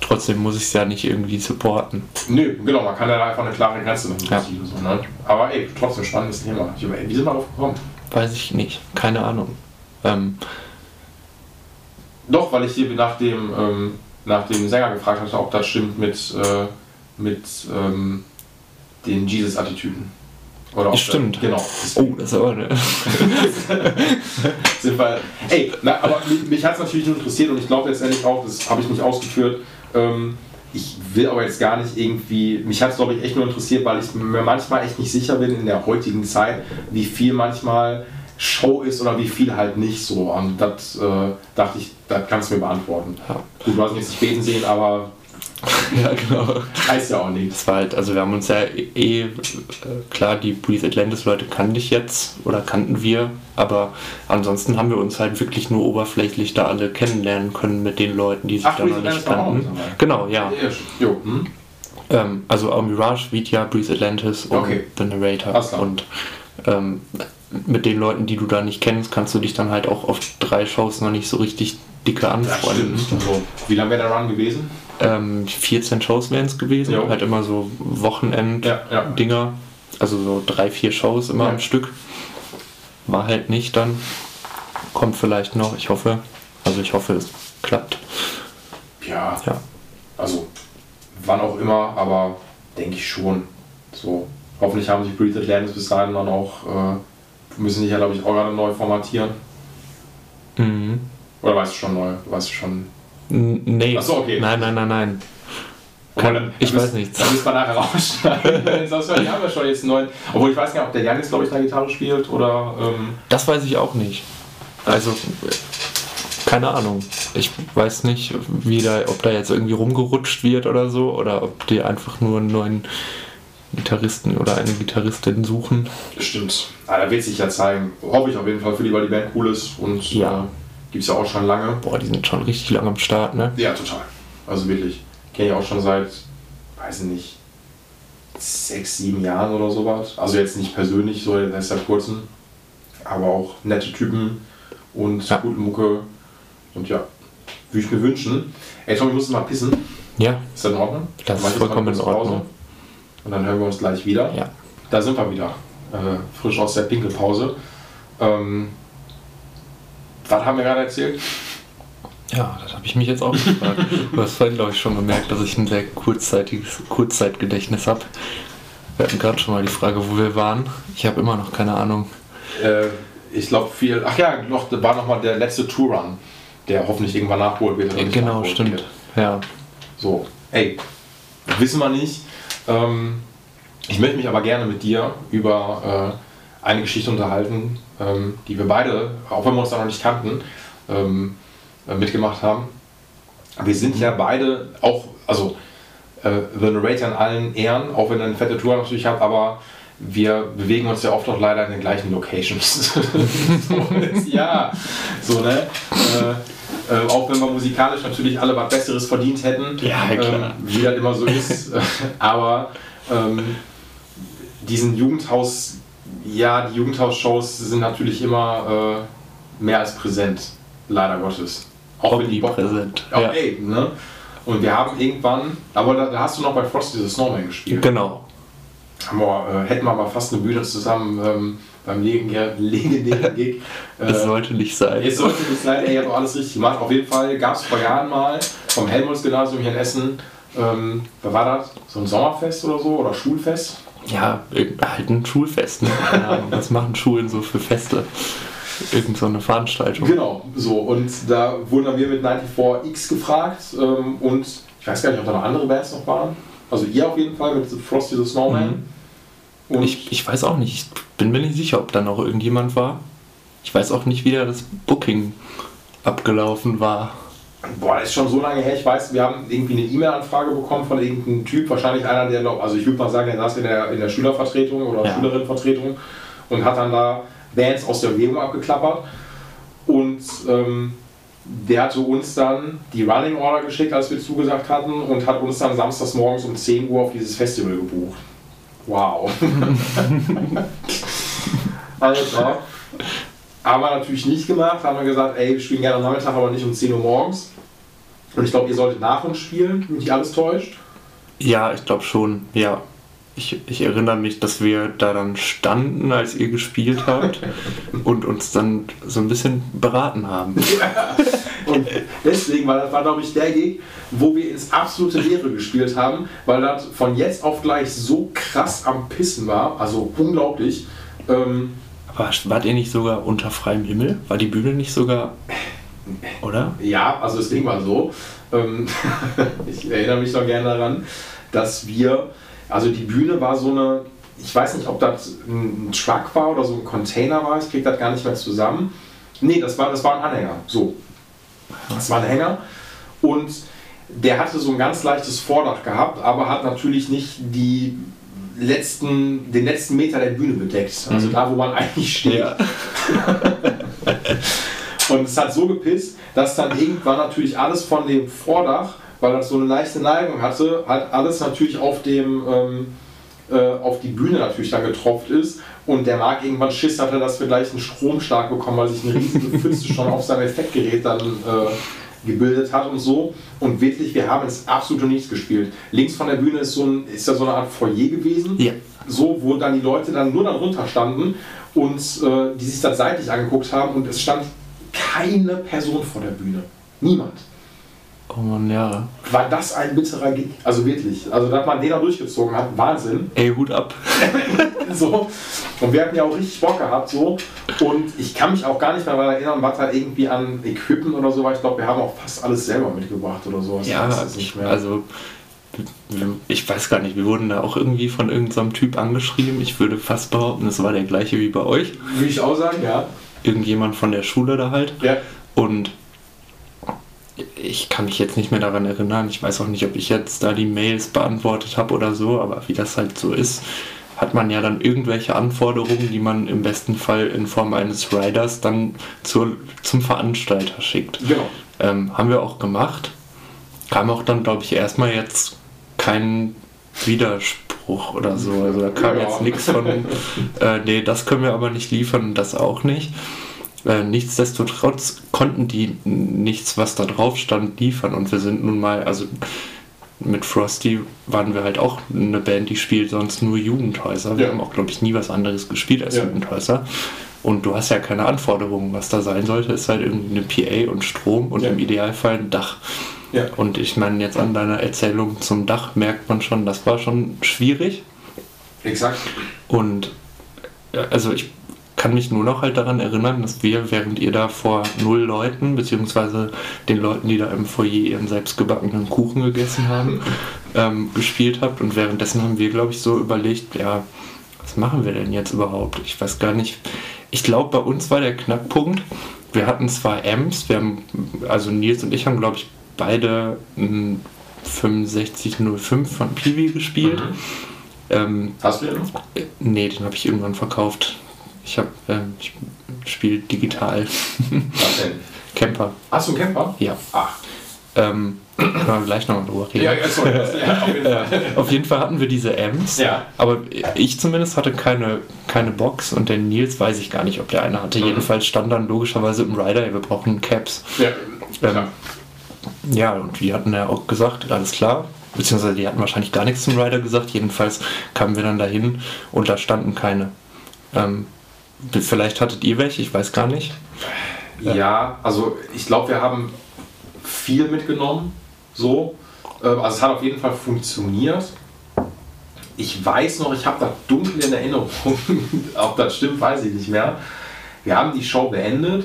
trotzdem muss ich es ja nicht irgendwie supporten. Nö, genau, man kann ja einfach eine klare Grenze mit dem Ja. So, ne? Aber ey, trotzdem spannendes Thema. Ich, ey, wie sind wir darauf gekommen? Weiß ich nicht, keine Ahnung. Ähm, Doch, weil ich hier nach dem, ähm, nach dem Sänger gefragt hatte, ob das stimmt mit, äh, mit ähm, den Jesus-Attitüden. Oder Stimmt. Das, genau. oh, das ist aber [LAUGHS] wir, ey, na, aber mich, mich hat es natürlich nur interessiert und ich glaube letztendlich auch, das habe ich nicht ausgeführt. Ähm, ich will aber jetzt gar nicht irgendwie, mich hat es glaube ich echt nur interessiert, weil ich mir manchmal echt nicht sicher bin in der heutigen Zeit, wie viel manchmal Show ist oder wie viel halt nicht so. Und das äh, dachte ich, das kannst du mir beantworten. Ja. Gut, du hast mich nicht beten sehen, aber [LAUGHS] ja, genau. heißt ja auch nichts. Das war halt, also wir haben uns ja eh, äh, klar, die Breathe Atlantis Leute kannte ich jetzt oder kannten wir, aber ansonsten haben wir uns halt wirklich nur oberflächlich da alle kennenlernen können mit den Leuten, die sich Ach, da noch Breathe nicht kannten. Genau, ja. Ja, jo, hm? Ähm, also auch Mirage, Vidya, Breathe Atlantis und Okay. The Narrator. Klar. Und ähm, mit den Leuten, die du da nicht kennst, kannst du dich dann halt auch auf drei Shows noch nicht so richtig dicke anfreunden. So. Wie lange wäre der Run gewesen? Ähm, 14 Shows wären es gewesen, Jo. halt immer so Wochenend-Dinger, Ja, ja. also so drei, vier Shows immer Ja. am Stück. War halt nicht dann. Kommt vielleicht noch, ich hoffe. Also ich hoffe, es klappt. Ja, Ja. also wann auch immer, aber denke ich schon. So, hoffentlich haben sich Breathe Atlantis bis dahin dann auch, äh, müssen sich ja glaube ich auch gerade neu formatieren. Mhm. Oder weißt du schon neu? Weißt du schon? N- Nee. Ach so, okay. Nein, nein, nein, nein. Kann, ich weiß nichts. Das müssen wir nachher rausschneiden. [LAUGHS] Ausfällt, haben wir schon jetzt einen neuen. Obwohl ich weiß gar nicht, ob der Janis, glaube ich, eine Gitarre spielt oder. Ähm, Das weiß ich auch nicht. Also, keine Ahnung. Ich weiß nicht, wie da, ob da jetzt irgendwie rumgerutscht wird oder so, oder ob die einfach nur einen neuen Gitarristen oder eine Gitarristin suchen. Stimmt. Ah, da wird sich ja zeigen. Hoffe ich auf jeden Fall für die, weil die Band cool ist und Ja. äh, gibt es ja auch schon lange. Boah, die sind schon richtig lang am Start, ne? Ja, total. Also wirklich. Kenne ich auch schon seit, weiß ich nicht, sechs, sieben Jahren oder sowas. Also jetzt nicht persönlich, so erst seit kurzem. Aber auch nette Typen und Ja. gute Mucke. Und ja, würde ich mir wünschen. Ey Tom, wir müssen mal pissen. Ja, Ist das in Ordnung? Das ist ich vollkommen in Pause. Und dann hören wir uns gleich wieder. ja. Da sind wir wieder. Äh, frisch aus der Pinkelpause. Ähm, was haben wir gerade erzählt? Ja, das habe ich mich jetzt auch gefragt. Du hast vorhin, glaube ich, schon gemerkt, dass ich ein sehr kurzzeitiges Kurzzeitgedächtnis habe. Wir hatten gerade schon mal die Frage, wo wir waren. Ich habe immer noch keine Ahnung. Äh, ich glaube viel. Ach ja, noch, war nochmal der letzte Tour-Run, der hoffentlich irgendwann nachgeholt wird. nicht genau, stimmt. wird. Ja. So, ey, wissen wir nicht. Ähm, ich möchte mich aber gerne mit dir über äh, eine Geschichte unterhalten, ähm, die wir beide, auch wenn wir uns da noch nicht kannten, ähm, äh, mitgemacht haben. Wir sind ja beide auch, also äh, The Narrator in allen Ehren, auch wenn er eine fette Tour natürlich hat, aber wir bewegen uns ja oft auch leider in den gleichen Locations. [LAUGHS] so, ja, so, ne? Äh, äh, auch wenn wir musikalisch natürlich alle was Besseres verdient hätten, Ja. Ähm, wie das immer so ist. [LAUGHS] aber ähm, diesen Jugendhaus, ja, die Jugendhaus-Shows sind natürlich immer äh, mehr als präsent, leider Gottes. Auch wenn die Bock Omnipräsent, Ja, ja. ey, ne? Und wir haben irgendwann, aber da, da hast du noch bei Frosty the Snowman gespielt. Genau. Wir, äh, hätten wir mal fast eine Bühne zusammen ähm, beim legendär- [LAUGHS] legendären Gig. [LAUGHS] Es Äh, sollte nicht sein. Jetzt sollte nicht sein, ey, ihr habt auch alles richtig gemacht. Auf jeden Fall gab es vor Jahren mal vom Helmholtz-Gymnasium hier in Essen, ähm, wer war das? So ein Sommerfest oder so oder Schulfest? Ja, halt ein Schulfest. Ne? [LAUGHS] Was machen Schulen so für Feste? Irgend so eine Veranstaltung. Genau, so. Und da wurden dann wir mit 94X gefragt ähm, und ich weiß gar nicht, ob da noch andere Bands noch waren. Also ihr auf jeden Fall mit Frosty the Snowman. Und Ich, ich weiß auch nicht, ich bin mir nicht sicher, ob da noch irgendjemand war. Ich weiß auch nicht, wie da das Booking abgelaufen war. Boah, das ist schon so lange her. Ich weiß, wir haben irgendwie eine E-Mail-Anfrage bekommen von irgendeinem Typ, wahrscheinlich einer, der, glaub- also ich würde mal sagen, der saß in der, in der Schülervertretung oder Ja. Schülerinnenvertretung und hat dann da Bands aus der Umgebung abgeklappert. Und ähm, der hatte uns dann die Running Order geschickt, als wir zugesagt hatten, und hat uns dann samstags morgens um 10 Uhr auf dieses Festival gebucht. Wow. [LAUGHS] [LAUGHS] Alter. Haben wir natürlich nicht gemacht, haben wir gesagt, ey, wir spielen gerne am Nachmittag, aber nicht um 10 Uhr morgens. Und ich glaube, ihr solltet nach uns spielen, wenn mich alles täuscht. Ja, ich glaube schon, ja. Ich, ich erinnere mich, dass wir da dann standen, als ihr gespielt habt [LAUGHS] und uns dann so ein bisschen beraten haben. Und deswegen, weil das war, glaube ich, der Gig, wo wir ins absolute Leere gespielt haben, weil das von jetzt auf gleich so krass am Pissen war, also unglaublich. Ähm, Aber wart ihr nicht sogar unter freiem Himmel? War die Bühne nicht sogar. Oder? ja, also das Ding war so, ähm, [LAUGHS] ich erinnere mich noch gerne daran, dass wir, also die Bühne war so eine, ich weiß nicht, ob das ein Truck war oder so ein Container war, ich krieg das gar nicht mehr zusammen. Nee, das war, das war ein Anhänger, so. Das war ein Hänger und der hatte so ein ganz leichtes Vordach gehabt, aber hat natürlich nicht die letzten, den letzten Meter der Bühne bedeckt. Also da, wo man [LAUGHS] eigentlich steht. [LAUGHS] Und es hat so gepisst, dass dann irgendwann natürlich alles von dem Vordach, weil das so eine leichte Neigung hatte, halt alles natürlich auf dem ähm, äh, auf die Bühne natürlich dann getropft ist. Und der Marc irgendwann Schiss hatte, dass wir gleich einen Stromschlag bekommen, weil sich eine riesige Pfütze schon auf seinem Effektgerät dann äh, gebildet hat und so. Und wirklich, wir haben ins absolute Nichts gespielt. Links von der Bühne ist, so ein, ist ja so eine Art Foyer gewesen Ja. so, wo dann die Leute dann nur dann runter standen und äh, die sich das seitlich angeguckt haben und es stand keine Person vor der Bühne. Niemand. Oh Mann, ja. War das ein bitterer Gig? Also wirklich. Also, dass man den da durchgezogen hat, Wahnsinn. Ey, Hut ab. [LAUGHS] So. Und wir hatten ja auch richtig Bock gehabt, so. Und ich kann mich auch gar nicht mehr daran erinnern, was da irgendwie an Equipment oder so war. Ich glaube, wir haben auch fast alles selber mitgebracht oder sowas. Ja, Ich weiß es nicht ich, mehr. also ich weiß gar nicht, wir wurden da auch irgendwie von irgendeinem Typ angeschrieben. Ich würde fast behaupten, es war der gleiche wie bei euch. Würde ich auch sagen, ja. Irgendjemand von der Schule da halt. Ja. Und ich kann mich jetzt nicht mehr daran erinnern. Ich weiß auch nicht, ob ich jetzt da die Mails beantwortet habe oder so, aber wie das halt so ist, hat man ja dann irgendwelche Anforderungen, die man im besten Fall in Form eines Riders dann zur, zum Veranstalter schickt. Genau. Ähm, haben wir auch gemacht. Kam auch dann, glaube ich, erstmal jetzt kein Widerspruch oder so. Also da kam Ja. jetzt nichts von, äh, nee, das können wir aber nicht liefern, das auch nicht. Äh, nichtsdestotrotz konnten die nichts, was da drauf stand, liefern. Und wir sind nun mal, also mit Frosty waren wir halt auch eine Band, die spielt sonst nur Jugendhäuser. Wir Ja. haben auch, glaube ich, nie was anderes gespielt als Ja. Jugendhäuser. Und du hast ja keine Anforderungen, was da sein sollte. Ist halt irgendwie eine PA und Strom und Ja. im Idealfall ein Dach. Ja. Und ich meine, jetzt an deiner Erzählung zum Dach merkt man schon, das war schon schwierig. Exakt. Und also ich kann mich nur noch halt daran erinnern, dass wir, während ihr da vor null Leuten, beziehungsweise den Leuten, die da im Foyer ihren selbstgebackenen Kuchen gegessen haben, [LAUGHS] ähm, gespielt habt. Und währenddessen haben wir, glaube ich, so überlegt, ja, was machen wir denn jetzt überhaupt? Ich weiß gar nicht. Ich glaube, bei uns war der Knackpunkt, wir hatten zwar Amps, wir haben, also Nils und ich haben, glaube ich, beide ein 6505 von Piwi gespielt. Mhm. Ähm, Hast du den noch? äh, Nee, den habe ich irgendwann verkauft. Ich habe, ähm, ich spiele digital. Was denn? [LAUGHS] Camper, Hast du einen Camper? ja. Ach. Ähm, können wir gleich nochmal drüber reden. Ja, ja, sorry. Ja, auf jeden Fall. [LAUGHS] Auf jeden Fall hatten wir diese Amps, Ja. aber ich zumindest hatte keine, keine Box und der Nils weiß ich gar nicht, ob der eine hatte. Mhm. Jedenfalls stand dann logischerweise im Rider, wir brauchen Caps. Ja, Ähm. Ja, und die hatten ja auch gesagt, alles klar. Beziehungsweise die hatten wahrscheinlich gar nichts zum Rider gesagt. Jedenfalls kamen wir dann dahin und da standen keine. Ähm, vielleicht hattet ihr welche, ich weiß gar nicht. Ja, also ich glaube, wir haben viel mitgenommen. So. Ähm, Also es hat auf jeden Fall funktioniert. Ich weiß noch, ich habe da dunkel in Erinnerung. [LAUGHS] Ob das stimmt, weiß ich nicht mehr. Wir haben die Show beendet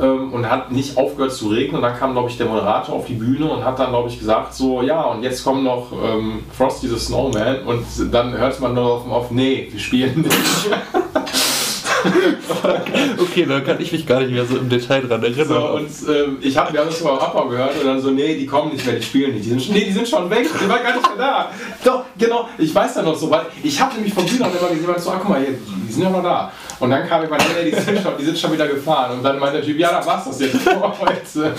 ähm, und hat nicht aufgehört zu regnen. Und dann kam, glaube ich, der Moderator auf die Bühne und hat dann, glaube ich, gesagt, so, ja, und jetzt kommt noch ähm, Frosty the Snowman. Und dann hört man nur auf, auf nee, wir spielen nicht. [LAUGHS] [LAUGHS] Okay, da kann ich mich gar nicht mehr so im Detail dran erinnern. So, und ähm, ich hab, wir haben das mal Abbau gehört und dann so, nee, die kommen nicht mehr, die spielen nicht. Die sind, nee, die sind schon weg, die waren gar nicht mehr da. Doch, genau, ich weiß da noch so, weil ich habe nämlich vom Bühner immer gesehen, so, ah, guck mal, hier, die sind ja noch da. Und dann kam jemand, nee, die sind, schon, die sind schon wieder gefahren. Und dann meinte der Typ, ja, da war's das jetzt [LAUGHS] für heute.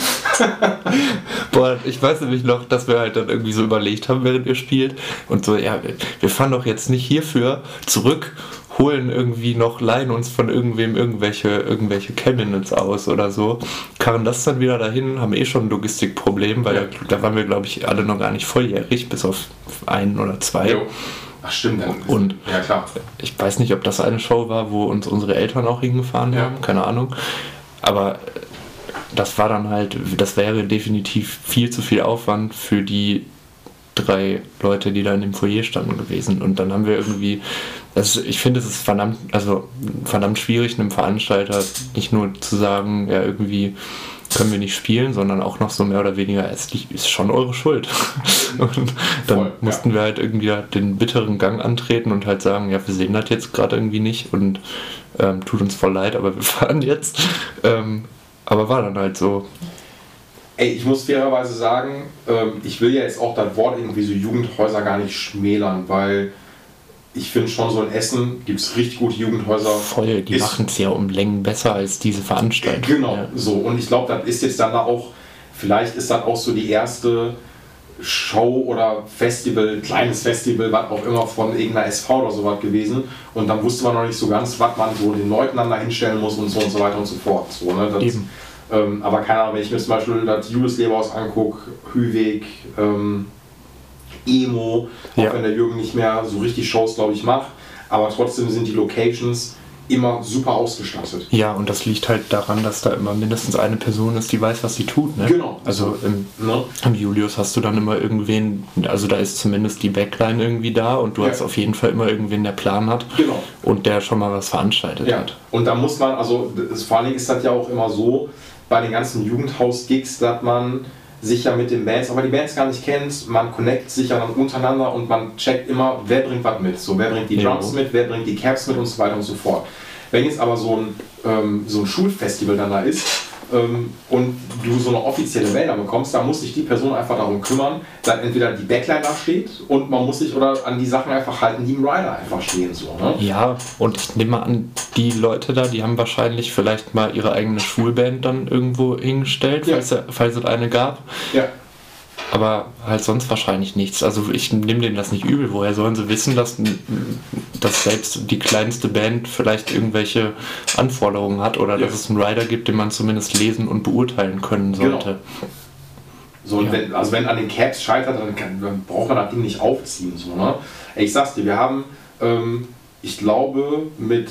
Boah, ich weiß nämlich noch, dass wir halt dann irgendwie so überlegt haben, während ihr spielt. Und so, ja, wir fahren doch jetzt nicht hierfür zurück, holen irgendwie noch, leihen uns von irgendwem irgendwelche, irgendwelche Cabinets aus oder so, karren das dann wieder dahin, haben eh schon ein Logistikproblem, weil Ja. da, da waren wir, glaube ich, alle noch gar nicht volljährig, bis auf einen oder zwei. Jo. Ach stimmt, dann. Und- Ja, klar. Ich weiß nicht, ob das eine Show war, wo uns unsere Eltern auch hingefahren Ja. haben, keine Ahnung. Aber äh, das war dann halt, das wäre definitiv viel zu viel Aufwand für die drei Leute, die da in dem Foyer standen gewesen. Und dann haben wir irgendwie, das, ich finde, es ist verdammt, also verdammt schwierig, einem Veranstalter nicht nur zu sagen, ja, irgendwie können wir nicht spielen, sondern auch noch so mehr oder weniger, es ist schon eure Schuld. [LAUGHS] Und dann Voll, ja. mussten wir halt irgendwie den bitteren Gang antreten und halt sagen, ja, wir sehen das jetzt gerade irgendwie nicht und ähm, tut uns voll leid, aber wir [LAUGHS] fahren jetzt. Ähm, aber war dann halt so. Ey, ich muss fairerweise sagen, ähm, ich will ja jetzt auch das Wort irgendwie so Jugendhäuser gar nicht schmälern, weil ich finde schon so in Essen gibt es richtig gute Jugendhäuser. Voll, die machen es ja um Längen besser als diese Veranstaltung. Genau, Ja. so. Und ich glaube, das ist jetzt dann da auch, vielleicht ist das auch so die erste Show oder Festival, kleines Festival, was auch immer von irgendeiner SV oder sowas gewesen. Und dann wusste man noch nicht so ganz, was man so den Leuten dann da hinstellen muss und so und so weiter und so fort. So, ne? das, Eben. Ähm, aber keine Ahnung, wenn ich mir zum Beispiel das Julius Leberhaus angucke, Hüweg, ähm, Emo, auch Ja. wenn der Jürgen nicht mehr so richtig Shows, glaube ich, macht. Aber trotzdem sind die Locations immer super ausgestattet. Ja, und das liegt halt daran, dass da immer mindestens eine Person ist, die weiß, was sie tut. Ne? Genau. Also im, Ne? im Julius hast du dann immer irgendwen, also da ist zumindest die Backline irgendwie da und du Ja. hast auf jeden Fall immer irgendwen, der Plan hat Genau. und der schon mal was veranstaltet Ja, hat. und da muss man, also das, vor allen Dingen ist das ja auch immer so, bei den ganzen Jugendhaus-Gigs, dass man sich ja mit den Bands, aber die Bands gar nicht kennt, man connectet sich ja dann untereinander und man checkt immer, wer bringt was mit. So, wer bringt die. Drums mit, wer bringt die Caps mit und so weiter und so fort. Wenn jetzt aber so ein, ähm, so ein Schulfestival dann da ist und du so eine offizielle Mail dann bekommst, dann muss sich die Person einfach darum kümmern, dass entweder die Backline da steht und man muss sich oder an die Sachen einfach halten, die im Rider einfach stehen. So, ne? Ja, und ich nehme an, die Leute da, die haben wahrscheinlich vielleicht mal ihre eigene Schulband dann irgendwo hingestellt, Ja. falls, falls es eine gab. Ja. Aber halt sonst wahrscheinlich nichts. Also ich nehme denen das nicht übel. Woher sollen sie wissen, dass, dass selbst die kleinste Band vielleicht irgendwelche Anforderungen hat oder Ja. dass es einen Rider gibt, den man zumindest lesen und beurteilen können sollte. So, und Ja. wenn, also wenn an den Caps scheitert, dann, kann, dann braucht man das Ding nicht aufziehen. So, ne? Ich sag's dir, wir haben, ähm, ich glaube, mit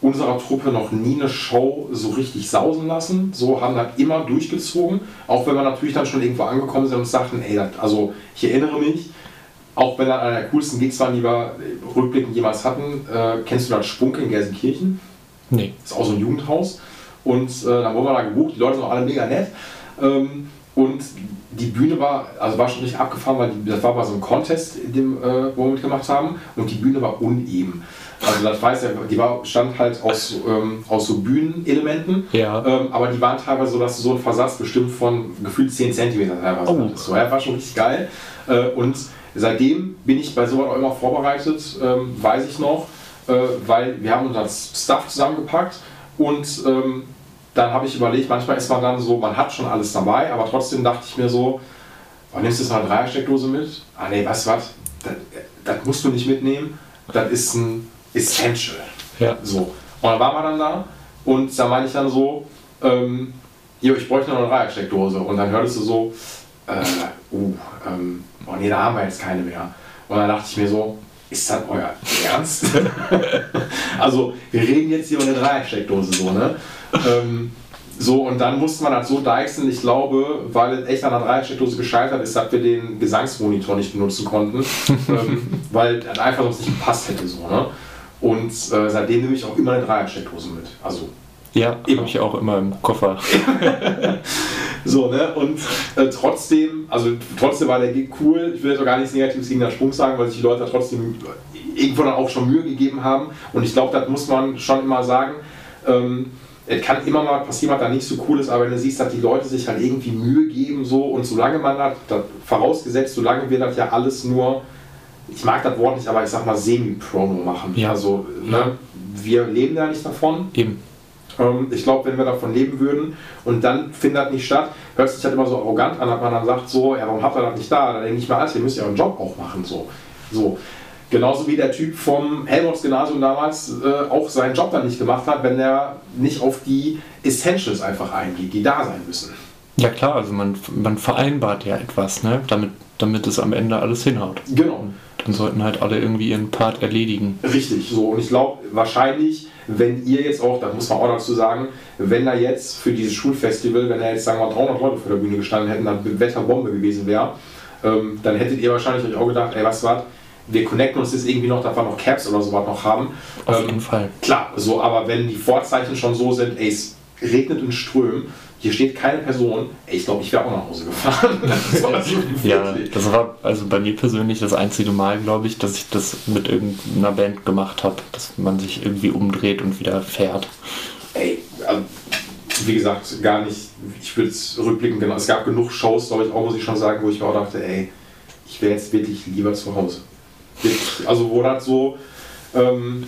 unserer Truppe noch nie eine Show so richtig sausen lassen. So haben das immer durchgezogen. Auch wenn wir natürlich dann schon irgendwo angekommen sind und sagten, ey, also ich erinnere mich, auch wenn das einer der coolsten Gigs waren, die wir rückblickend jemals hatten, äh, kennst du das Spunk in Gelsenkirchen? Nee. Das ist auch so ein Jugendhaus. Und äh, dann wurden wir da gebucht, die Leute sind auch alle mega nett. Ähm, und die Bühne war, also war schon richtig abgefahren, weil die, das war bei so einem Contest, in dem, äh, wo wir mitgemacht haben. Und die Bühne war uneben. Also das weiß ja, die war, stand halt aus, ähm, aus so Bühnenelementen. Ja. Ähm, aber die waren teilweise so, dass du so einen Versatz bestimmt von gefühlt 10 cm teilweise Oh. hattest. So, ja, war schon richtig geil. Äh, und seitdem bin ich bei sowas auch immer vorbereitet, ähm, weiß ich noch, äh, weil wir haben unseren Stuff zusammengepackt und ähm, dann habe ich überlegt, manchmal ist man dann so, man hat schon alles dabei, aber trotzdem dachte ich mir so, oh, nimmst du jetzt noch eine Dreiersteckdose mit? Ah nee, weißt du was, das, das musst du nicht mitnehmen, das ist ein Essential. Ja. So. Und dann waren wir dann da und da meine ich dann so, ähm, jo, ich bräuchte noch eine Dreiersteckdose. Und dann hörtest du so, äh, uh, ähm, oh nee, da haben wir jetzt keine mehr. Und dann dachte ich mir so, ist das euer Ernst? [LAUGHS] also, wir reden jetzt hier über eine Dreiersteckdose, so, ne? Ähm, so, und dann musste man das so deichseln, ich glaube, weil es echt an der Dreiersteckdose gescheitert ist, dass wir den Gesangsmonitor nicht benutzen konnten, [LAUGHS] ähm, weil das einfach sonst nicht gepasst hätte, so, ne? Und äh, seitdem nehme ich auch immer eine Dreiersteckdose mit. Also, Ja, habe ich auch immer im Koffer. [LAUGHS] So, ne? Und äh, trotzdem, also trotzdem war der Gig cool. Ich will jetzt auch gar nichts Negatives gegen den Sprung sagen, weil sich die Leute da trotzdem irgendwo dann auch schon Mühe gegeben haben. Und ich glaube, das muss man schon immer sagen. Ähm, es kann immer mal passieren, was da nicht so cool ist, aber wenn du siehst, dass die Leute sich halt irgendwie Mühe geben, so und solange man das, das vorausgesetzt, solange wir das ja alles nur, ich mag das Wort nicht, aber ich sag mal semi-promo machen. Ja. Also, ne, wir leben da nicht davon. Eben. Ähm, ich glaube, wenn wir davon leben würden und dann findet das nicht statt, hört sich halt immer so arrogant an, dass man dann sagt, so, ja, warum habt ihr das nicht da? Dann denke ich mir, Alter, ihr müsst ja euren Job auch machen. So. so. Genauso wie der Typ vom Helmholtz-Gymnasium damals äh, auch seinen Job dann nicht gemacht hat, wenn er nicht auf die Essentials einfach eingeht, die da sein müssen. Ja klar, also man, man vereinbart ja etwas, ne? damit, damit es am Ende alles hinhaut. Genau. Dann sollten halt alle irgendwie ihren Part erledigen. Richtig, so. Und ich glaube, wahrscheinlich, wenn ihr jetzt auch, das muss man auch dazu sagen, wenn da jetzt für dieses Schulfestival, wenn da jetzt, sagen wir mal, 300 Leute vor der Bühne gestanden hätten, dann Wetterbombe gewesen wäre, ähm, dann hättet ihr wahrscheinlich euch auch gedacht, ey, was was, wir connecten uns jetzt irgendwie noch, dass wir noch Caps oder sowas noch haben. Auf Ähm, jeden Fall. Klar, so, aber wenn die Vorzeichen schon so sind, ey, es regnet in Strömen, hier steht keine Person, ey, ich glaube, ich wäre auch nach Hause gefahren. [LAUGHS] so, also Ja, das war also bei mir persönlich das einzige Mal, glaube ich, dass ich das mit irgendeiner Band gemacht habe, dass man sich irgendwie umdreht und wieder fährt. Ey, also, wie gesagt, gar nicht, ich würde es rückblicken, genau, es gab genug Shows, glaube ich, auch muss ich schon sagen, wo ich mir auch dachte, ey, ich wäre jetzt wirklich lieber zu Hause. Also wo das so, ähm,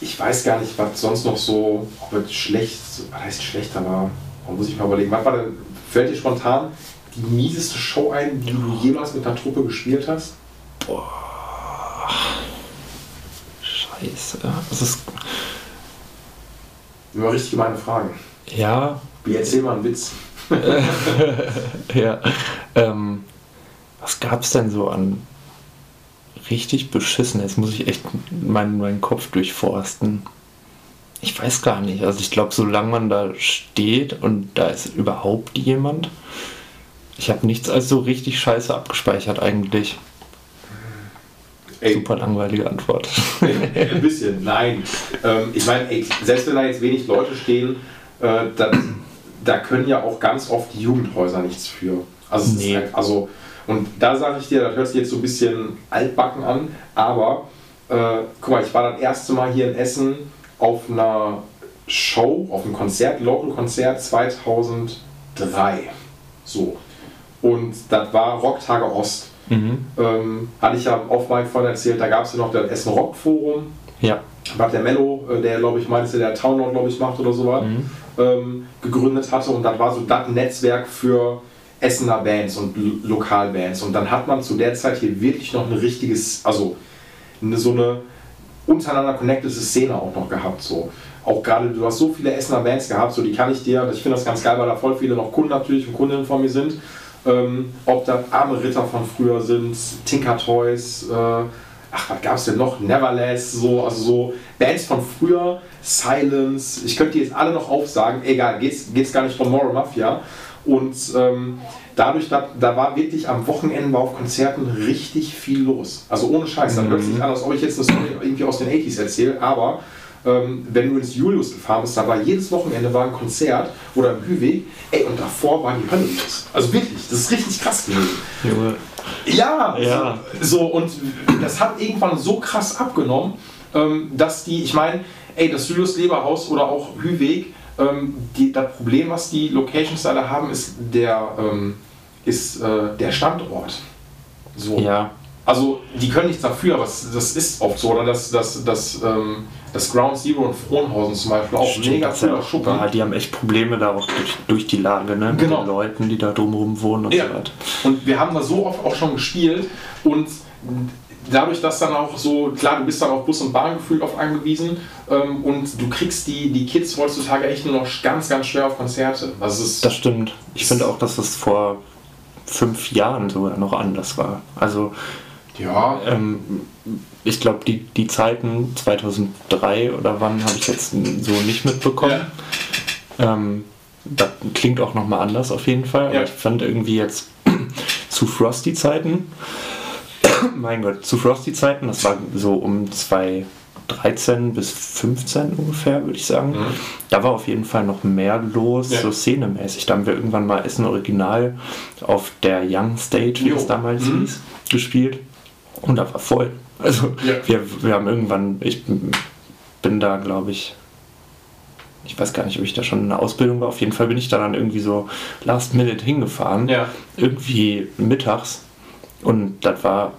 ich weiß gar nicht, was sonst noch so, ob es schlecht, was heißt schlecht, aber da muss ich mal überlegen, was war denn, fällt dir spontan die mieseste Show ein, die du jemals mit einer Truppe gespielt hast? Scheiße. Das ist. Immer richtig gemeine Fragen. Ja, Wie erzähl mal einen Witz. [LAUGHS] ja. Ähm, was gab's denn so an richtig beschissen? Jetzt muss ich echt meinen, meinen Kopf durchforsten. Ich weiß gar nicht. Also ich glaube, solange man da steht und da ist überhaupt jemand, ich habe nichts als so richtig scheiße abgespeichert eigentlich. Ey, Super langweilige Antwort. Ein bisschen, nein. Ähm, ich meine, selbst wenn da jetzt wenig Leute stehen, äh, da, da können ja auch ganz oft die Jugendhäuser nichts für. Also, Nee. halt, also und da sage ich dir, das hört sich jetzt so ein bisschen altbacken an, aber äh, guck mal, ich war das erste Mal hier in Essen auf einer Show, auf einem Konzert, Local-Konzert 2003. So. Und das war Rocktage Ost. Mhm. Ähm, hatte ich ja auf meinem vorhin erzählt, da gab es ja noch das Essen Rock Forum, Ja. was der Mello, äh, der glaube ich meinte, der Townlord glaube ich macht oder so was, ähm, gegründet hatte und das war so das Netzwerk für Essener Bands und Lo- Lokalbands und dann hat man zu der Zeit hier wirklich noch ein richtiges, also eine, so eine untereinander connectede Szene auch noch gehabt so. Auch gerade, du hast so viele Essener Bands gehabt, so die kann ich dir, ich finde das ganz geil, weil da voll viele noch Kunden natürlich und Kundinnen von mir sind. Ähm, ob das Arme Ritter von früher sind, Tinker Toys, äh, ach, was gab es denn noch? Neverless, so, also so Bands von früher, Silence, ich könnte die jetzt alle noch aufsagen, egal, geht's, geht's gar nicht von Moral Mafia. Und ähm, dadurch, da, da war wirklich am Wochenende war auf Konzerten richtig viel los. Also ohne Scheiß, dann hört sich an, als ob ich jetzt eine Story irgendwie aus den 80s erzähle, aber ähm, wenn du ins Julius gefahren bist, da war jedes Wochenende war ein Konzert oder im Hüweg, ey, und davor war die Hölle los. Also wirklich, das ist richtig krass gewesen. Junge. Ja, Ja. So, so und das hat irgendwann so krass abgenommen, ähm, dass die, ich meine, ey, das Julius Leberhaus oder auch Hüweg, ähm, die, das Problem, was die Locations da haben, ist der, ähm, ist, äh, der Standort. So. Ja. Also die können nichts dafür, aber das ist oft so. Oder das, das, das, ähm, das Ground Zero in Frohnhausen zum Beispiel auch Stimmt, mega ja cooler auch- Schuppen. ja, Die haben echt Probleme da auch durch, durch die Lage, ne? Mit Genau. den Leuten, die da drumherum wohnen und Ja. so weiter. Und wir haben da so oft auch schon gespielt und dadurch, dass dann auch so, klar, du bist dann auf Bus und Bahn gefühlt auf angewiesen ähm, und du kriegst die, die Kids heutzutage echt nur noch ganz, ganz schwer auf Konzerte. Also es ist, Das stimmt. Ich finde auch, dass das vor fünf Jahren sogar noch anders war. Also ja, ähm, ich glaube, die, die Zeiten 2003 oder wann habe ich jetzt so nicht mitbekommen. Ähm, das klingt auch nochmal anders auf jeden Fall. Aber Ja. ich fand irgendwie jetzt [CLEARS THROAT] zu Frosty-Zeiten, mein Gott, zu Frosty-Zeiten, das war so um 2013 bis 15 ungefähr, würde ich sagen. Da war auf jeden Fall noch mehr los, Mhm. Ja. so szenemäßig. Da haben wir irgendwann mal Essen Original auf der Young Stage, wie es damals Mhm. hieß, gespielt. Und da war voll. Also Ja. wir, wir haben irgendwann, ich bin da, glaube ich, ich weiß gar nicht, ob ich da schon in der Ausbildung war. Auf jeden Fall bin ich da dann irgendwie so last minute hingefahren. Ja. Irgendwie mittags. Und das war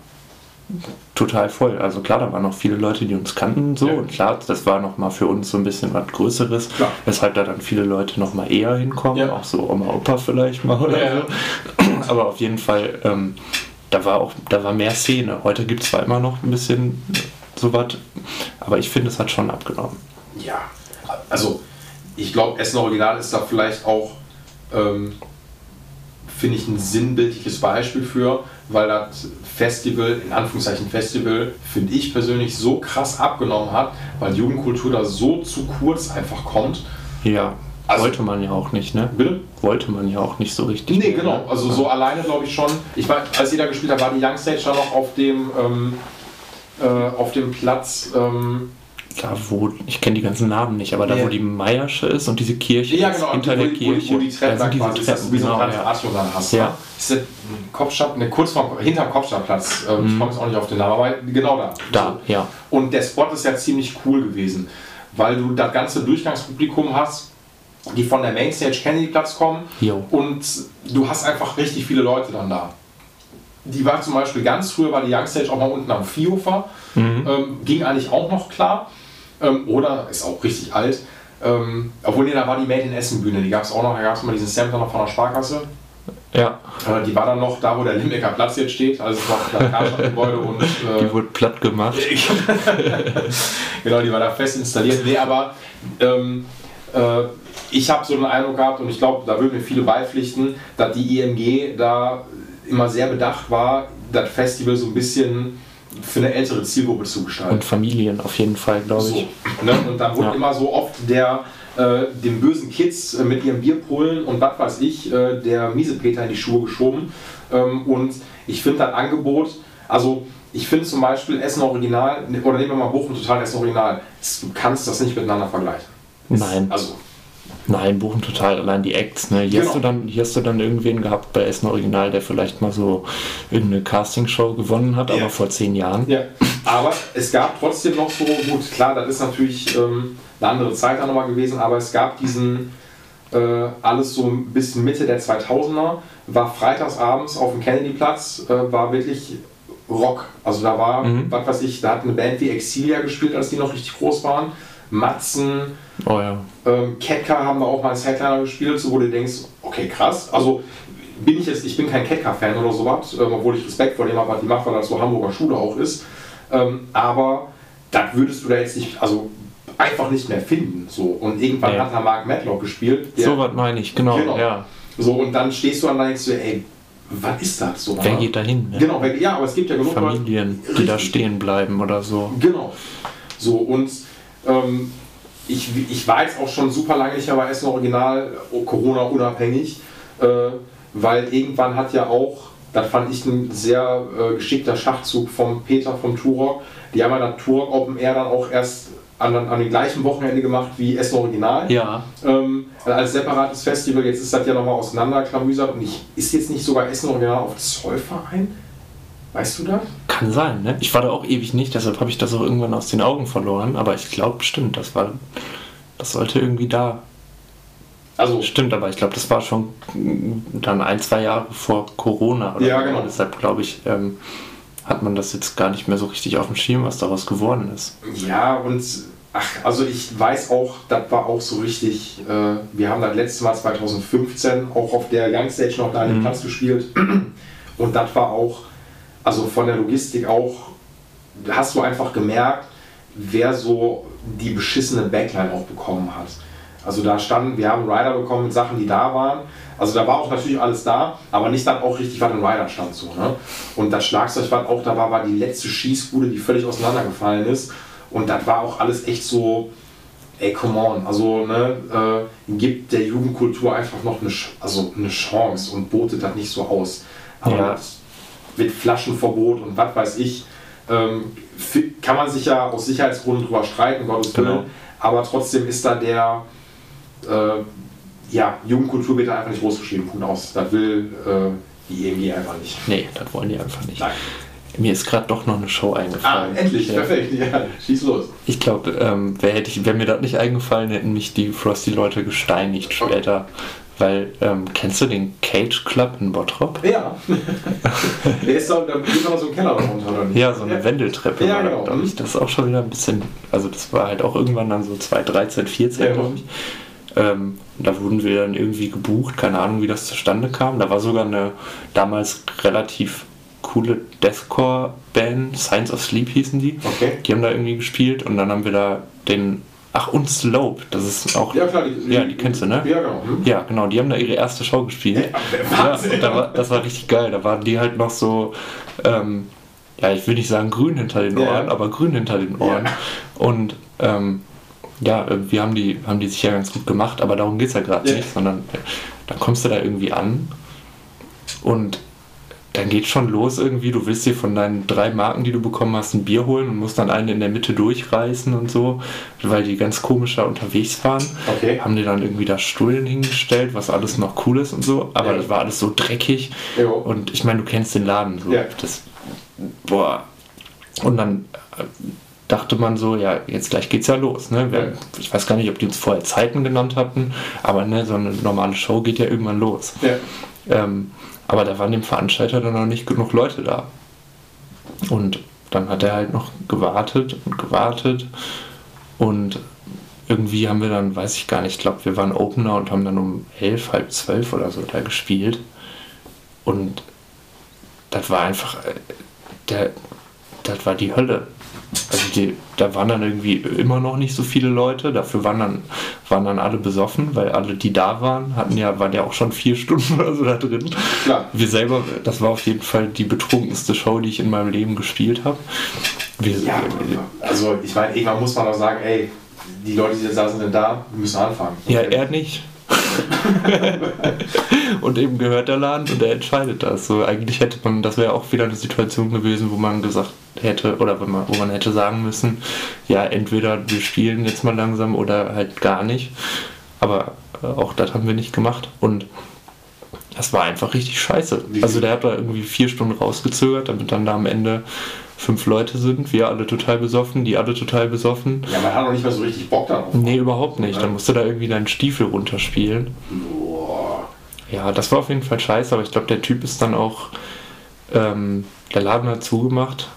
total voll. Also klar, da waren noch viele Leute, die uns kannten und so. Ja. Und klar, das war nochmal für uns so ein bisschen was Größeres. Klar. Weshalb da dann viele Leute nochmal eher hinkommen. Ja. Auch so Oma, Opa vielleicht mal oder Ja. so. [CLEARS THROAT] Aber auf jeden Fall, ähm, da war auch, da war mehr Szene. Heute gibt es zwar immer noch ein bisschen sowas, aber ich finde, es hat schon abgenommen. ja, also ich glaube, Essen Original ist da vielleicht auch, ähm, finde ich, ein sinnbildliches Beispiel für, weil das Festival, in Anführungszeichen Festival, finde ich persönlich so krass abgenommen hat, weil Jugendkultur da so zu kurz einfach kommt. Ja, Also- wollte man ja auch nicht, ne? Bitte? Wollte man ja auch nicht so richtig. Nee, genau. ne? Also so alleine glaube ich schon. Ich war, als jeder gespielt hat, war die Young Stage dann noch auf dem, ähm, äh, auf dem Platz. Ähm, Da, wo, ich kenne die ganzen Namen nicht, aber da, Ja. wo die Meiersche ist und diese Kirche ja, ist, genau. hinter wo, der wo, Kirche. wo die Treppen da sind quasi ist, dass du wie so ein genau, ja. Dann hast. Ja. Ne? Ist das Kopfstadt, ne, kurz vor, hinterm Kopfstadtplatz. Ähm, Ich komme jetzt auch nicht auf den Namen, aber genau da. Mhm. Da, ja. Und der Spot ist ja ziemlich cool gewesen, weil du das ganze Durchgangspublikum hast, die von der Mainstage Kennedyplatz kommen Jo. und du hast einfach richtig viele Leute dann da. Die war zum Beispiel ganz früher war die Youngstage auch mal unten am Viehhofer, ähm, ging eigentlich auch noch klar. Ähm, oder ist auch richtig alt. Ähm, obwohl, nee, da war die Made in Essen Bühne, die gab es auch noch, da gab es mal diesen Sampler noch von der Sparkasse. Ja, Äh, die war dann noch da, wo der Limbecker Platz jetzt steht, also noch das Karstadtgebäude und äh, die wurde platt gemacht. [LAUGHS] genau, die war da fest installiert. Nee, aber ähm, äh, ich habe so den Eindruck gehabt und ich glaube, da würden mir viele beipflichten, dass die IMG da immer sehr bedacht war, das Festival so ein bisschen für eine ältere Zielgruppe zu gestalten. Und Familien auf jeden Fall, glaube So, ich. ne? Und dann wurde Ja. immer so oft der äh, den bösen Kids äh, mit ihren Bierpullen und was weiß ich, äh, der Miesepeter in die Schuhe geschoben. Ähm, und ich finde das Angebot, also ich finde zum Beispiel Essen Original, oder nehmen wir mal Bochum Total Essen Original, du kannst das nicht miteinander vergleichen. Nein. Also Nein, Bochum total. Allein die Acts, ne? Hier, Genau. hast du dann, hier hast du dann irgendwen gehabt bei Essen Original, der vielleicht mal so irgendeine Castingshow gewonnen hat, Ja. aber vor zehn Jahren. Ja, aber es gab trotzdem noch so, gut, klar, das ist natürlich ähm, eine andere Zeit dann nochmal gewesen, aber es gab diesen, äh, alles so bisschen Mitte der 2000er, war freitagsabends auf dem Kennedyplatz, äh, war wirklich Rock. Also da war, Mhm. was weiß ich, da hat eine Band wie Exilia gespielt, als die noch richtig groß waren. Matzen, Oh ja. ähm, Ketka haben da auch mal als Headliner gespielt, so wo du denkst, okay, krass. Also bin ich jetzt, ich bin kein Ketka-Fan oder sowas, ähm, obwohl ich Respekt vor dem habe, was die macht, weil das so Hamburger Schule auch ist. Ähm, aber das würdest du da jetzt nicht, also einfach nicht mehr finden. So. Und irgendwann Nee. hat da Mark Matlock gespielt. der- So was meine ich, genau, Genau. ja. so, und dann stehst du an und denkst du, ey, was ist das? So, Wer geht da hin? Ne? Genau, wer, ja, aber es gibt ja genug Leute- Familien, die da stehen bleiben oder so. Genau. So, und ähm, ich, ich war jetzt auch schon super lange nicht mehr bei Essen Original, Corona unabhängig, äh, weil irgendwann hat ja auch, das fand ich ein sehr äh, geschickter Schachzug vom Peter vom Turok, die haben ja das Turok Open Air dann auch erst an, an dem gleichen Wochenende gemacht wie Essen Original. Ja, Ähm, als separates Festival, jetzt ist das ja nochmal auseinanderklamüsert und ich, ist jetzt nicht sogar Essen Original auf Zollverein? Weißt du das? kann sein, ne? Ich war da auch ewig nicht, deshalb habe ich das auch irgendwann aus den Augen verloren, aber ich glaube, stimmt, das war. Das sollte irgendwie da. Also, Stimmt, aber ich glaube, das war schon dann ein, zwei Jahre vor Corona oder Ja, genau. Deshalb glaube ich, ähm, hat man das jetzt gar nicht mehr so richtig auf dem Schirm, was daraus geworden ist. Ja, und ach, also ich weiß auch, das war auch so richtig, äh, wir haben das letzte Mal 2015 auch auf der Young Stage noch da dem Mhm. Platz gespielt und das war auch, also von der Logistik auch, hast du einfach gemerkt, wer so die beschissene Backline auch bekommen hat. Also da standen, wir haben Rider bekommen mit Sachen, die da waren. Also da war auch natürlich alles da, aber nicht dann auch richtig, was in Rider stand so. Ne? Und das Schlagzeug, was auch da war, war die letzte Schießbude, die völlig auseinandergefallen ist. Und das war auch alles echt so, ey, come on. Also ne, äh, gibt der Jugendkultur einfach noch eine, also eine Chance und botet das nicht so aus. Aber Ja. das mit Flaschenverbot und was weiß ich, ähm, kann man sich ja aus Sicherheitsgründen drüber streiten, Gottes Willen. Genau. Aber trotzdem ist da der, äh, ja, Jugendkultur wird da einfach nicht großgeschrieben. Punkt aus. Das will äh, die EMG einfach nicht. Nee, das wollen die einfach nicht. Nein. Mir ist gerade doch noch eine Show Ah, eingefallen. endlich, Ja. perfekt. Ja, schieß los. Ich glaube, ähm, wäre wär mir das nicht eingefallen, hätten mich die Frosty-Leute gesteinigt später. Weil, ähm, kennst du den Cage Club in Bottrop? Ja. [LAUGHS] Der ist doch, da geht noch so ein Keller runter, oder nicht? Ja, so eine Wendeltreppe Ja, genau. da, ich. Das ist auch schon wieder ein bisschen, also das war halt auch irgendwann dann so 2013, 14, Ja. glaube ich. Ähm, da wurden wir dann irgendwie gebucht, keine Ahnung, wie das zustande kam. Da war sogar eine damals relativ coole Deathcore-Band, Science of Sleep hießen die. Okay. Die haben da irgendwie gespielt und dann haben wir da den, ach und Slope, das ist auch, Ja, klar. Die, Ja, die kennst du, ne? Ja, genau. Hm? ja genau, die haben da ihre erste Show gespielt. Ja, Ja, da war, das war richtig geil. Da waren die halt noch so, ähm, ja, ich will nicht sagen grün hinter den Ja. Ohren, aber grün hinter den Ohren. Ja. Und ähm, ja, irgendwie haben die, haben die sich ja ganz gut gemacht, aber darum geht es ja gerade Ja. nicht, sondern äh, da kommst du da irgendwie an und dann geht schon los irgendwie, du willst dir von deinen drei Marken, die du bekommen hast, ein Bier holen und musst dann einen in der Mitte durchreißen und so, weil die ganz komisch da unterwegs waren Okay. haben die dann irgendwie da Stullen hingestellt, was alles noch cool ist und so, aber Ja. das war alles so dreckig Jo. und ich meine, du kennst den Laden so. Ja. Das, boah. Und dann äh, dachte man so, ja, jetzt gleich geht's ja los. Ne? Wir, Ja. Ich weiß gar nicht, ob die uns vorher Zeiten genannt hatten, aber ne, so eine normale Show geht ja irgendwann los. Ja. Ähm, aber da waren dem Veranstalter dann noch nicht genug Leute da. Und dann hat er halt noch gewartet und gewartet. Und irgendwie haben wir dann, weiß ich gar nicht, ich glaube, wir waren Opener und haben dann um elf, halb zwölf oder so da gespielt. Und das war einfach, äh, der, das war die Hölle. Also die, da waren dann irgendwie immer noch nicht so viele Leute, dafür waren dann, waren dann alle besoffen, weil alle, die da waren, hatten ja, waren ja auch schon vier [LAUGHS] Stunden oder so da drin. Klar. Wir selber, das war auf jeden Fall die betrunkenste Show, die ich in meinem Leben gespielt habe. Wir, Ja, also ich meine, irgendwann muss man auch sagen, ey, die Leute, die da sind, sind da, wir müssen anfangen. Ja, er nicht. [LAUGHS] und eben gehört der Laden und er entscheidet das. So, eigentlich hätte man, das wäre auch wieder eine Situation gewesen, wo man gesagt hätte, oder wo man, wo man hätte sagen müssen, ja, entweder wir spielen jetzt mal langsam oder halt gar nicht. Aber äh, auch das haben wir nicht gemacht. Und das war einfach richtig scheiße. Also der hat da irgendwie vier Stunden rausgezögert, damit dann da am Ende fünf Leute sind, wir alle total besoffen, die alle total besoffen. Ja, man hat auch nicht mehr so richtig Bock darauf. Nee, überhaupt nicht. Dann musst du da irgendwie deinen Stiefel runterspielen. Boah. Ja, das war auf jeden Fall scheiße, aber ich glaube, der Typ ist dann auch. Ähm, der Laden hat zugemacht.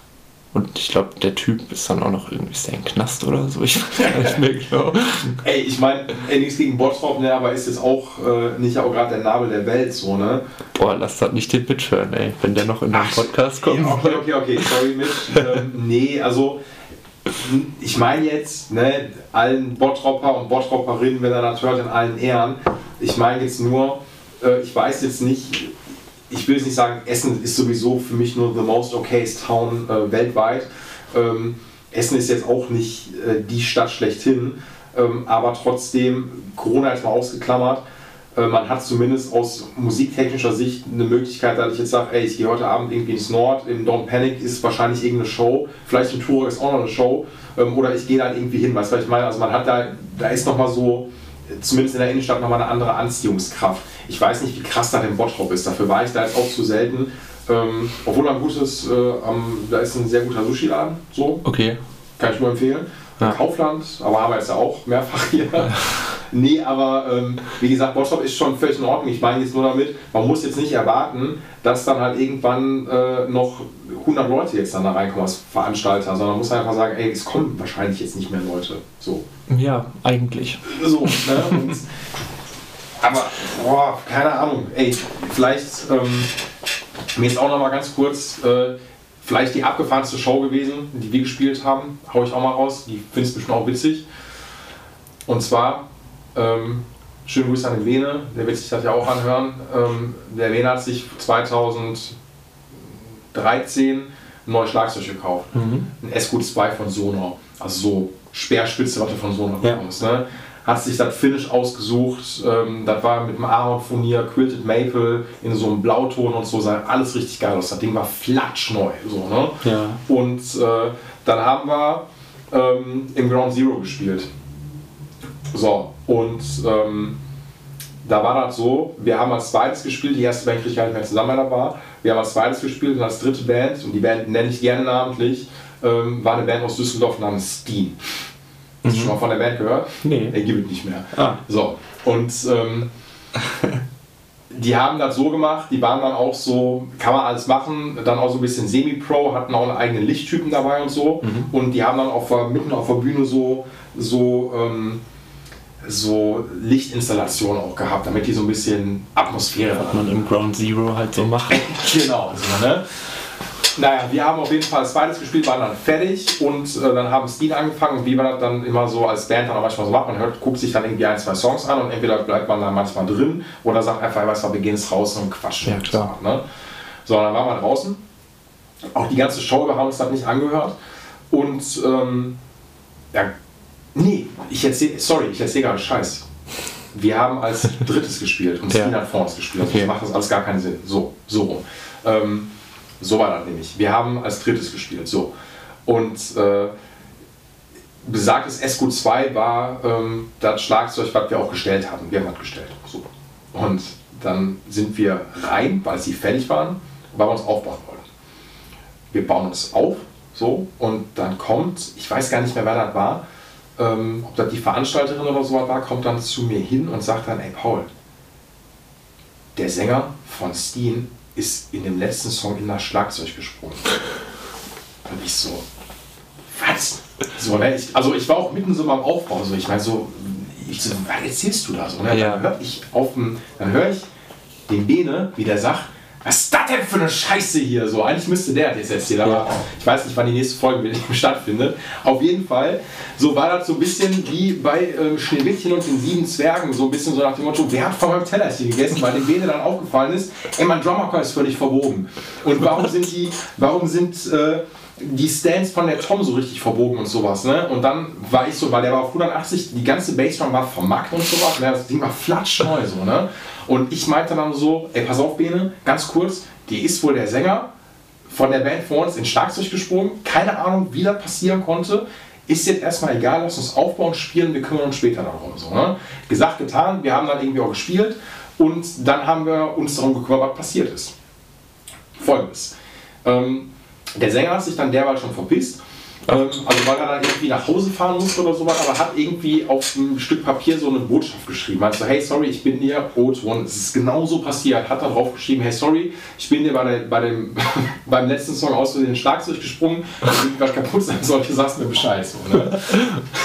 Und ich glaube, der Typ ist dann auch noch irgendwie ist der Knast oder so. Ich weiß nicht mehr genau. [LAUGHS] Ey, ich meine, nichts gegen Bottrop, ne, aber ist jetzt auch äh, nicht auch gerade der Nabel der Welt, so, ne? Boah, lass das nicht den Bitch hören, ey. Wenn der noch in den Podcast kommt. Ja, okay, okay, okay, sorry, Mitch. [LAUGHS] ähm, nee, also, ich meine jetzt, ne, allen Bottropper und Bottropperinnen, wenn er das hört, in allen Ehren. Ich meine jetzt nur, äh, ich weiß jetzt nicht, ich will jetzt nicht sagen, Essen ist sowieso für mich nur the most okayest town äh, weltweit. Ähm, Essen ist jetzt auch nicht äh, die Stadt schlechthin, ähm, aber trotzdem, Corona ist mal ausgeklammert. Äh, man hat zumindest aus musiktechnischer Sicht eine Möglichkeit, dass ich jetzt sage, ey, ich gehe heute Abend irgendwie ins Nord, im Don't Panic ist wahrscheinlich irgendeine Show, vielleicht im Tour ist auch noch eine Show, ähm, oder ich gehe dann irgendwie hin, weißt du, was ich meine? Also man hat da, da ist nochmal so, zumindest in der Innenstadt nochmal eine andere Anziehungskraft. Ich weiß nicht, wie krass da in Bottrop ist. Dafür war ich da jetzt auch zu selten. Ähm, obwohl ein gutes, äh, am, da ist ein sehr guter Sushi-Laden. So, Okay. kann ich nur empfehlen. Ja. Kaufland, aber haben wir jetzt ja auch mehrfach hier. nee, aber ähm, wie gesagt, Bottrop ist schon völlig in Ordnung. Ich meine jetzt nur damit, man muss jetzt nicht erwarten, dass dann halt irgendwann äh, noch 100 Leute jetzt dann da reinkommen als Veranstalter, sondern man muss einfach sagen, ey, es kommen wahrscheinlich jetzt nicht mehr Leute. So. Ja, eigentlich. So, ne? Und, aber, boah, keine Ahnung. Ey, vielleicht, ähm, mir ist auch noch mal ganz kurz, äh, vielleicht die abgefahrenste Show gewesen, die wir gespielt haben. Hau ich auch mal raus. Die findest du bestimmt auch witzig. Und zwar, ähm, schönen Grüße an den Vene, der wird sich das ja auch anhören. Ähm, der Vene hat sich 2013 ein neues Schlagzeug gekauft. Mhm. Ein SQ2 von Sonor. Also so Speerspitze, was du von Sonor Ja. bekommst. Ne? Hat sich das Finish ausgesucht. Ähm, das war mit dem Ahorn-Furnier, Quilted Maple in so einem Blauton und so. Sah alles richtig geil aus. Das Ding war flatschneu. So, ne? Ja. Und äh, dann haben wir ähm, im Ground Zero gespielt. So, und ähm, da war das so, wir haben als zweites gespielt, die erste Band kriege ich gar nicht mehr zusammen, da war. Wir haben als zweites gespielt und als dritte Band, und die Band nenne ich gerne namentlich, ähm, war eine Band aus Düsseldorf namens Steen. Hast du schon mal von der Band gehört? Nee. Er gibt es nicht mehr. Ah. So, und ähm, [LAUGHS] die haben das so gemacht, die waren dann auch so, kann man alles machen, dann auch so ein bisschen Semi-Pro, hatten auch einen eigenen Lichttypen dabei und so. Und die haben dann auf mitten auf der Bühne so, so, ähm, so Lichtinstallationen auch gehabt, damit die so ein bisschen Atmosphäre Was man im Ground Zero halt so macht. [LAUGHS] Genau, so, ne? Naja, wir haben auf jeden Fall zweites gespielt, waren dann fertig und äh, dann haben Steen angefangen und wie man das dann immer so als Band dann auch manchmal so macht, man hört, guckt sich dann irgendwie ein, zwei Songs an und entweder bleibt man dann manchmal drin oder sagt einfach, weißt du, wir gehen jetzt raus und quatschen. Ja, klar. Ne? So, dann waren wir draußen. Auch die ganze Show, wir haben uns das nicht angehört. Und, ähm, ja, nee, ich erzähl, sorry, ich erzähle gerade Scheiß. Wir haben als drittes [LAUGHS] gespielt und Ja. Steen hat vor uns gespielt. Also Okay. das macht das alles gar keinen Sinn. So, so rum. Ähm, so war das nämlich. Wir haben als drittes gespielt. So. Und äh, besagtes SQ2 war ähm, das Schlagzeug, was wir auch gestellt hatten. Wir haben das gestellt. So. Und dann sind wir rein, weil sie fertig waren, weil wir uns aufbauen wollten. Wir bauen uns auf, so, und dann kommt, ich weiß gar nicht mehr, wer das war, ähm, ob das die Veranstalterin oder so war, kommt dann zu mir hin und sagt dann, ey Paul, der Sänger von Steen ist in dem letzten Song in das Schlagzeug gesprungen. Und ich so, was? So, ne? ich, also ich war auch mitten so beim Aufbau, so ich meine so, ich so, was erzählst du da so? Ne? Ja. Dann höre ich auf dem, dann höre ich den Bene, wie der sagt, was ist das denn für eine Scheiße hier? So, eigentlich müsste der das jetzt erzählen, aber ich weiß nicht, wann die nächste Folge mit ihm [LAUGHS] stattfindet. Auf jeden Fall, so war das so ein bisschen wie bei ähm, Schneewittchen und den sieben Zwergen, so ein bisschen so nach dem Motto, wer hat von meinem Teller hier gegessen, weil dem Bene dann aufgefallen ist, ey, mein Drummercore ist völlig verbogen. Und warum sind die, warum sind äh, die Stands von der Tom so richtig verbogen und sowas, ne? Und dann war ich so, weil der war auf 180, die ganze Bassdrum war vermackt und sowas, ne? das Ding war flatschneu so, ne? Und ich meinte dann so, ey, pass auf, Bene, ganz kurz, die ist wohl der Sänger von der Band vor uns ins Schlagzeug gesprungen, keine Ahnung, wie das passieren konnte. ist jetzt erstmal egal, lass uns aufbauen, spielen, wir kümmern uns später darum. So, ne? Gesagt, getan, wir haben dann irgendwie auch gespielt und dann haben wir uns darum gekümmert, was passiert ist. Folgendes. Ähm, der Sänger hat sich dann derweil schon verpisst. Ähm, also weil er dann irgendwie nach Hause fahren musste oder sowas, aber hat irgendwie auf ein Stück Papier so eine Botschaft geschrieben. Also, hey, sorry, ich bin dir, O-Ton, es ist genau so passiert. Hat da drauf geschrieben, hey, sorry, ich bin dir bei, der, bei dem, [LAUGHS] beim letzten Song aus Versehen Schlagzeug gesprungen, wenn was kaputt sein sollte, sagst mir Bescheid. So, ne?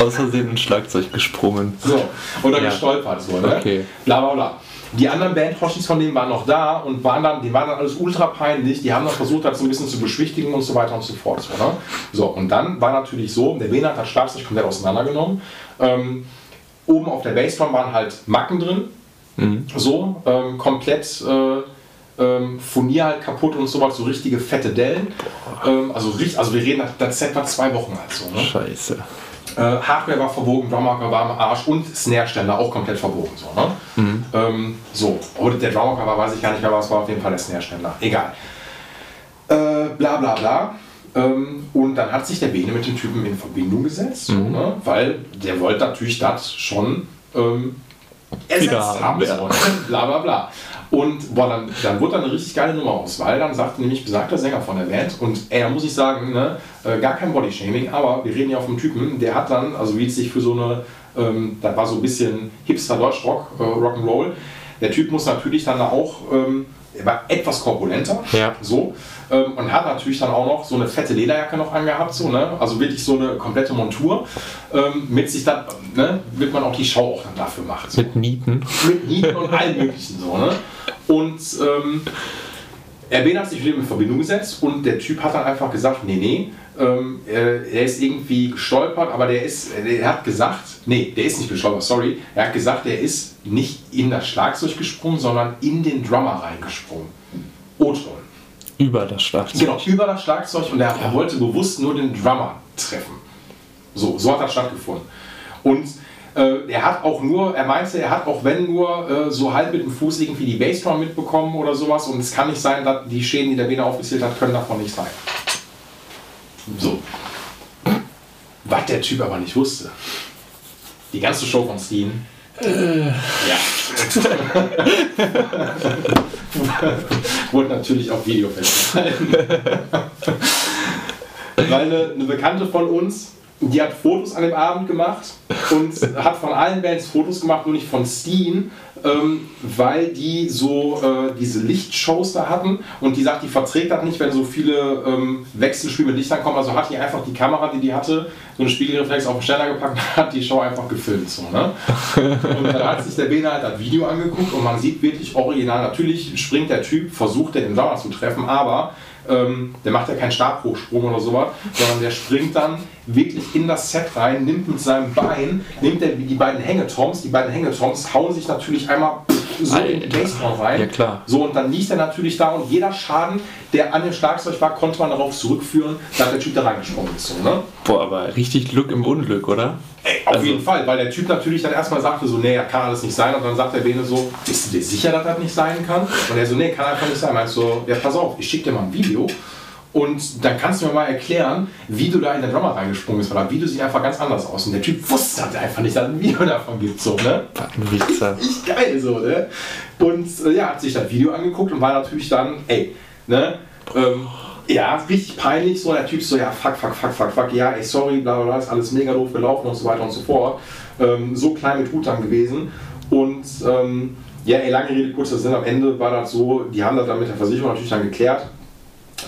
Aus Versehen ein Schlagzeug gesprungen. So, oder Ja. gestolpert, so, ne? Okay. Bla bla bla. Die anderen Bandhoshis von denen waren noch da und waren dann, die waren dann alles ultra peinlich. Die haben dann versucht, das so ein bisschen zu beschwichtigen und so weiter und so fort. So, ne? so und dann war natürlich so, der Benat hat das Schlagzeug komplett auseinandergenommen. Ähm, oben auf der Bassdrum waren halt Macken drin. So, ähm, komplett äh, ähm, Furnier halt kaputt und sowas, so richtige fette Dellen. Ähm, also, also wir reden, das Set war zwei Wochen alt so. Ne? Scheiße. Äh, Hardware war verbogen, Drummarker war am Arsch und Snare-Ständer auch komplett verbogen. So, ne? ähm, so. Oder der Drummarker war, weiß ich gar nicht mehr, aber es war auf jeden Fall der Snare-Ständer. Egal. Äh, bla bla bla. Ähm, und dann hat sich der Bene mit dem Typen in Verbindung gesetzt, so, ne? weil der wollte natürlich das schon ähm, ersetzt haben. ja. So, ne? bla bla bla. Und boah, dann, dann wurde da eine richtig geile Nummer aus, weil dann sagte nämlich besagter Sänger von der Band, und ey, da muss ich sagen, ne, äh, gar kein Bodyshaming, aber wir reden ja vom Typen, der hat dann, also wie es sich für so eine, ähm, da war so ein bisschen Hipster Deutschrock, äh, Rock'n'Roll, der Typ muss natürlich dann da auch, ähm, er war etwas korpulenter, Ja. so, ähm, und hat natürlich dann auch noch so eine fette Lederjacke noch angehabt, so, ne? also wirklich so eine komplette Montur, ähm, mit sich dann, ne, wird man auch die Show auch dann dafür machen. So Mit Nieten. mit Nieten und allem möglichen so, ne? Und ähm, RB hat sich mit ihm in Verbindung gesetzt und der Typ hat dann einfach gesagt, nee, nee, ähm, äh, er ist irgendwie gestolpert, aber der ist, er hat gesagt, nee, der ist nicht gestolpert, sorry, er hat gesagt, er ist nicht in das Schlagzeug gesprungen, sondern in den Drummer reingesprungen. O-Ton. Über das Schlagzeug. Genau, über das Schlagzeug und er, er wollte bewusst nur den Drummer treffen. So, so hat das stattgefunden. Und äh, er hat auch nur, er meinte, er hat auch wenn nur äh, so halb mit dem Fuß irgendwie die Bassdrum mitbekommen oder sowas und es kann nicht sein, dass die Schäden, die der Bene aufgezählt hat, können davon nicht sein. So. Was der Typ aber nicht wusste. Die ganze Show von Steen. Ja. [LAUGHS] Wurde natürlich auf Video festgehalten. [LAUGHS] Weil eine, eine Bekannte von uns, die hat Fotos an dem Abend gemacht und hat von allen Bands Fotos gemacht, nur nicht von Steen, ähm, weil die so äh, diese Lichtshows da hatten und die sagt, die verträgt das nicht, wenn so viele ähm, Wechselspiele mit Lichtern kommen. Also hat die einfach die Kamera, die die hatte, so eine Spiegelreflex auf den Ständer gepackt und hat die Show einfach gefilmt. So, ne? Und dann hat sich der Bene halt das Video angeguckt und man sieht wirklich original, natürlich springt der Typ, versucht den Drummer zu treffen, aber ähm, der macht ja keinen Stabhochsprung oder sowas, sondern der springt dann wirklich in das Set rein, nimmt mit seinem Bein, nimmt er die beiden Hängetoms, die beiden Hängetoms hauen sich natürlich einmal so Alter. Bassdrum rein. Ja, klar. So, und dann liegt er natürlich da und jeder Schaden, der an dem Schlagzeug war, konnte man darauf zurückführen, dass der Typ da reingesprungen ist. So, ne? Boah, aber richtig Glück im Unglück, oder? Ey, auf Also- jeden Fall, weil der Typ natürlich dann erstmal sagte so, nee, das kann alles nicht sein. Und dann sagt der Bene so, bist du dir sicher, dass das nicht sein kann? Und er so, nee, kann einfach nicht sein. Meinst so, ja, pass auf, ich schicke dir mal ein Video. Und dann kannst du mir mal erklären, wie du da in den Drummer reingesprungen bist, weil das Video sieht einfach ganz anders aus. Und der Typ wusste halt einfach nicht, dass es ein Video davon gibt. So, ne? Wichser. [LAUGHS] Richtig geil so, ne? Und äh, ja, hat sich das Video angeguckt und war natürlich dann, ey, ne? Ähm, ja, richtig peinlich, so der Typ so, ja, fuck, fuck, fuck, fuck, fuck, ja, ey, sorry, bla bla bla, ist alles mega doof gelaufen und so weiter und so fort. Ähm, so klein mit Hut dann gewesen. Und ähm, ja, ey, lange Rede, kurzer Sinn, am Ende war das so, die haben das dann mit der Versicherung natürlich dann geklärt.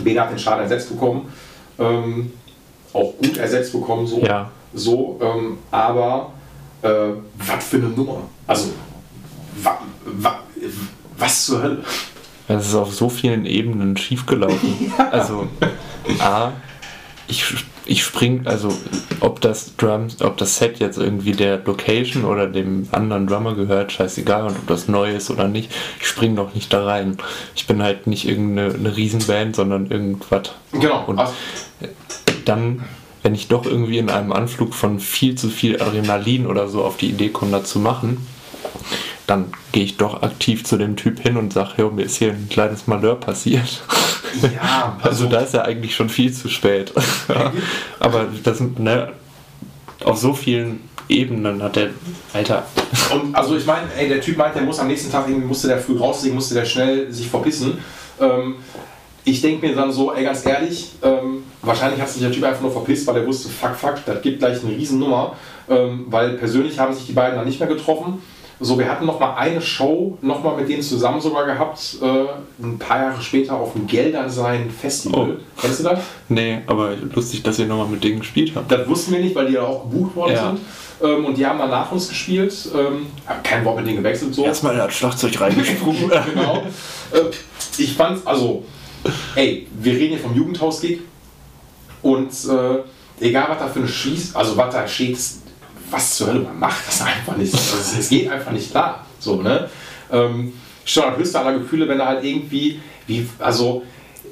Bene hat den Schaden ersetzt bekommen. Ähm, auch gut ersetzt bekommen, so. Ja. So, ähm, aber äh, was für eine Nummer. Also, wa, wa, was zur Hölle? Es ist auf so vielen Ebenen schiefgelaufen. [LAUGHS] Also, A, ich, ich spring, also ob das Drums, ob das Set jetzt irgendwie der Location oder dem anderen Drummer gehört, scheißegal, und ob das neu ist oder nicht, ich spring doch nicht da rein. Ich bin halt nicht irgendeine eine Riesenband, sondern irgendwas. Genau. Und also, dann, wenn ich doch irgendwie in einem Anflug von viel zu viel Adrenalin oder so auf die Idee komme, das zu machen, dann gehe ich doch aktiv zu dem Typ hin und sage, hey, mir ist hier ein kleines Malheur passiert. ja, [LAUGHS] Also da ist ja eigentlich schon viel zu spät. [LAUGHS] Aber das, ne, auf so vielen Ebenen hat der, Alter. Und also ich meine, ey, der Typ meint, der muss am nächsten Tag irgendwie, musste der früh rauslegen, musste der schnell sich verpissen. Ähm, ich denke mir dann so, ey, ganz ehrlich, ähm, wahrscheinlich hat sich der Typ einfach nur verpisst, weil er wusste, fuck, fuck, das gibt gleich eine Riesennummer. Ähm, weil persönlich haben sich die beiden dann nicht mehr getroffen. So, wir hatten noch mal eine Show noch mal mit denen zusammen sogar gehabt, äh, ein paar Jahre später auf dem Geldern sein Festival. Oh. Kennst du das? Nee, aber lustig, dass ihr nochmal mit denen gespielt habt. Das wussten wir nicht, weil die ja auch gebucht worden Ja. sind. Ähm, und die haben dann nach uns gespielt. Ähm, kein Wort mit denen gewechselt. So. Erstmal das Schlagzeug reingesprungen. [LAUGHS] genau. Äh, ich fand's, also, ey, wir reden hier vom Jugendhaus-Gig und äh, egal was da für eine Schieß, also was da steht, was zur Hölle man macht, das einfach nicht. Also, es, geht einfach nicht klar. So, ne? Ähm, das höchste aller Gefühle, wenn er halt irgendwie, wie, also,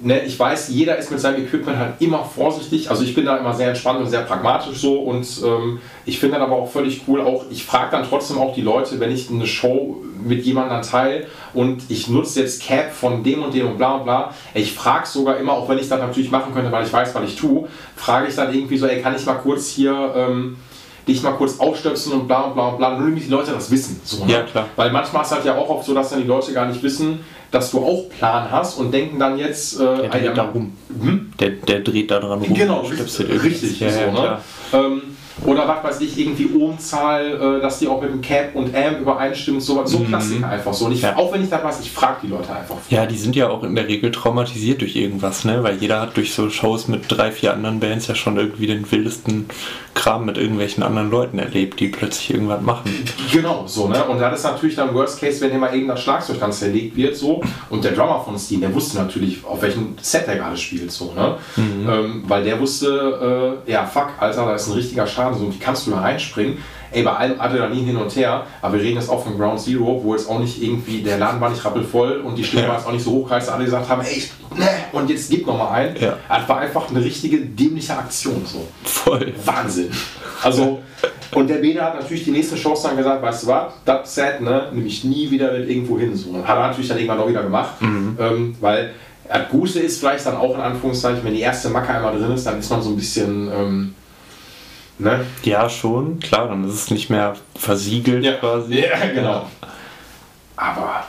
ne, ich weiß, jeder ist mit seinem Equipment halt immer vorsichtig. Also ich bin da immer sehr entspannt und sehr pragmatisch so und ähm, ich finde dann aber auch völlig cool, auch ich frage dann trotzdem auch die Leute, wenn ich eine Show mit jemandem teile und ich nutze jetzt Cap von dem und dem und bla und bla. Ich frage sogar immer, auch wenn ich das natürlich machen könnte, weil ich weiß, was ich tue, frage ich dann irgendwie so, ey, kann ich mal kurz hier ähm, dich mal kurz aufstöpseln und bla und bla und bla, nur damit die Leute das wissen. So, ne? Ja, klar. Weil manchmal ist es halt ja auch oft so, dass dann die Leute gar nicht wissen, dass du auch Plan hast und denken dann jetzt, äh, Der ah, ja, dreht da rum. Hm? Der, der dreht da dran rum. Genau, richtig, richtig Ja, so, ja, ne? ähm, oder was weiß ich, irgendwie Ohmzahl, äh, dass die auch mit dem Cap und Amp übereinstimmen, so, so Klassiker einfach so. Und ich, Mhm. Ja. Auch wenn ich das weiß, ich frage die Leute einfach. Ja, die sind ja auch in der Regel traumatisiert durch irgendwas, ne? Weil jeder hat durch so Shows mit drei, vier anderen Bands ja schon irgendwie den wildesten Kram mit irgendwelchen anderen Leuten erlebt, die plötzlich irgendwas machen. Genau, so, ne? Und das ist natürlich dann Worst Case, wenn mal irgendein Schlagzeug dann zerlegt wird, so. Und der Drummer von Steen, der wusste natürlich, auf welchem Set er gerade spielt, so, ne? Ähm, weil der wusste, äh, ja, fuck, Alter, da ist ein richtiger Schaden, so, wie kannst du da reinspringen? Ey, bei allem Adrenalin hin und her, aber wir reden jetzt auch von Ground Zero, wo jetzt auch nicht irgendwie, der Laden war nicht rappelvoll und die Stimme Ja. war jetzt auch nicht so hoch, dass alle gesagt haben, ey, ne, und jetzt gib noch mal ein. Ja. Das war einfach eine richtige dämliche Aktion, so. Voll. Wahnsinn. Also, und der Bene hat natürlich die nächsten Shows dann gesagt, weißt du was, das Set, ne, nehme ich nie wieder mit irgendwo hin. So. Und hat er natürlich dann irgendwann auch wieder gemacht, ähm, weil das Gute ist vielleicht dann auch in Anführungszeichen, wenn die erste Macke einmal drin ist, dann ist man so ein bisschen, ähm, ne? Ja, schon, klar, dann ist es nicht mehr versiegelt quasi. Ja, genau. Aber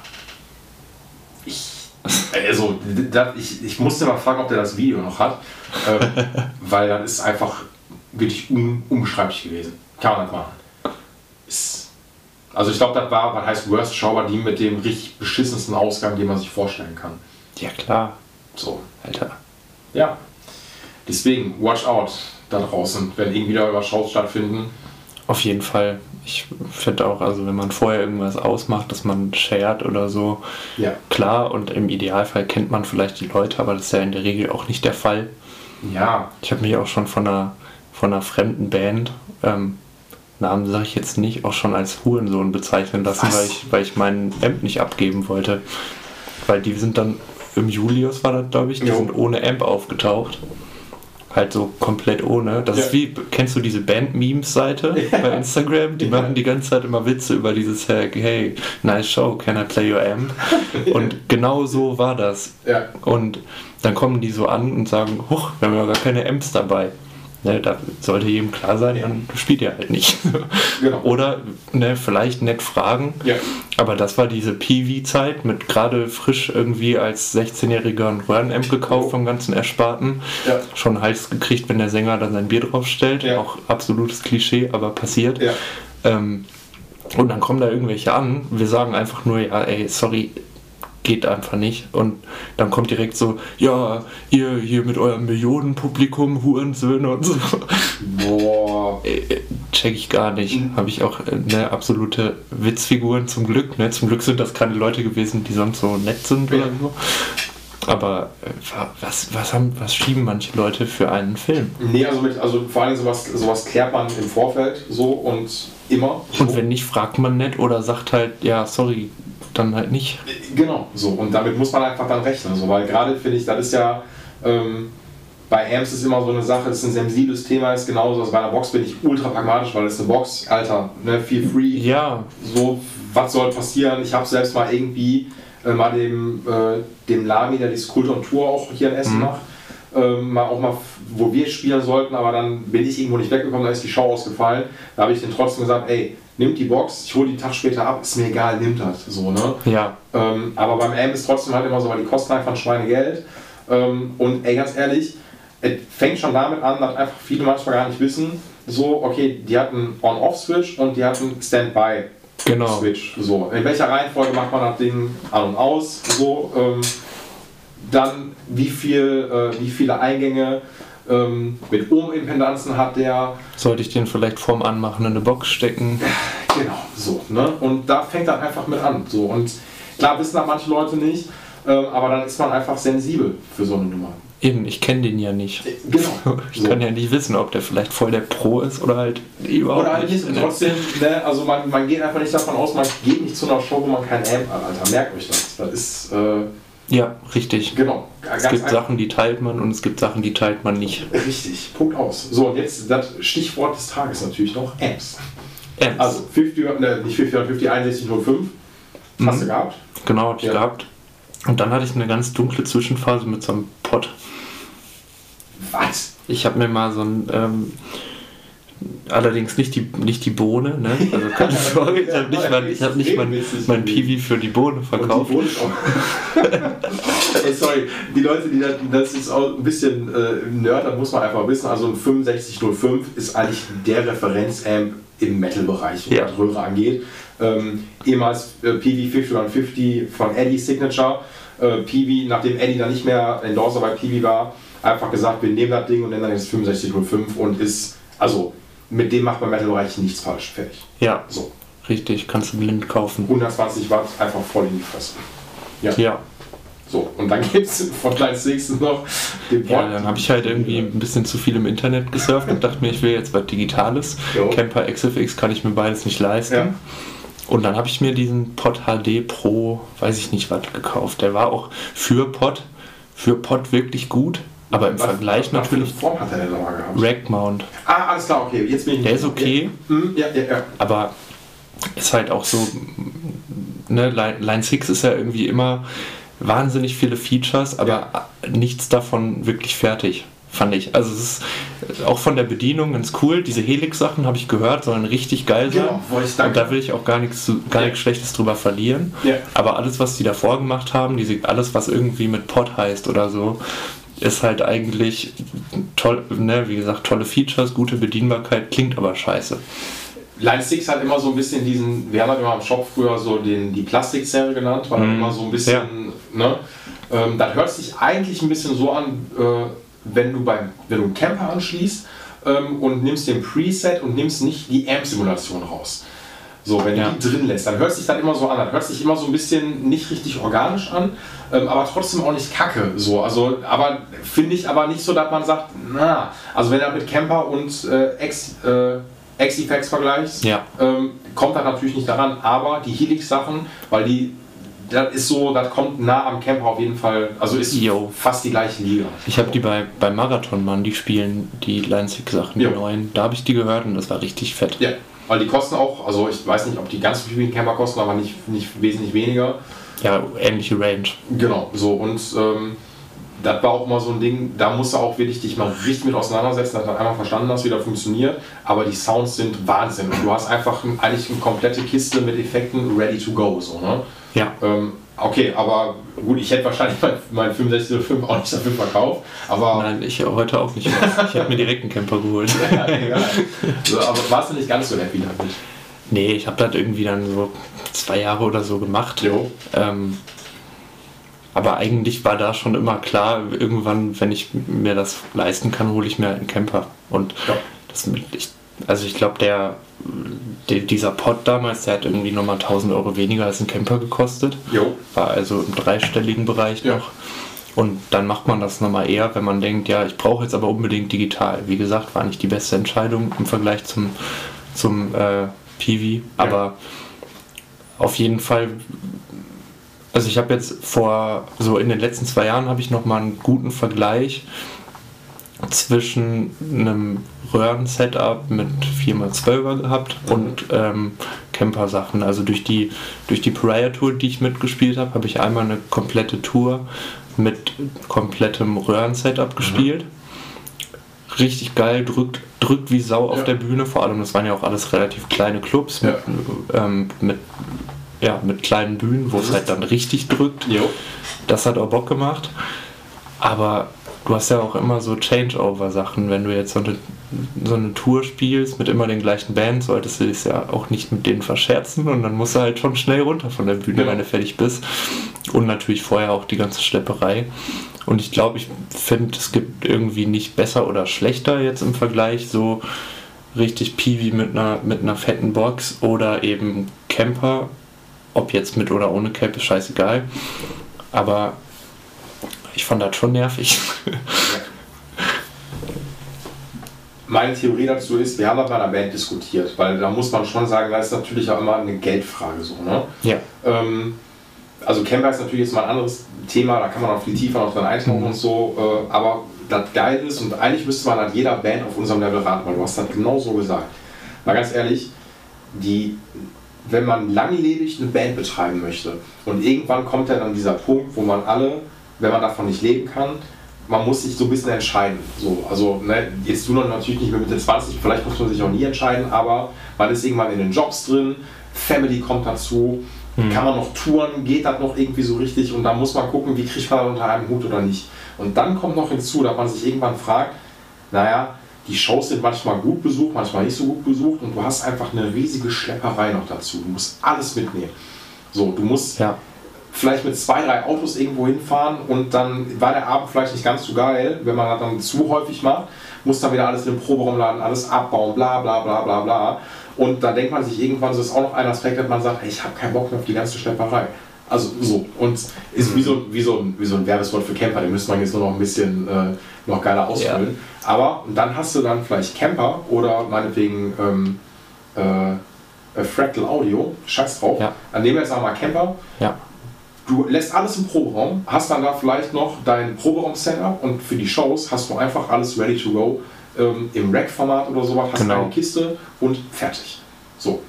ich, also, das, ich, ich musste mal fragen, ob der das Video noch hat, ähm, [LAUGHS] weil das ist einfach wirklich un, unbeschreiblich gewesen. Kann man nicht machen. Ist, also ich glaube, das war, was heißt Worst Show, war die mit dem richtig beschissensten Ausgang, den man sich vorstellen kann. Ja, klar, So, Alter. ja. Deswegen, watch out da draußen, wenn irgendwie da über Shows stattfinden. Auf jeden Fall. Ich finde auch, also wenn man vorher irgendwas ausmacht, dass man shared oder so, Ja. klar, und im Idealfall kennt man vielleicht die Leute, aber das ist ja in der Regel auch nicht der Fall. Ja, Ich habe mich auch schon von einer, von einer fremden Band, ähm, Namen sage ich jetzt nicht, auch schon als Hurensohn bezeichnen lassen, Was? weil ich, weil ich meinen Amp nicht abgeben wollte. Weil die sind dann im Julius war das, glaube ich, die Jo. sind ohne Amp aufgetaucht. Halt so komplett ohne. Das Ja. ist wie, kennst du diese Band-Memes-Seite bei Instagram? Die Ja. machen die ganze Zeit immer Witze über dieses hey, hey, nice show, can I play your amp? [LAUGHS] Und genau so war das. ja. Und dann kommen die so an und sagen, huch, wir haben ja gar keine Amps dabei. Ne, da sollte jedem klar sein, dann spielt ihr halt nicht. [LAUGHS] Genau. Oder ne, vielleicht nett fragen. Ja. Aber das war diese PV-Zeit mit gerade frisch irgendwie als 16-Jähriger ein Röhrenamp gekauft vom ganzen Ersparten. Ja. Schon Hals gekriegt, wenn der Sänger dann sein Bier draufstellt. Ja. Auch absolutes Klischee, aber passiert. Ja. Ähm, und dann kommen da irgendwelche an. Wir sagen einfach nur, ja, ey, sorry, geht einfach nicht. Und dann kommt direkt so, ja, ihr hier mit eurem Millionenpublikum, Hurensöhne und so. Boah. Äh, äh, Check ich gar nicht. Habe ich auch äh, ne, absolute Witzfiguren zum Glück. Ne? Zum Glück sind das keine Leute gewesen, die sonst so nett sind Ja. oder so. Aber wa- was, was, haben, was schieben manche Leute für einen Film? Nee, also, mit, also vor allem sowas, sowas klärt man im Vorfeld so und immer. Und wenn nicht, fragt man nett oder sagt halt, ja, sorry, dann halt nicht. Genau, so. Und damit muss man einfach dann rechnen. So, weil gerade finde ich, das ist ja. Ähm, bei Amps ist immer so eine Sache, es ist ein sensibles Thema, ist genauso. Also bei einer Box bin ich ultra pragmatisch, weil es eine Box, Alter, ne, feel free. Ja, So, was soll passieren? Ich habe selbst mal irgendwie äh, mal dem, äh, dem Lami, der die Skulptur und Tour auch hier in Essen Mhm. macht, ähm, mal auch mal, wo wir spielen sollten, aber dann bin ich irgendwo nicht weggekommen, da ist die Show ausgefallen. Da habe ich den trotzdem gesagt, ey, nimmt die Box, ich hole die Tag später ab, ist mir egal, nimmt das. So, ne? Ja. Ähm, aber beim M ist trotzdem halt immer so, weil die kosten einfach ein Schweinegeld. Ähm, und ey, ganz ehrlich, es fängt schon damit an, dass einfach viele manchmal gar nicht wissen, so, okay, die hatten On-Off-Switch und die hatten Standby. Genau. Switch. So, in welcher Reihenfolge macht man das Ding an und aus? So, ähm, dann wie viel, äh, wie viele Eingänge ähm, mit Ohmimpedanzen hat der? Sollte ich den vielleicht vorm Anmachen in eine Box stecken? Genau, so. Ne? Und da fängt dann einfach mit an. So. Und klar wissen das manche Leute nicht, ähm, aber dann ist man einfach sensibel für so eine Nummer. Eben, ich kenne den ja nicht. Genau. [LAUGHS] Ich So. kann ja nicht wissen, ob der vielleicht voll der Pro ist oder halt überhaupt Oder halt nicht. Und trotzdem, ne, also man, man geht einfach nicht davon aus, man geht nicht zu einer Show, wo man kein Amp hat, Alter. Merkt euch das. Das ist, äh, Ja, richtig. genau. Es gibt Sachen, die teilt man und es gibt Sachen, die teilt man nicht. Richtig, Punkt aus. So, und jetzt das Stichwort des Tages natürlich noch Amps. Amps. Also 50, ne, nicht 50, 50, 6105 hast du Mhm. gehabt. genau, hab ich Ja. gehabt. Und dann hatte ich eine ganz dunkle Zwischenphase mit so einem Pot. Was? Ich habe mir mal so ein, ähm, allerdings nicht die, nicht die Bohne, ne? Also keine [LAUGHS] Sorge, ich habe nicht, mein, ich hab nicht mein, mein Piwi für die Bohne verkauft. Die Bohnen auch. Ey, [LAUGHS] sorry, die Leute, die das, das ist auch ein bisschen äh, Nerd, das muss man einfach wissen. Also ein 6505 ist eigentlich der Referenzamp im Metal-Bereich, was Ja. das Röhre angeht. Ähm, ehemals äh, PV 5150 von Eddie Signature. Äh, PV, nachdem Eddie dann nicht mehr Endorser bei PV war, einfach gesagt, wir nehmen das Ding und nennen jetzt 6505 und ist, also mit dem macht man im Metal-Bereich nichts falsch. Fertig. Ja, So, richtig, kannst du blind kaufen. 120 Watt einfach voll in die Fresse. Ja, So, und dann gibt es [LAUGHS] von Kleins nächsten noch den ja dann habe ich halt irgendwie ein bisschen zu viel im Internet gesurft und dachte mir, ich will jetzt was Digitales. Jo. Camper XFX kann ich mir beides nicht leisten. Ja. Und dann habe ich mir diesen Pod HD Pro, weiß ich nicht was, gekauft. Der war auch für Pod, für Pod wirklich gut, aber im Vergleich was, natürlich Was für Form hat er denn nochmal gehabt? Rack Mount. ah, alles klar, okay. Jetzt bin ich Der ist okay, Ja, Hm, ja, ja. ja. aber ist halt auch so, ne, Line, Line 6 ist ja irgendwie immer wahnsinnig viele Features, aber nichts davon wirklich fertig, fand ich. Also es ist auch von der Bedienung ganz cool. Diese Helix-Sachen habe ich gehört, sollen richtig geil sein. Genau, ich Und danke. da will ich auch gar nichts, gar Ja. nichts Schlechtes drüber verlieren. Ja. Aber alles, was die davor gemacht haben, diese, alles, was irgendwie mit Pod heißt oder so, ist halt eigentlich toll, ne, wie gesagt, tolle Features, gute Bedienbarkeit, klingt aber scheiße. Line 6 hat immer so ein bisschen diesen, wir haben halt immer im Shop früher so den, die Plastikserie genannt, weil Mhm. immer so ein bisschen, ne? Ähm, das hört sich eigentlich ein bisschen so an, äh, wenn du beim, wenn du einen Camper anschließt ähm, und nimmst den Preset und nimmst nicht die Amp-Simulation raus. So, wenn Ja. du die drin lässt, dann hört sich das immer so an. Das hört sich immer so ein bisschen nicht richtig organisch an, ähm, aber trotzdem auch nicht kacke. So, also, aber finde ich aber nicht so, dass man sagt, na, also wenn du mit Camper und äh, Ex, äh, X-Effects vergleichst, Ja. ähm, kommt das natürlich nicht daran, aber die Helix-Sachen, weil die, das ist so, das kommt nah am Camper auf jeden Fall, also ist Jo. fast die gleiche Liga. Ich habe die bei, bei Marathon Mann, die spielen die Line 6 Sachen, die neuen. Da habe ich die gehört und das war richtig fett. Ja, weil die kosten auch, also ich weiß nicht, ob die ganz so viel wie ein Camper kosten, aber nicht, nicht wesentlich weniger. Ja, ähnliche Range. Genau, so und ähm, das war auch immer so ein Ding, da musst du auch wirklich dich mal richtig mit auseinandersetzen, dass du einmal verstanden hast, wie das funktioniert. Aber die Sounds sind Wahnsinn und du hast einfach ein, eigentlich eine komplette Kiste mit Effekten ready to go. So, ne? Ja. ähm, okay, aber gut, ich hätte wahrscheinlich mein, mein 6505 auch nicht dafür verkauft, aber Nein, ich heute auch nicht mehr. Ich habe mir direkt einen Camper geholt. [LAUGHS] ja, egal. So, aber warst du nicht ganz so happy damit? Nee, ich habe das irgendwie dann so zwei Jahre oder so gemacht. Jo. Ähm, aber eigentlich war da schon immer klar, irgendwann, wenn ich mir das leisten kann, hole ich mir halt einen Camper. Und Ja. das ich, also ich glaube, der, der, dieser Pod damals, der hat irgendwie nochmal 1000 Euro weniger als ein Camper gekostet. Jo. War also im dreistelligen Bereich Ja. noch. Und dann macht man das nochmal eher, wenn man denkt, ja, ich brauche jetzt aber unbedingt digital. Wie gesagt, war nicht die beste Entscheidung im Vergleich zum, zum äh, PV, aber auf jeden Fall, also ich habe jetzt vor, so in den letzten zwei Jahren habe ich nochmal einen guten Vergleich zwischen einem Röhren-Setup mit 4x12er gehabt und ähm, Camper-Sachen. Also durch die, durch die Pariah-Tour, die ich mitgespielt habe, habe ich einmal eine komplette Tour mit komplettem Röhren-Setup gespielt. Richtig geil, drückt, drückt wie Sau auf Ja. der Bühne. Vor allem, das waren ja auch alles relativ kleine Clubs Ja. mit, ähm, mit, ja, mit kleinen Bühnen, wo es Mhm. halt dann richtig drückt. Jo. Das hat auch Bock gemacht. Aber du hast ja auch immer so Changeover-Sachen. Wenn du jetzt so eine, so eine Tour spielst mit immer den gleichen Bands, solltest du dich ja auch nicht mit denen verscherzen und dann musst du halt schon schnell runter von der Bühne, Genau. wenn du fertig bist. Und natürlich vorher auch die ganze Schlepperei. Und ich glaube, ich finde, es gibt irgendwie nicht besser oder schlechter jetzt im Vergleich so richtig Piwi mit einer, mit einer fetten Box oder eben Camper. Ob jetzt mit oder ohne Cap ist scheißegal. Aber ich fand das schon nervig. Meine Theorie dazu ist, wir haben das bei einer Band diskutiert, weil da muss man schon sagen, da ist natürlich auch immer eine Geldfrage so. Ne? ja. Ähm, also Camper ist natürlich jetzt mal ein anderes Thema, da kann man auch viel tiefer noch dran eintauchen Mhm. und so, äh, aber das geil ist und eigentlich müsste man an jeder Band auf unserem Level raten, weil du hast das genau so gesagt. Mal ganz ehrlich, die, wenn man langlebig eine Band betreiben möchte und irgendwann kommt ja dann dieser Punkt, wo man alle, wenn man davon nicht leben kann, man muss sich so ein bisschen entscheiden. So, also ne, jetzt du noch natürlich nicht mehr Mitte 20, vielleicht muss man sich auch nie entscheiden, aber man ist irgendwann in den Jobs drin, Family kommt dazu, kann man noch touren, geht das noch irgendwie so richtig und da muss man gucken, wie kriegt man das unter einem Hut oder nicht. Und dann kommt noch hinzu, dass man sich irgendwann fragt, naja, die Shows sind manchmal gut besucht, manchmal nicht so gut besucht und du hast einfach eine riesige Schlepperei noch dazu. Du musst alles mitnehmen. So, du musst Ja. Vielleicht mit zwei, drei Autos irgendwo hinfahren und dann war der Abend vielleicht nicht ganz so geil, wenn man das dann zu häufig macht, muss dann wieder alles in den Proberaum laden, alles abbauen, bla bla bla bla bla. Und da denkt man sich irgendwann, so ist auch noch ein Aspekt, dass man sagt, hey, ich habe keinen Bock mehr auf die ganze Schlepperei. Also so. Und ist wie so, wie so, ein, wie so ein Werbespot für Camper, den müsste man jetzt nur noch ein bisschen äh, noch geiler ausfüllen. Aber dann hast du dann vielleicht Camper oder meinetwegen ähm, äh, äh, Fractal Audio, scheiß drauf. Ja. Dann nehmen wir jetzt einmal Camper, Ja. Du lässt alles im Proberaum, hast dann da vielleicht noch dein Proberaum-Setup und für die Shows hast du einfach alles ready to go ähm, im Rack-Format oder sowas, hast Genau. eine Kiste und fertig. So.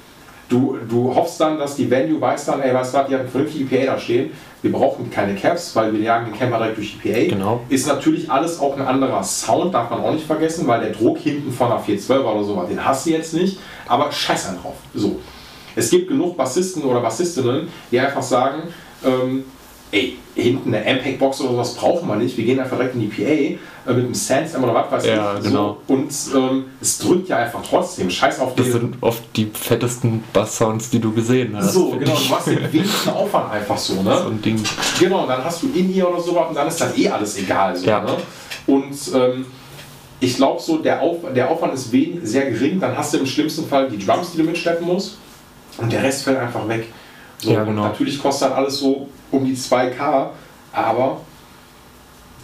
Du, du hoffst dann, dass die Venue weiß dann, ey, weißt du hat eine vernünftige PA da stehen, wir brauchen keine Caps, weil wir jagen den Camper direkt durch die PA. Genau. Ist natürlich alles auch ein anderer Sound, darf man auch nicht vergessen, weil der Druck hinten von einer 412 oder sowas, den hast du jetzt nicht, aber scheiß einen drauf. So. Es gibt genug Bassisten oder Bassistinnen, die einfach sagen, ähm, ey, hinten eine Ampeg-Box oder sowas brauchen wir nicht, wir gehen einfach direkt in die PA äh, mit einem Sandstorm oder was weiß Ja, ich. genau. So. Und ähm, es drückt ja einfach trotzdem, scheiß auf Das den... sind oft die fettesten Bass-Sounds, die du gesehen hast. So, genau, ich. du machst den wenigsten Aufwand einfach so, ne? So ein Ding. Genau, und dann hast du in ihr oder so und dann ist dann eh alles egal. So, Ja. ne? Und ähm, ich glaube so, der, Auf, der Aufwand ist wen, sehr gering. Dann hast du im schlimmsten Fall die Drums, die du mitschleppen musst. Und der Rest fällt einfach weg. So, Ja, und genau. natürlich kostet dann alles so um die 2K, aber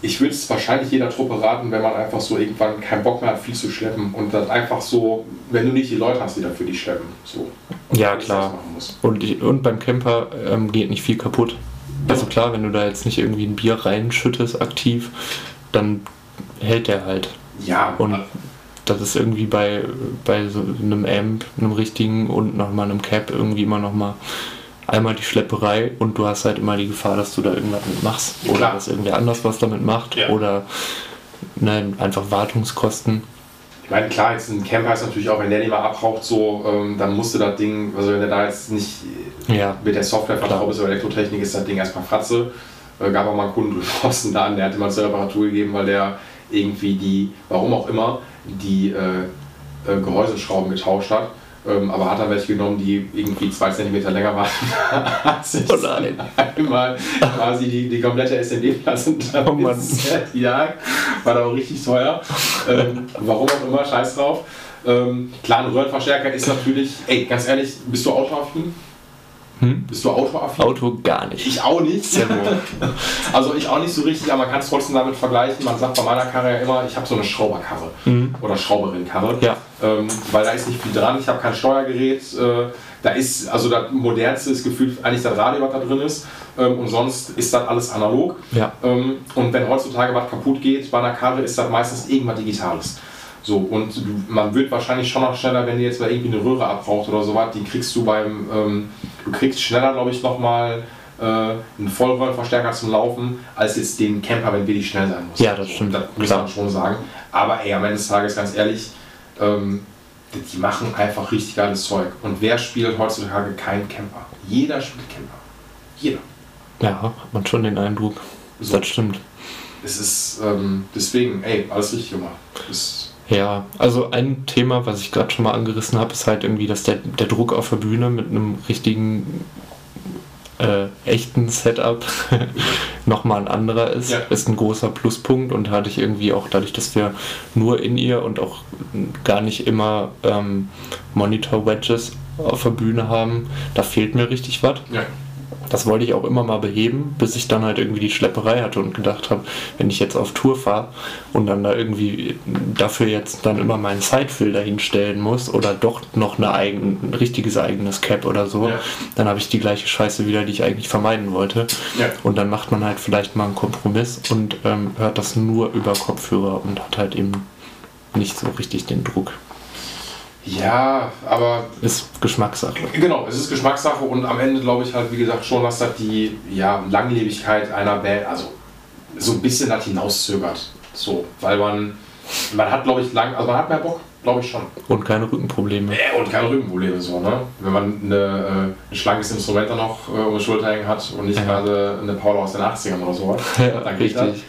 ich würde es wahrscheinlich jeder Truppe raten, wenn man einfach so irgendwann keinen Bock mehr hat, viel zu schleppen und dann einfach so, wenn du nicht die Leute hast, die dafür dich schleppen. So. Ja, klar. Und, ich, und beim Camper ähm, geht nicht viel kaputt. Also klar, wenn du da jetzt nicht irgendwie ein Bier reinschüttest aktiv, dann hält der halt. Ja, Und das ist irgendwie bei, bei so einem Amp, einem richtigen und nochmal einem Cap irgendwie immer nochmal einmal die Schlepperei und du hast halt immer die Gefahr, dass du da irgendwas mit machst. Oder Klar. dass irgendwer anders was damit macht. Ja. Oder ne, einfach Wartungskosten. Ich meine, klar, jetzt ein Camper ist natürlich auch, wenn der nicht mal abraucht, so, ähm, dann musste das Ding, also wenn der da jetzt nicht Ja. mit der Software vertraut ist oder Elektrotechnik, ist das Ding erstmal Fratze. Äh, gab auch mal einen Kunden [LAUGHS] draußen da an, der hatte mal zur Reparatur gegeben, weil der irgendwie die, warum auch immer, die äh, äh, Gehäuseschrauben getauscht hat. Ähm, aber hat dann welche genommen, die irgendwie zwei Zentimeter länger waren. [LAUGHS] hat sich Oh nein. einmal quasi die, die komplette SMD-Platte Oh Mann. [LAUGHS] ja, war da auch richtig teuer. Ähm, warum auch immer, scheiß drauf. Ähm, klar, ein Röhrenverstärker ist natürlich, ey, ganz ehrlich, bist du autoaffin? Hm? Bist du autoaffin? Auto gar nicht. Ich auch nicht. Sehr wohl. [LAUGHS] Also ich auch nicht so richtig, aber man kann es trotzdem damit vergleichen. Man sagt bei meiner Karre ja immer, ich habe so eine Schrauberkarre Mhm. oder Schrauberin-Karre. Ja. Ähm, weil da ist nicht viel dran, ich habe kein Steuergerät. Äh, da ist, also das modernste ist gefühlt eigentlich das Radio, was da drin ist. Ähm, und sonst ist das alles analog. Ja. Ähm, und wenn heutzutage was kaputt geht bei einer Karre, ist das meistens irgendwas Digitales. So, und du, man wird wahrscheinlich schon noch schneller, wenn dir jetzt mal irgendwie eine Röhre abbraucht oder sowas, die kriegst du beim, ähm, du kriegst schneller, glaube ich, nochmal äh, einen Vollrollenverstärker zum Laufen, als jetzt den Camper, wenn wirklich schnell sein muss. Ja, das stimmt. Das muss man schon sagen. Aber ey, am Ende des Tages, ganz ehrlich, ähm, die, machen einfach richtig geiles Zeug. Und wer spielt heutzutage keinen Camper? Jeder spielt Camper. Jeder. Ja, hat man schon den Eindruck. So. Das stimmt. Es ist ähm, deswegen, ey, alles richtig gemacht. Ist, Ja, also ein Thema, was ich gerade schon mal angerissen habe, ist halt irgendwie, dass der, der Druck auf der Bühne mit einem richtigen äh, echten Setup [LAUGHS] nochmal ein anderer ist, Ja. ist ein großer Pluspunkt und hatte ich irgendwie auch dadurch, dass wir nur in ihr und auch gar nicht immer ähm, Monitor-Wedges auf der Bühne haben, da fehlt mir richtig was. ja. Das wollte ich auch immer mal beheben, bis ich dann halt irgendwie die Schlepperei hatte und gedacht habe, wenn ich jetzt auf Tour fahre und dann da irgendwie dafür jetzt dann immer meinen Sidefilter hinstellen muss oder doch noch eine eigen, ein richtiges eigenes Cap oder so, Ja. dann habe ich die gleiche Scheiße wieder, die ich eigentlich vermeiden wollte. Ja. Und dann macht man halt vielleicht mal einen Kompromiss und ähm, hört das nur über Kopfhörer und hat halt eben nicht so richtig den Druck. Ja, aber Ist Geschmackssache. Genau, es ist Geschmackssache und am Ende glaube ich halt, wie gesagt, schon, dass das die ja, Langlebigkeit einer Band, also so ein bisschen das hinauszögert. So, weil man, man hat, glaube ich, lang, also man hat mehr Bock, glaube ich schon. Und keine Rückenprobleme. Äh, Und keine Rückenprobleme so, ne? Wenn man eine, äh, ein schlankes Instrument dann noch äh, um die Schulter hängen hat und nicht Ja. gerade eine Paula aus den 80ern oder so, [LAUGHS] Ja, dann geht das. richtig.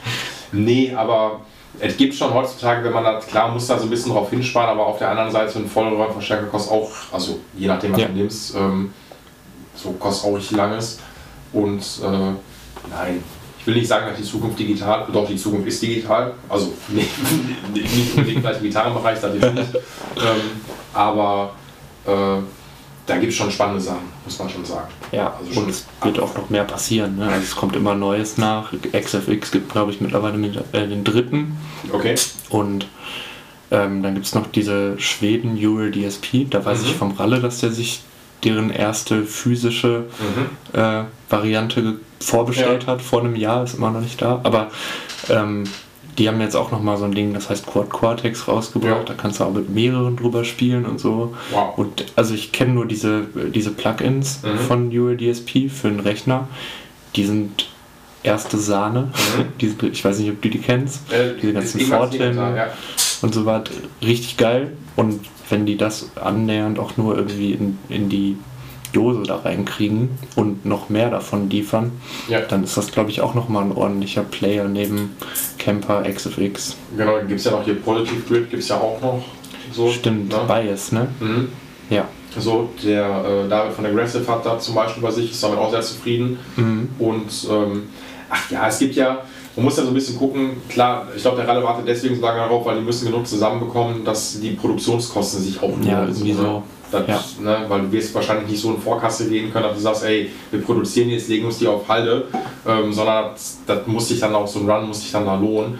Nee, aber es gibt schon heutzutage, wenn man das, klar muss da so ein bisschen drauf hinsparen, aber auf der anderen Seite ein Vollröhrenverstärker kostet auch, also je nachdem was Ja. du nimmst, ähm, so kostet auch richtig langes. Und äh, nein, ich will nicht sagen, dass die Zukunft digital, doch die Zukunft ist digital, also [LAUGHS] nicht, nicht unbedingt vielleicht im Gitarrenbereich, da nicht. ähm, aber äh, da gibt es schon spannende Sachen, muss man schon sagen. Ja, Also schon- und es wird auch noch mehr passieren. Ne? Also es kommt immer Neues nach. XFX gibt, glaube ich, mittlerweile mit, äh, den dritten. Okay. Und ähm, dann gibt es noch diese Schweden Ural DSP. Da weiß Mhm. ich vom Ralle, dass der sich deren erste physische Mhm. äh, Variante vorbestellt hat. Vor einem Jahr ist immer noch nicht da. Aber ähm, die haben jetzt auch noch mal so ein Ding, das heißt Quad Cortex rausgebracht. Ja. Da kannst du auch mit mehreren drüber spielen und so. Wow. Und also ich kenne nur diese, diese Plugins Mhm. von ULDSP für den Rechner. Die sind erste Sahne. Mhm. [LAUGHS] Die ich weiß nicht, ob du die kennst. Äh, diese ganzen digital, ja. und so was. Richtig geil. Und wenn die das annähernd auch nur irgendwie in, in die Dose da reinkriegen und noch mehr davon liefern, Ja. dann ist das, glaube ich, auch nochmal ein ordentlicher Player neben Camper, XFX. Genau, gibt es ja noch hier Positive Grid, gibt es ja auch noch. So, Stimmt, ne? Bias, ne? Mhm. Ja. So, der äh, David von Aggressive hat da zum Beispiel bei sich, ist damit auch sehr zufrieden. Mhm. Und ähm, ach ja, es gibt ja, man muss ja so ein bisschen gucken, klar, ich glaube, der Ralle wartet deswegen so lange darauf, weil die müssen genug zusammenbekommen, dass die Produktionskosten sich auch Ja, irgendwie ne? so. Das, Ja. ne, weil du wirst wahrscheinlich nicht so in Vorkasse gehen können, dass du sagst, ey, wir produzieren jetzt, legen uns die auf Halde, ähm, sondern das, das muss sich dann auch so ein Run, muss sich dann da lohnen.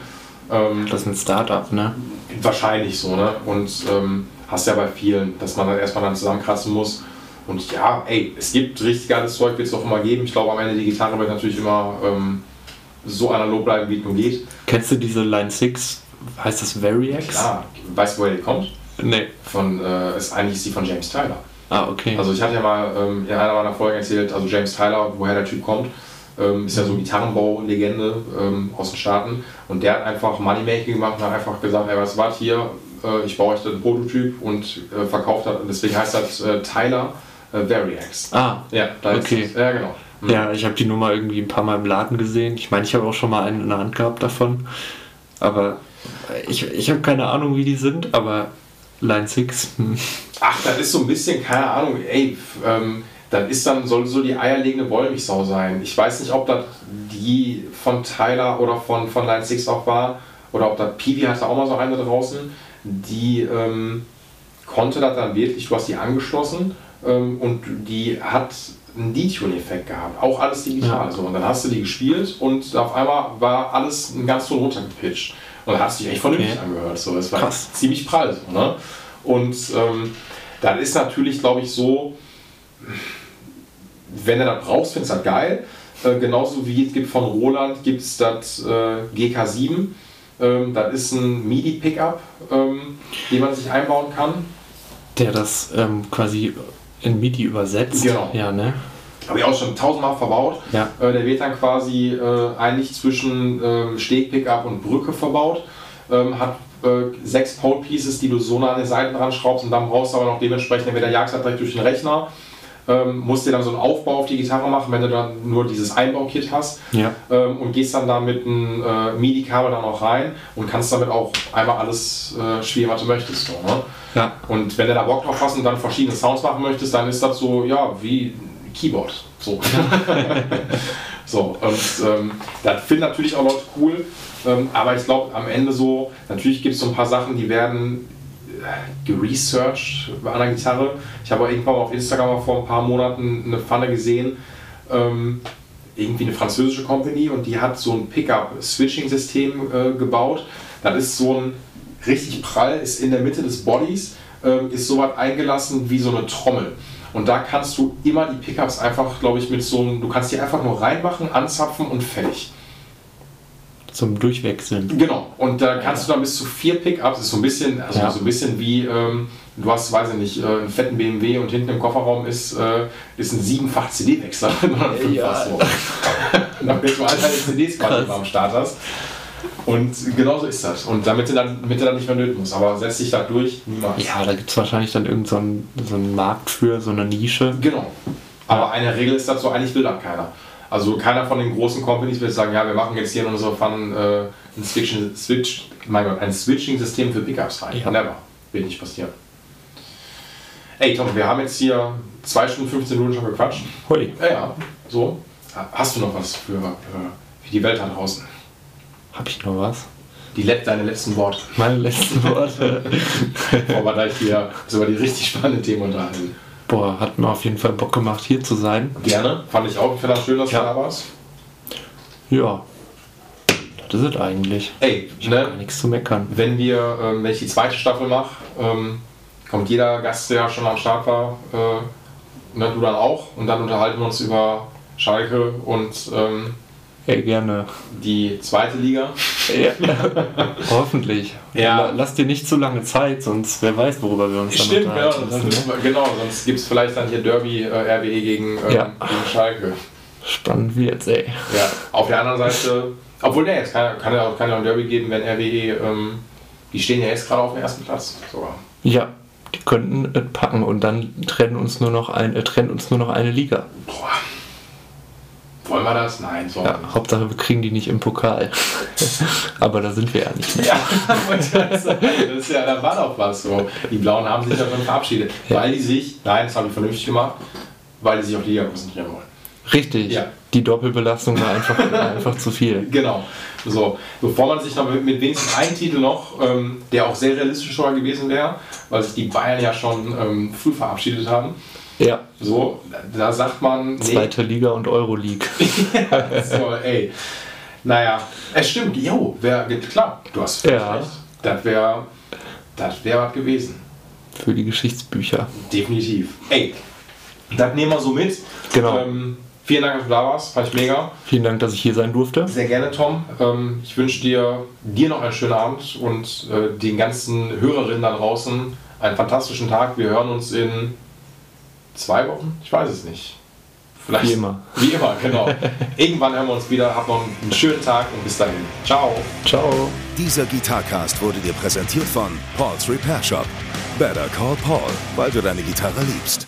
Ähm, Das ist ein Startup, ne? Wahrscheinlich so, ne? Und ähm, hast ja bei vielen, dass man dann erstmal dann zusammenkratzen muss. Und ja, ey, es gibt richtig geiles Zeug, wird es auch immer geben. Ich glaube, am Ende die Gitarre wird natürlich immer ähm, so analog bleiben, wie es nur geht. Kennst du diese Line 6? Heißt das Variax? Klar, weißt du, woher die kommt? Nee. Von, äh, ist eigentlich ist die von James Tyler. Ah, okay. Also ich hatte ja mal ähm, in einer meiner Folgen erzählt, also James Tyler, woher der Typ kommt, ähm, ist ja so Gitarrenbau-Legende ähm, aus den Staaten und der hat einfach Moneymaking gemacht und hat einfach gesagt, ey, was war hier, äh, ich baue euch den Prototyp und äh, verkauft hat und deswegen heißt das äh, Tyler äh, Variax. ah, Ja, da Okay. ist ja genau. Mhm. ja, ich habe die Nummer irgendwie ein paar Mal im Laden gesehen. Ich meine, ich habe auch schon mal einen in der Hand gehabt davon. Aber ich, ich habe keine Ahnung, wie die sind, aber Line 6, hm. Ach, das ist so ein bisschen, keine Ahnung, ey, ähm, das ist dann, soll so die eierlegende Wollmilchsau sein. Ich weiß nicht, ob das die von Tyler oder von, von Line 6 auch war, oder ob das Peewee hatte auch mal so eine draußen, die ähm, konnte das dann wirklich, du hast die angeschlossen ähm, und die hat einen Detune-Effekt gehabt, auch alles digital. Ja. So. Und dann hast du die gespielt und auf einmal war alles ein ganz Ton runtergepitcht. Und du dich echt vernünftig Okay. angehört. So. Das war Krass. ziemlich prall. So, ne? Und ähm, dann ist natürlich, glaube ich, so, wenn du das brauchst, findest du das geil. Äh, genauso wie es gibt von Roland, gibt es das äh, GK7. Ähm, das ist ein MIDI-Pickup, ähm, den man sich einbauen kann. der das ähm, quasi in MIDI übersetzt. Genau. Ja, ne? Habe ich auch schon tausendmal verbaut. Ja. Äh, der wird dann quasi äh, eigentlich zwischen ähm, Steg-Pickup und Brücke verbaut. Ähm, hat äh, sechs Pole Pieces, die du so nah an den Seiten ran schraubst und dann brauchst du aber noch dementsprechend entweder jagst halt direkt durch den Rechner, ähm, musst dir dann so einen Aufbau auf die Gitarre machen, wenn du dann nur dieses Einbaukit hast Ja. ähm, und gehst dann da mit einem äh, MIDI-Kabel dann auch rein und kannst damit auch einmal alles äh, spielen, was du möchtest. So, ne? Ja. Und wenn du da Bock drauf hast und dann verschiedene Sounds machen möchtest, dann ist das so, ja, wie Keyboard. So. [LAUGHS] so, und ähm, das finden natürlich auch Leute cool, ähm, aber ich glaube am Ende so, natürlich gibt es so ein paar Sachen, die werden äh, geresearched an der Gitarre. Ich habe irgendwann auf Instagram vor ein paar Monaten eine Pfanne gesehen, ähm, irgendwie eine französische Company und die hat so ein Pickup-Switching-System äh, gebaut. Das ist so ein richtig prall, ist in der Mitte des Bodies, ähm, ist so weit eingelassen wie so eine Trommel. Und da kannst du immer die Pickups einfach, glaube ich, mit so einem, du kannst die einfach nur reinmachen, anzapfen und fertig. Zum Durchwechseln. Genau. Und da kannst du dann bis zu vier Pickups, ist so ein bisschen, also Ja. so ein bisschen wie, ähm, du hast, weiß ich nicht, äh, einen fetten BMW und hinten im Kofferraum ist, äh, ist ein siebenfach CD-Wechsler. [LAUGHS] Ja. Fünffach so. damit du all deine CDs quasi am Start hast. Und genauso ist das. Und damit du dann, damit du dann nicht mehr löten musst. Aber setz dich da durch, niemals. Ja, da gibt es wahrscheinlich dann irgendeinen so einen- so einen Markt für, so eine Nische. Genau. Aber eine Regel ist so, eigentlich will das keiner. Also keiner von den großen Companies will sagen, ja, wir machen jetzt hier in unsere Fun äh, ein Switching, Switch, mein Gott, ein Switching-System für Pickups rein. Ja. Never. Wird nicht passieren. Ey Tom, wir haben jetzt hier 2 Stunden 15 Minuten schon gequatscht. Hui. Ja, ja, so. Hast du noch was für, für, für die Welt da draußen? Hab ich noch was? Die, let- deine letzten Worte. [LAUGHS] Meine letzten Worte. Bevor wir gleich hier uns über die richtig spannenden Themen unterhalten. Boah, hat mir auf jeden Fall Bock gemacht, hier zu sein. Gerne. Fand ich auch. Ich finde das schön, dass Ja. du da warst. Ja. Das ist es eigentlich. Ey, ne? Gar nichts zu meckern. wenn wir, ähm, wenn ich die zweite Staffel mache, ähm, kommt jeder Gast, der schon am Start war, äh, ne, du dann auch, und dann unterhalten wir uns über Schalke und ähm, Ey, gerne. die zweite Liga. Ja. [LAUGHS] Hoffentlich. Ja. La- Lass dir nicht zu lange Zeit, sonst wer weiß, worüber wir uns dann Stimmt, genau, unterhalten sonst, ne? genau, sonst gibt es vielleicht dann hier Derby äh, RWE gegen, ähm, Ja. gegen Schalke. Spannend wird's, ey. Ja, auf der anderen Seite, obwohl ne, jetzt kann, kann ja auch kann ja ein Derby geben, wenn RWE, ähm, die stehen ja jetzt gerade auf dem ersten Platz sogar. Ja, die könnten es packen und dann trennen uns nur noch ein, äh, trennt uns nur noch eine Liga. Boah. Wollen wir das? Nein, so. Ja, Hauptsache wir kriegen die nicht im Pokal. [LAUGHS] Aber da sind wir ja nicht mehr. Ja, [LAUGHS] das ist ja, da war doch was so. Die Blauen haben sich davon verabschiedet, Ja. weil die sich, nein, das habe ich vernünftig gemacht, weil die sich auf die Liga konzentrieren wollen. Richtig. Ja. Die Doppelbelastung war einfach, [LAUGHS] einfach zu viel. Genau. So, bevor man sich noch mit, mit wenigstens einem Titel noch, ähm, der auch sehr realistisch gewesen wäre, weil sich die Bayern ja schon ähm, früh verabschiedet haben. Ja, So, da sagt man, nee, zweite Liga und Euroleague. [LAUGHS] so, ey. Naja, es stimmt, jo, wär, klar, du hast Ja. recht. Das wäre das wär was gewesen. Für die Geschichtsbücher. Definitiv. Ey, das nehmen wir so mit. Genau. Ähm, vielen Dank, dass du da warst. Fand ich mega. Vielen Dank, dass ich hier sein durfte. Sehr gerne, Tom. Ähm, ich wünsche dir, dir noch einen schönen Abend und äh, den ganzen Hörerinnen da draußen einen fantastischen Tag. Wir hören uns in zwei Wochen. Ich weiß es nicht. Vielleicht, Wie immer. Wie immer, genau. [LAUGHS] Irgendwann hören wir uns wieder. Habt noch einen schönen Tag und bis dahin. Ciao. Ciao. Dieser Gitarcast wurde dir präsentiert von Paul's Repair Shop. Better call Paul, weil du deine Gitarre liebst.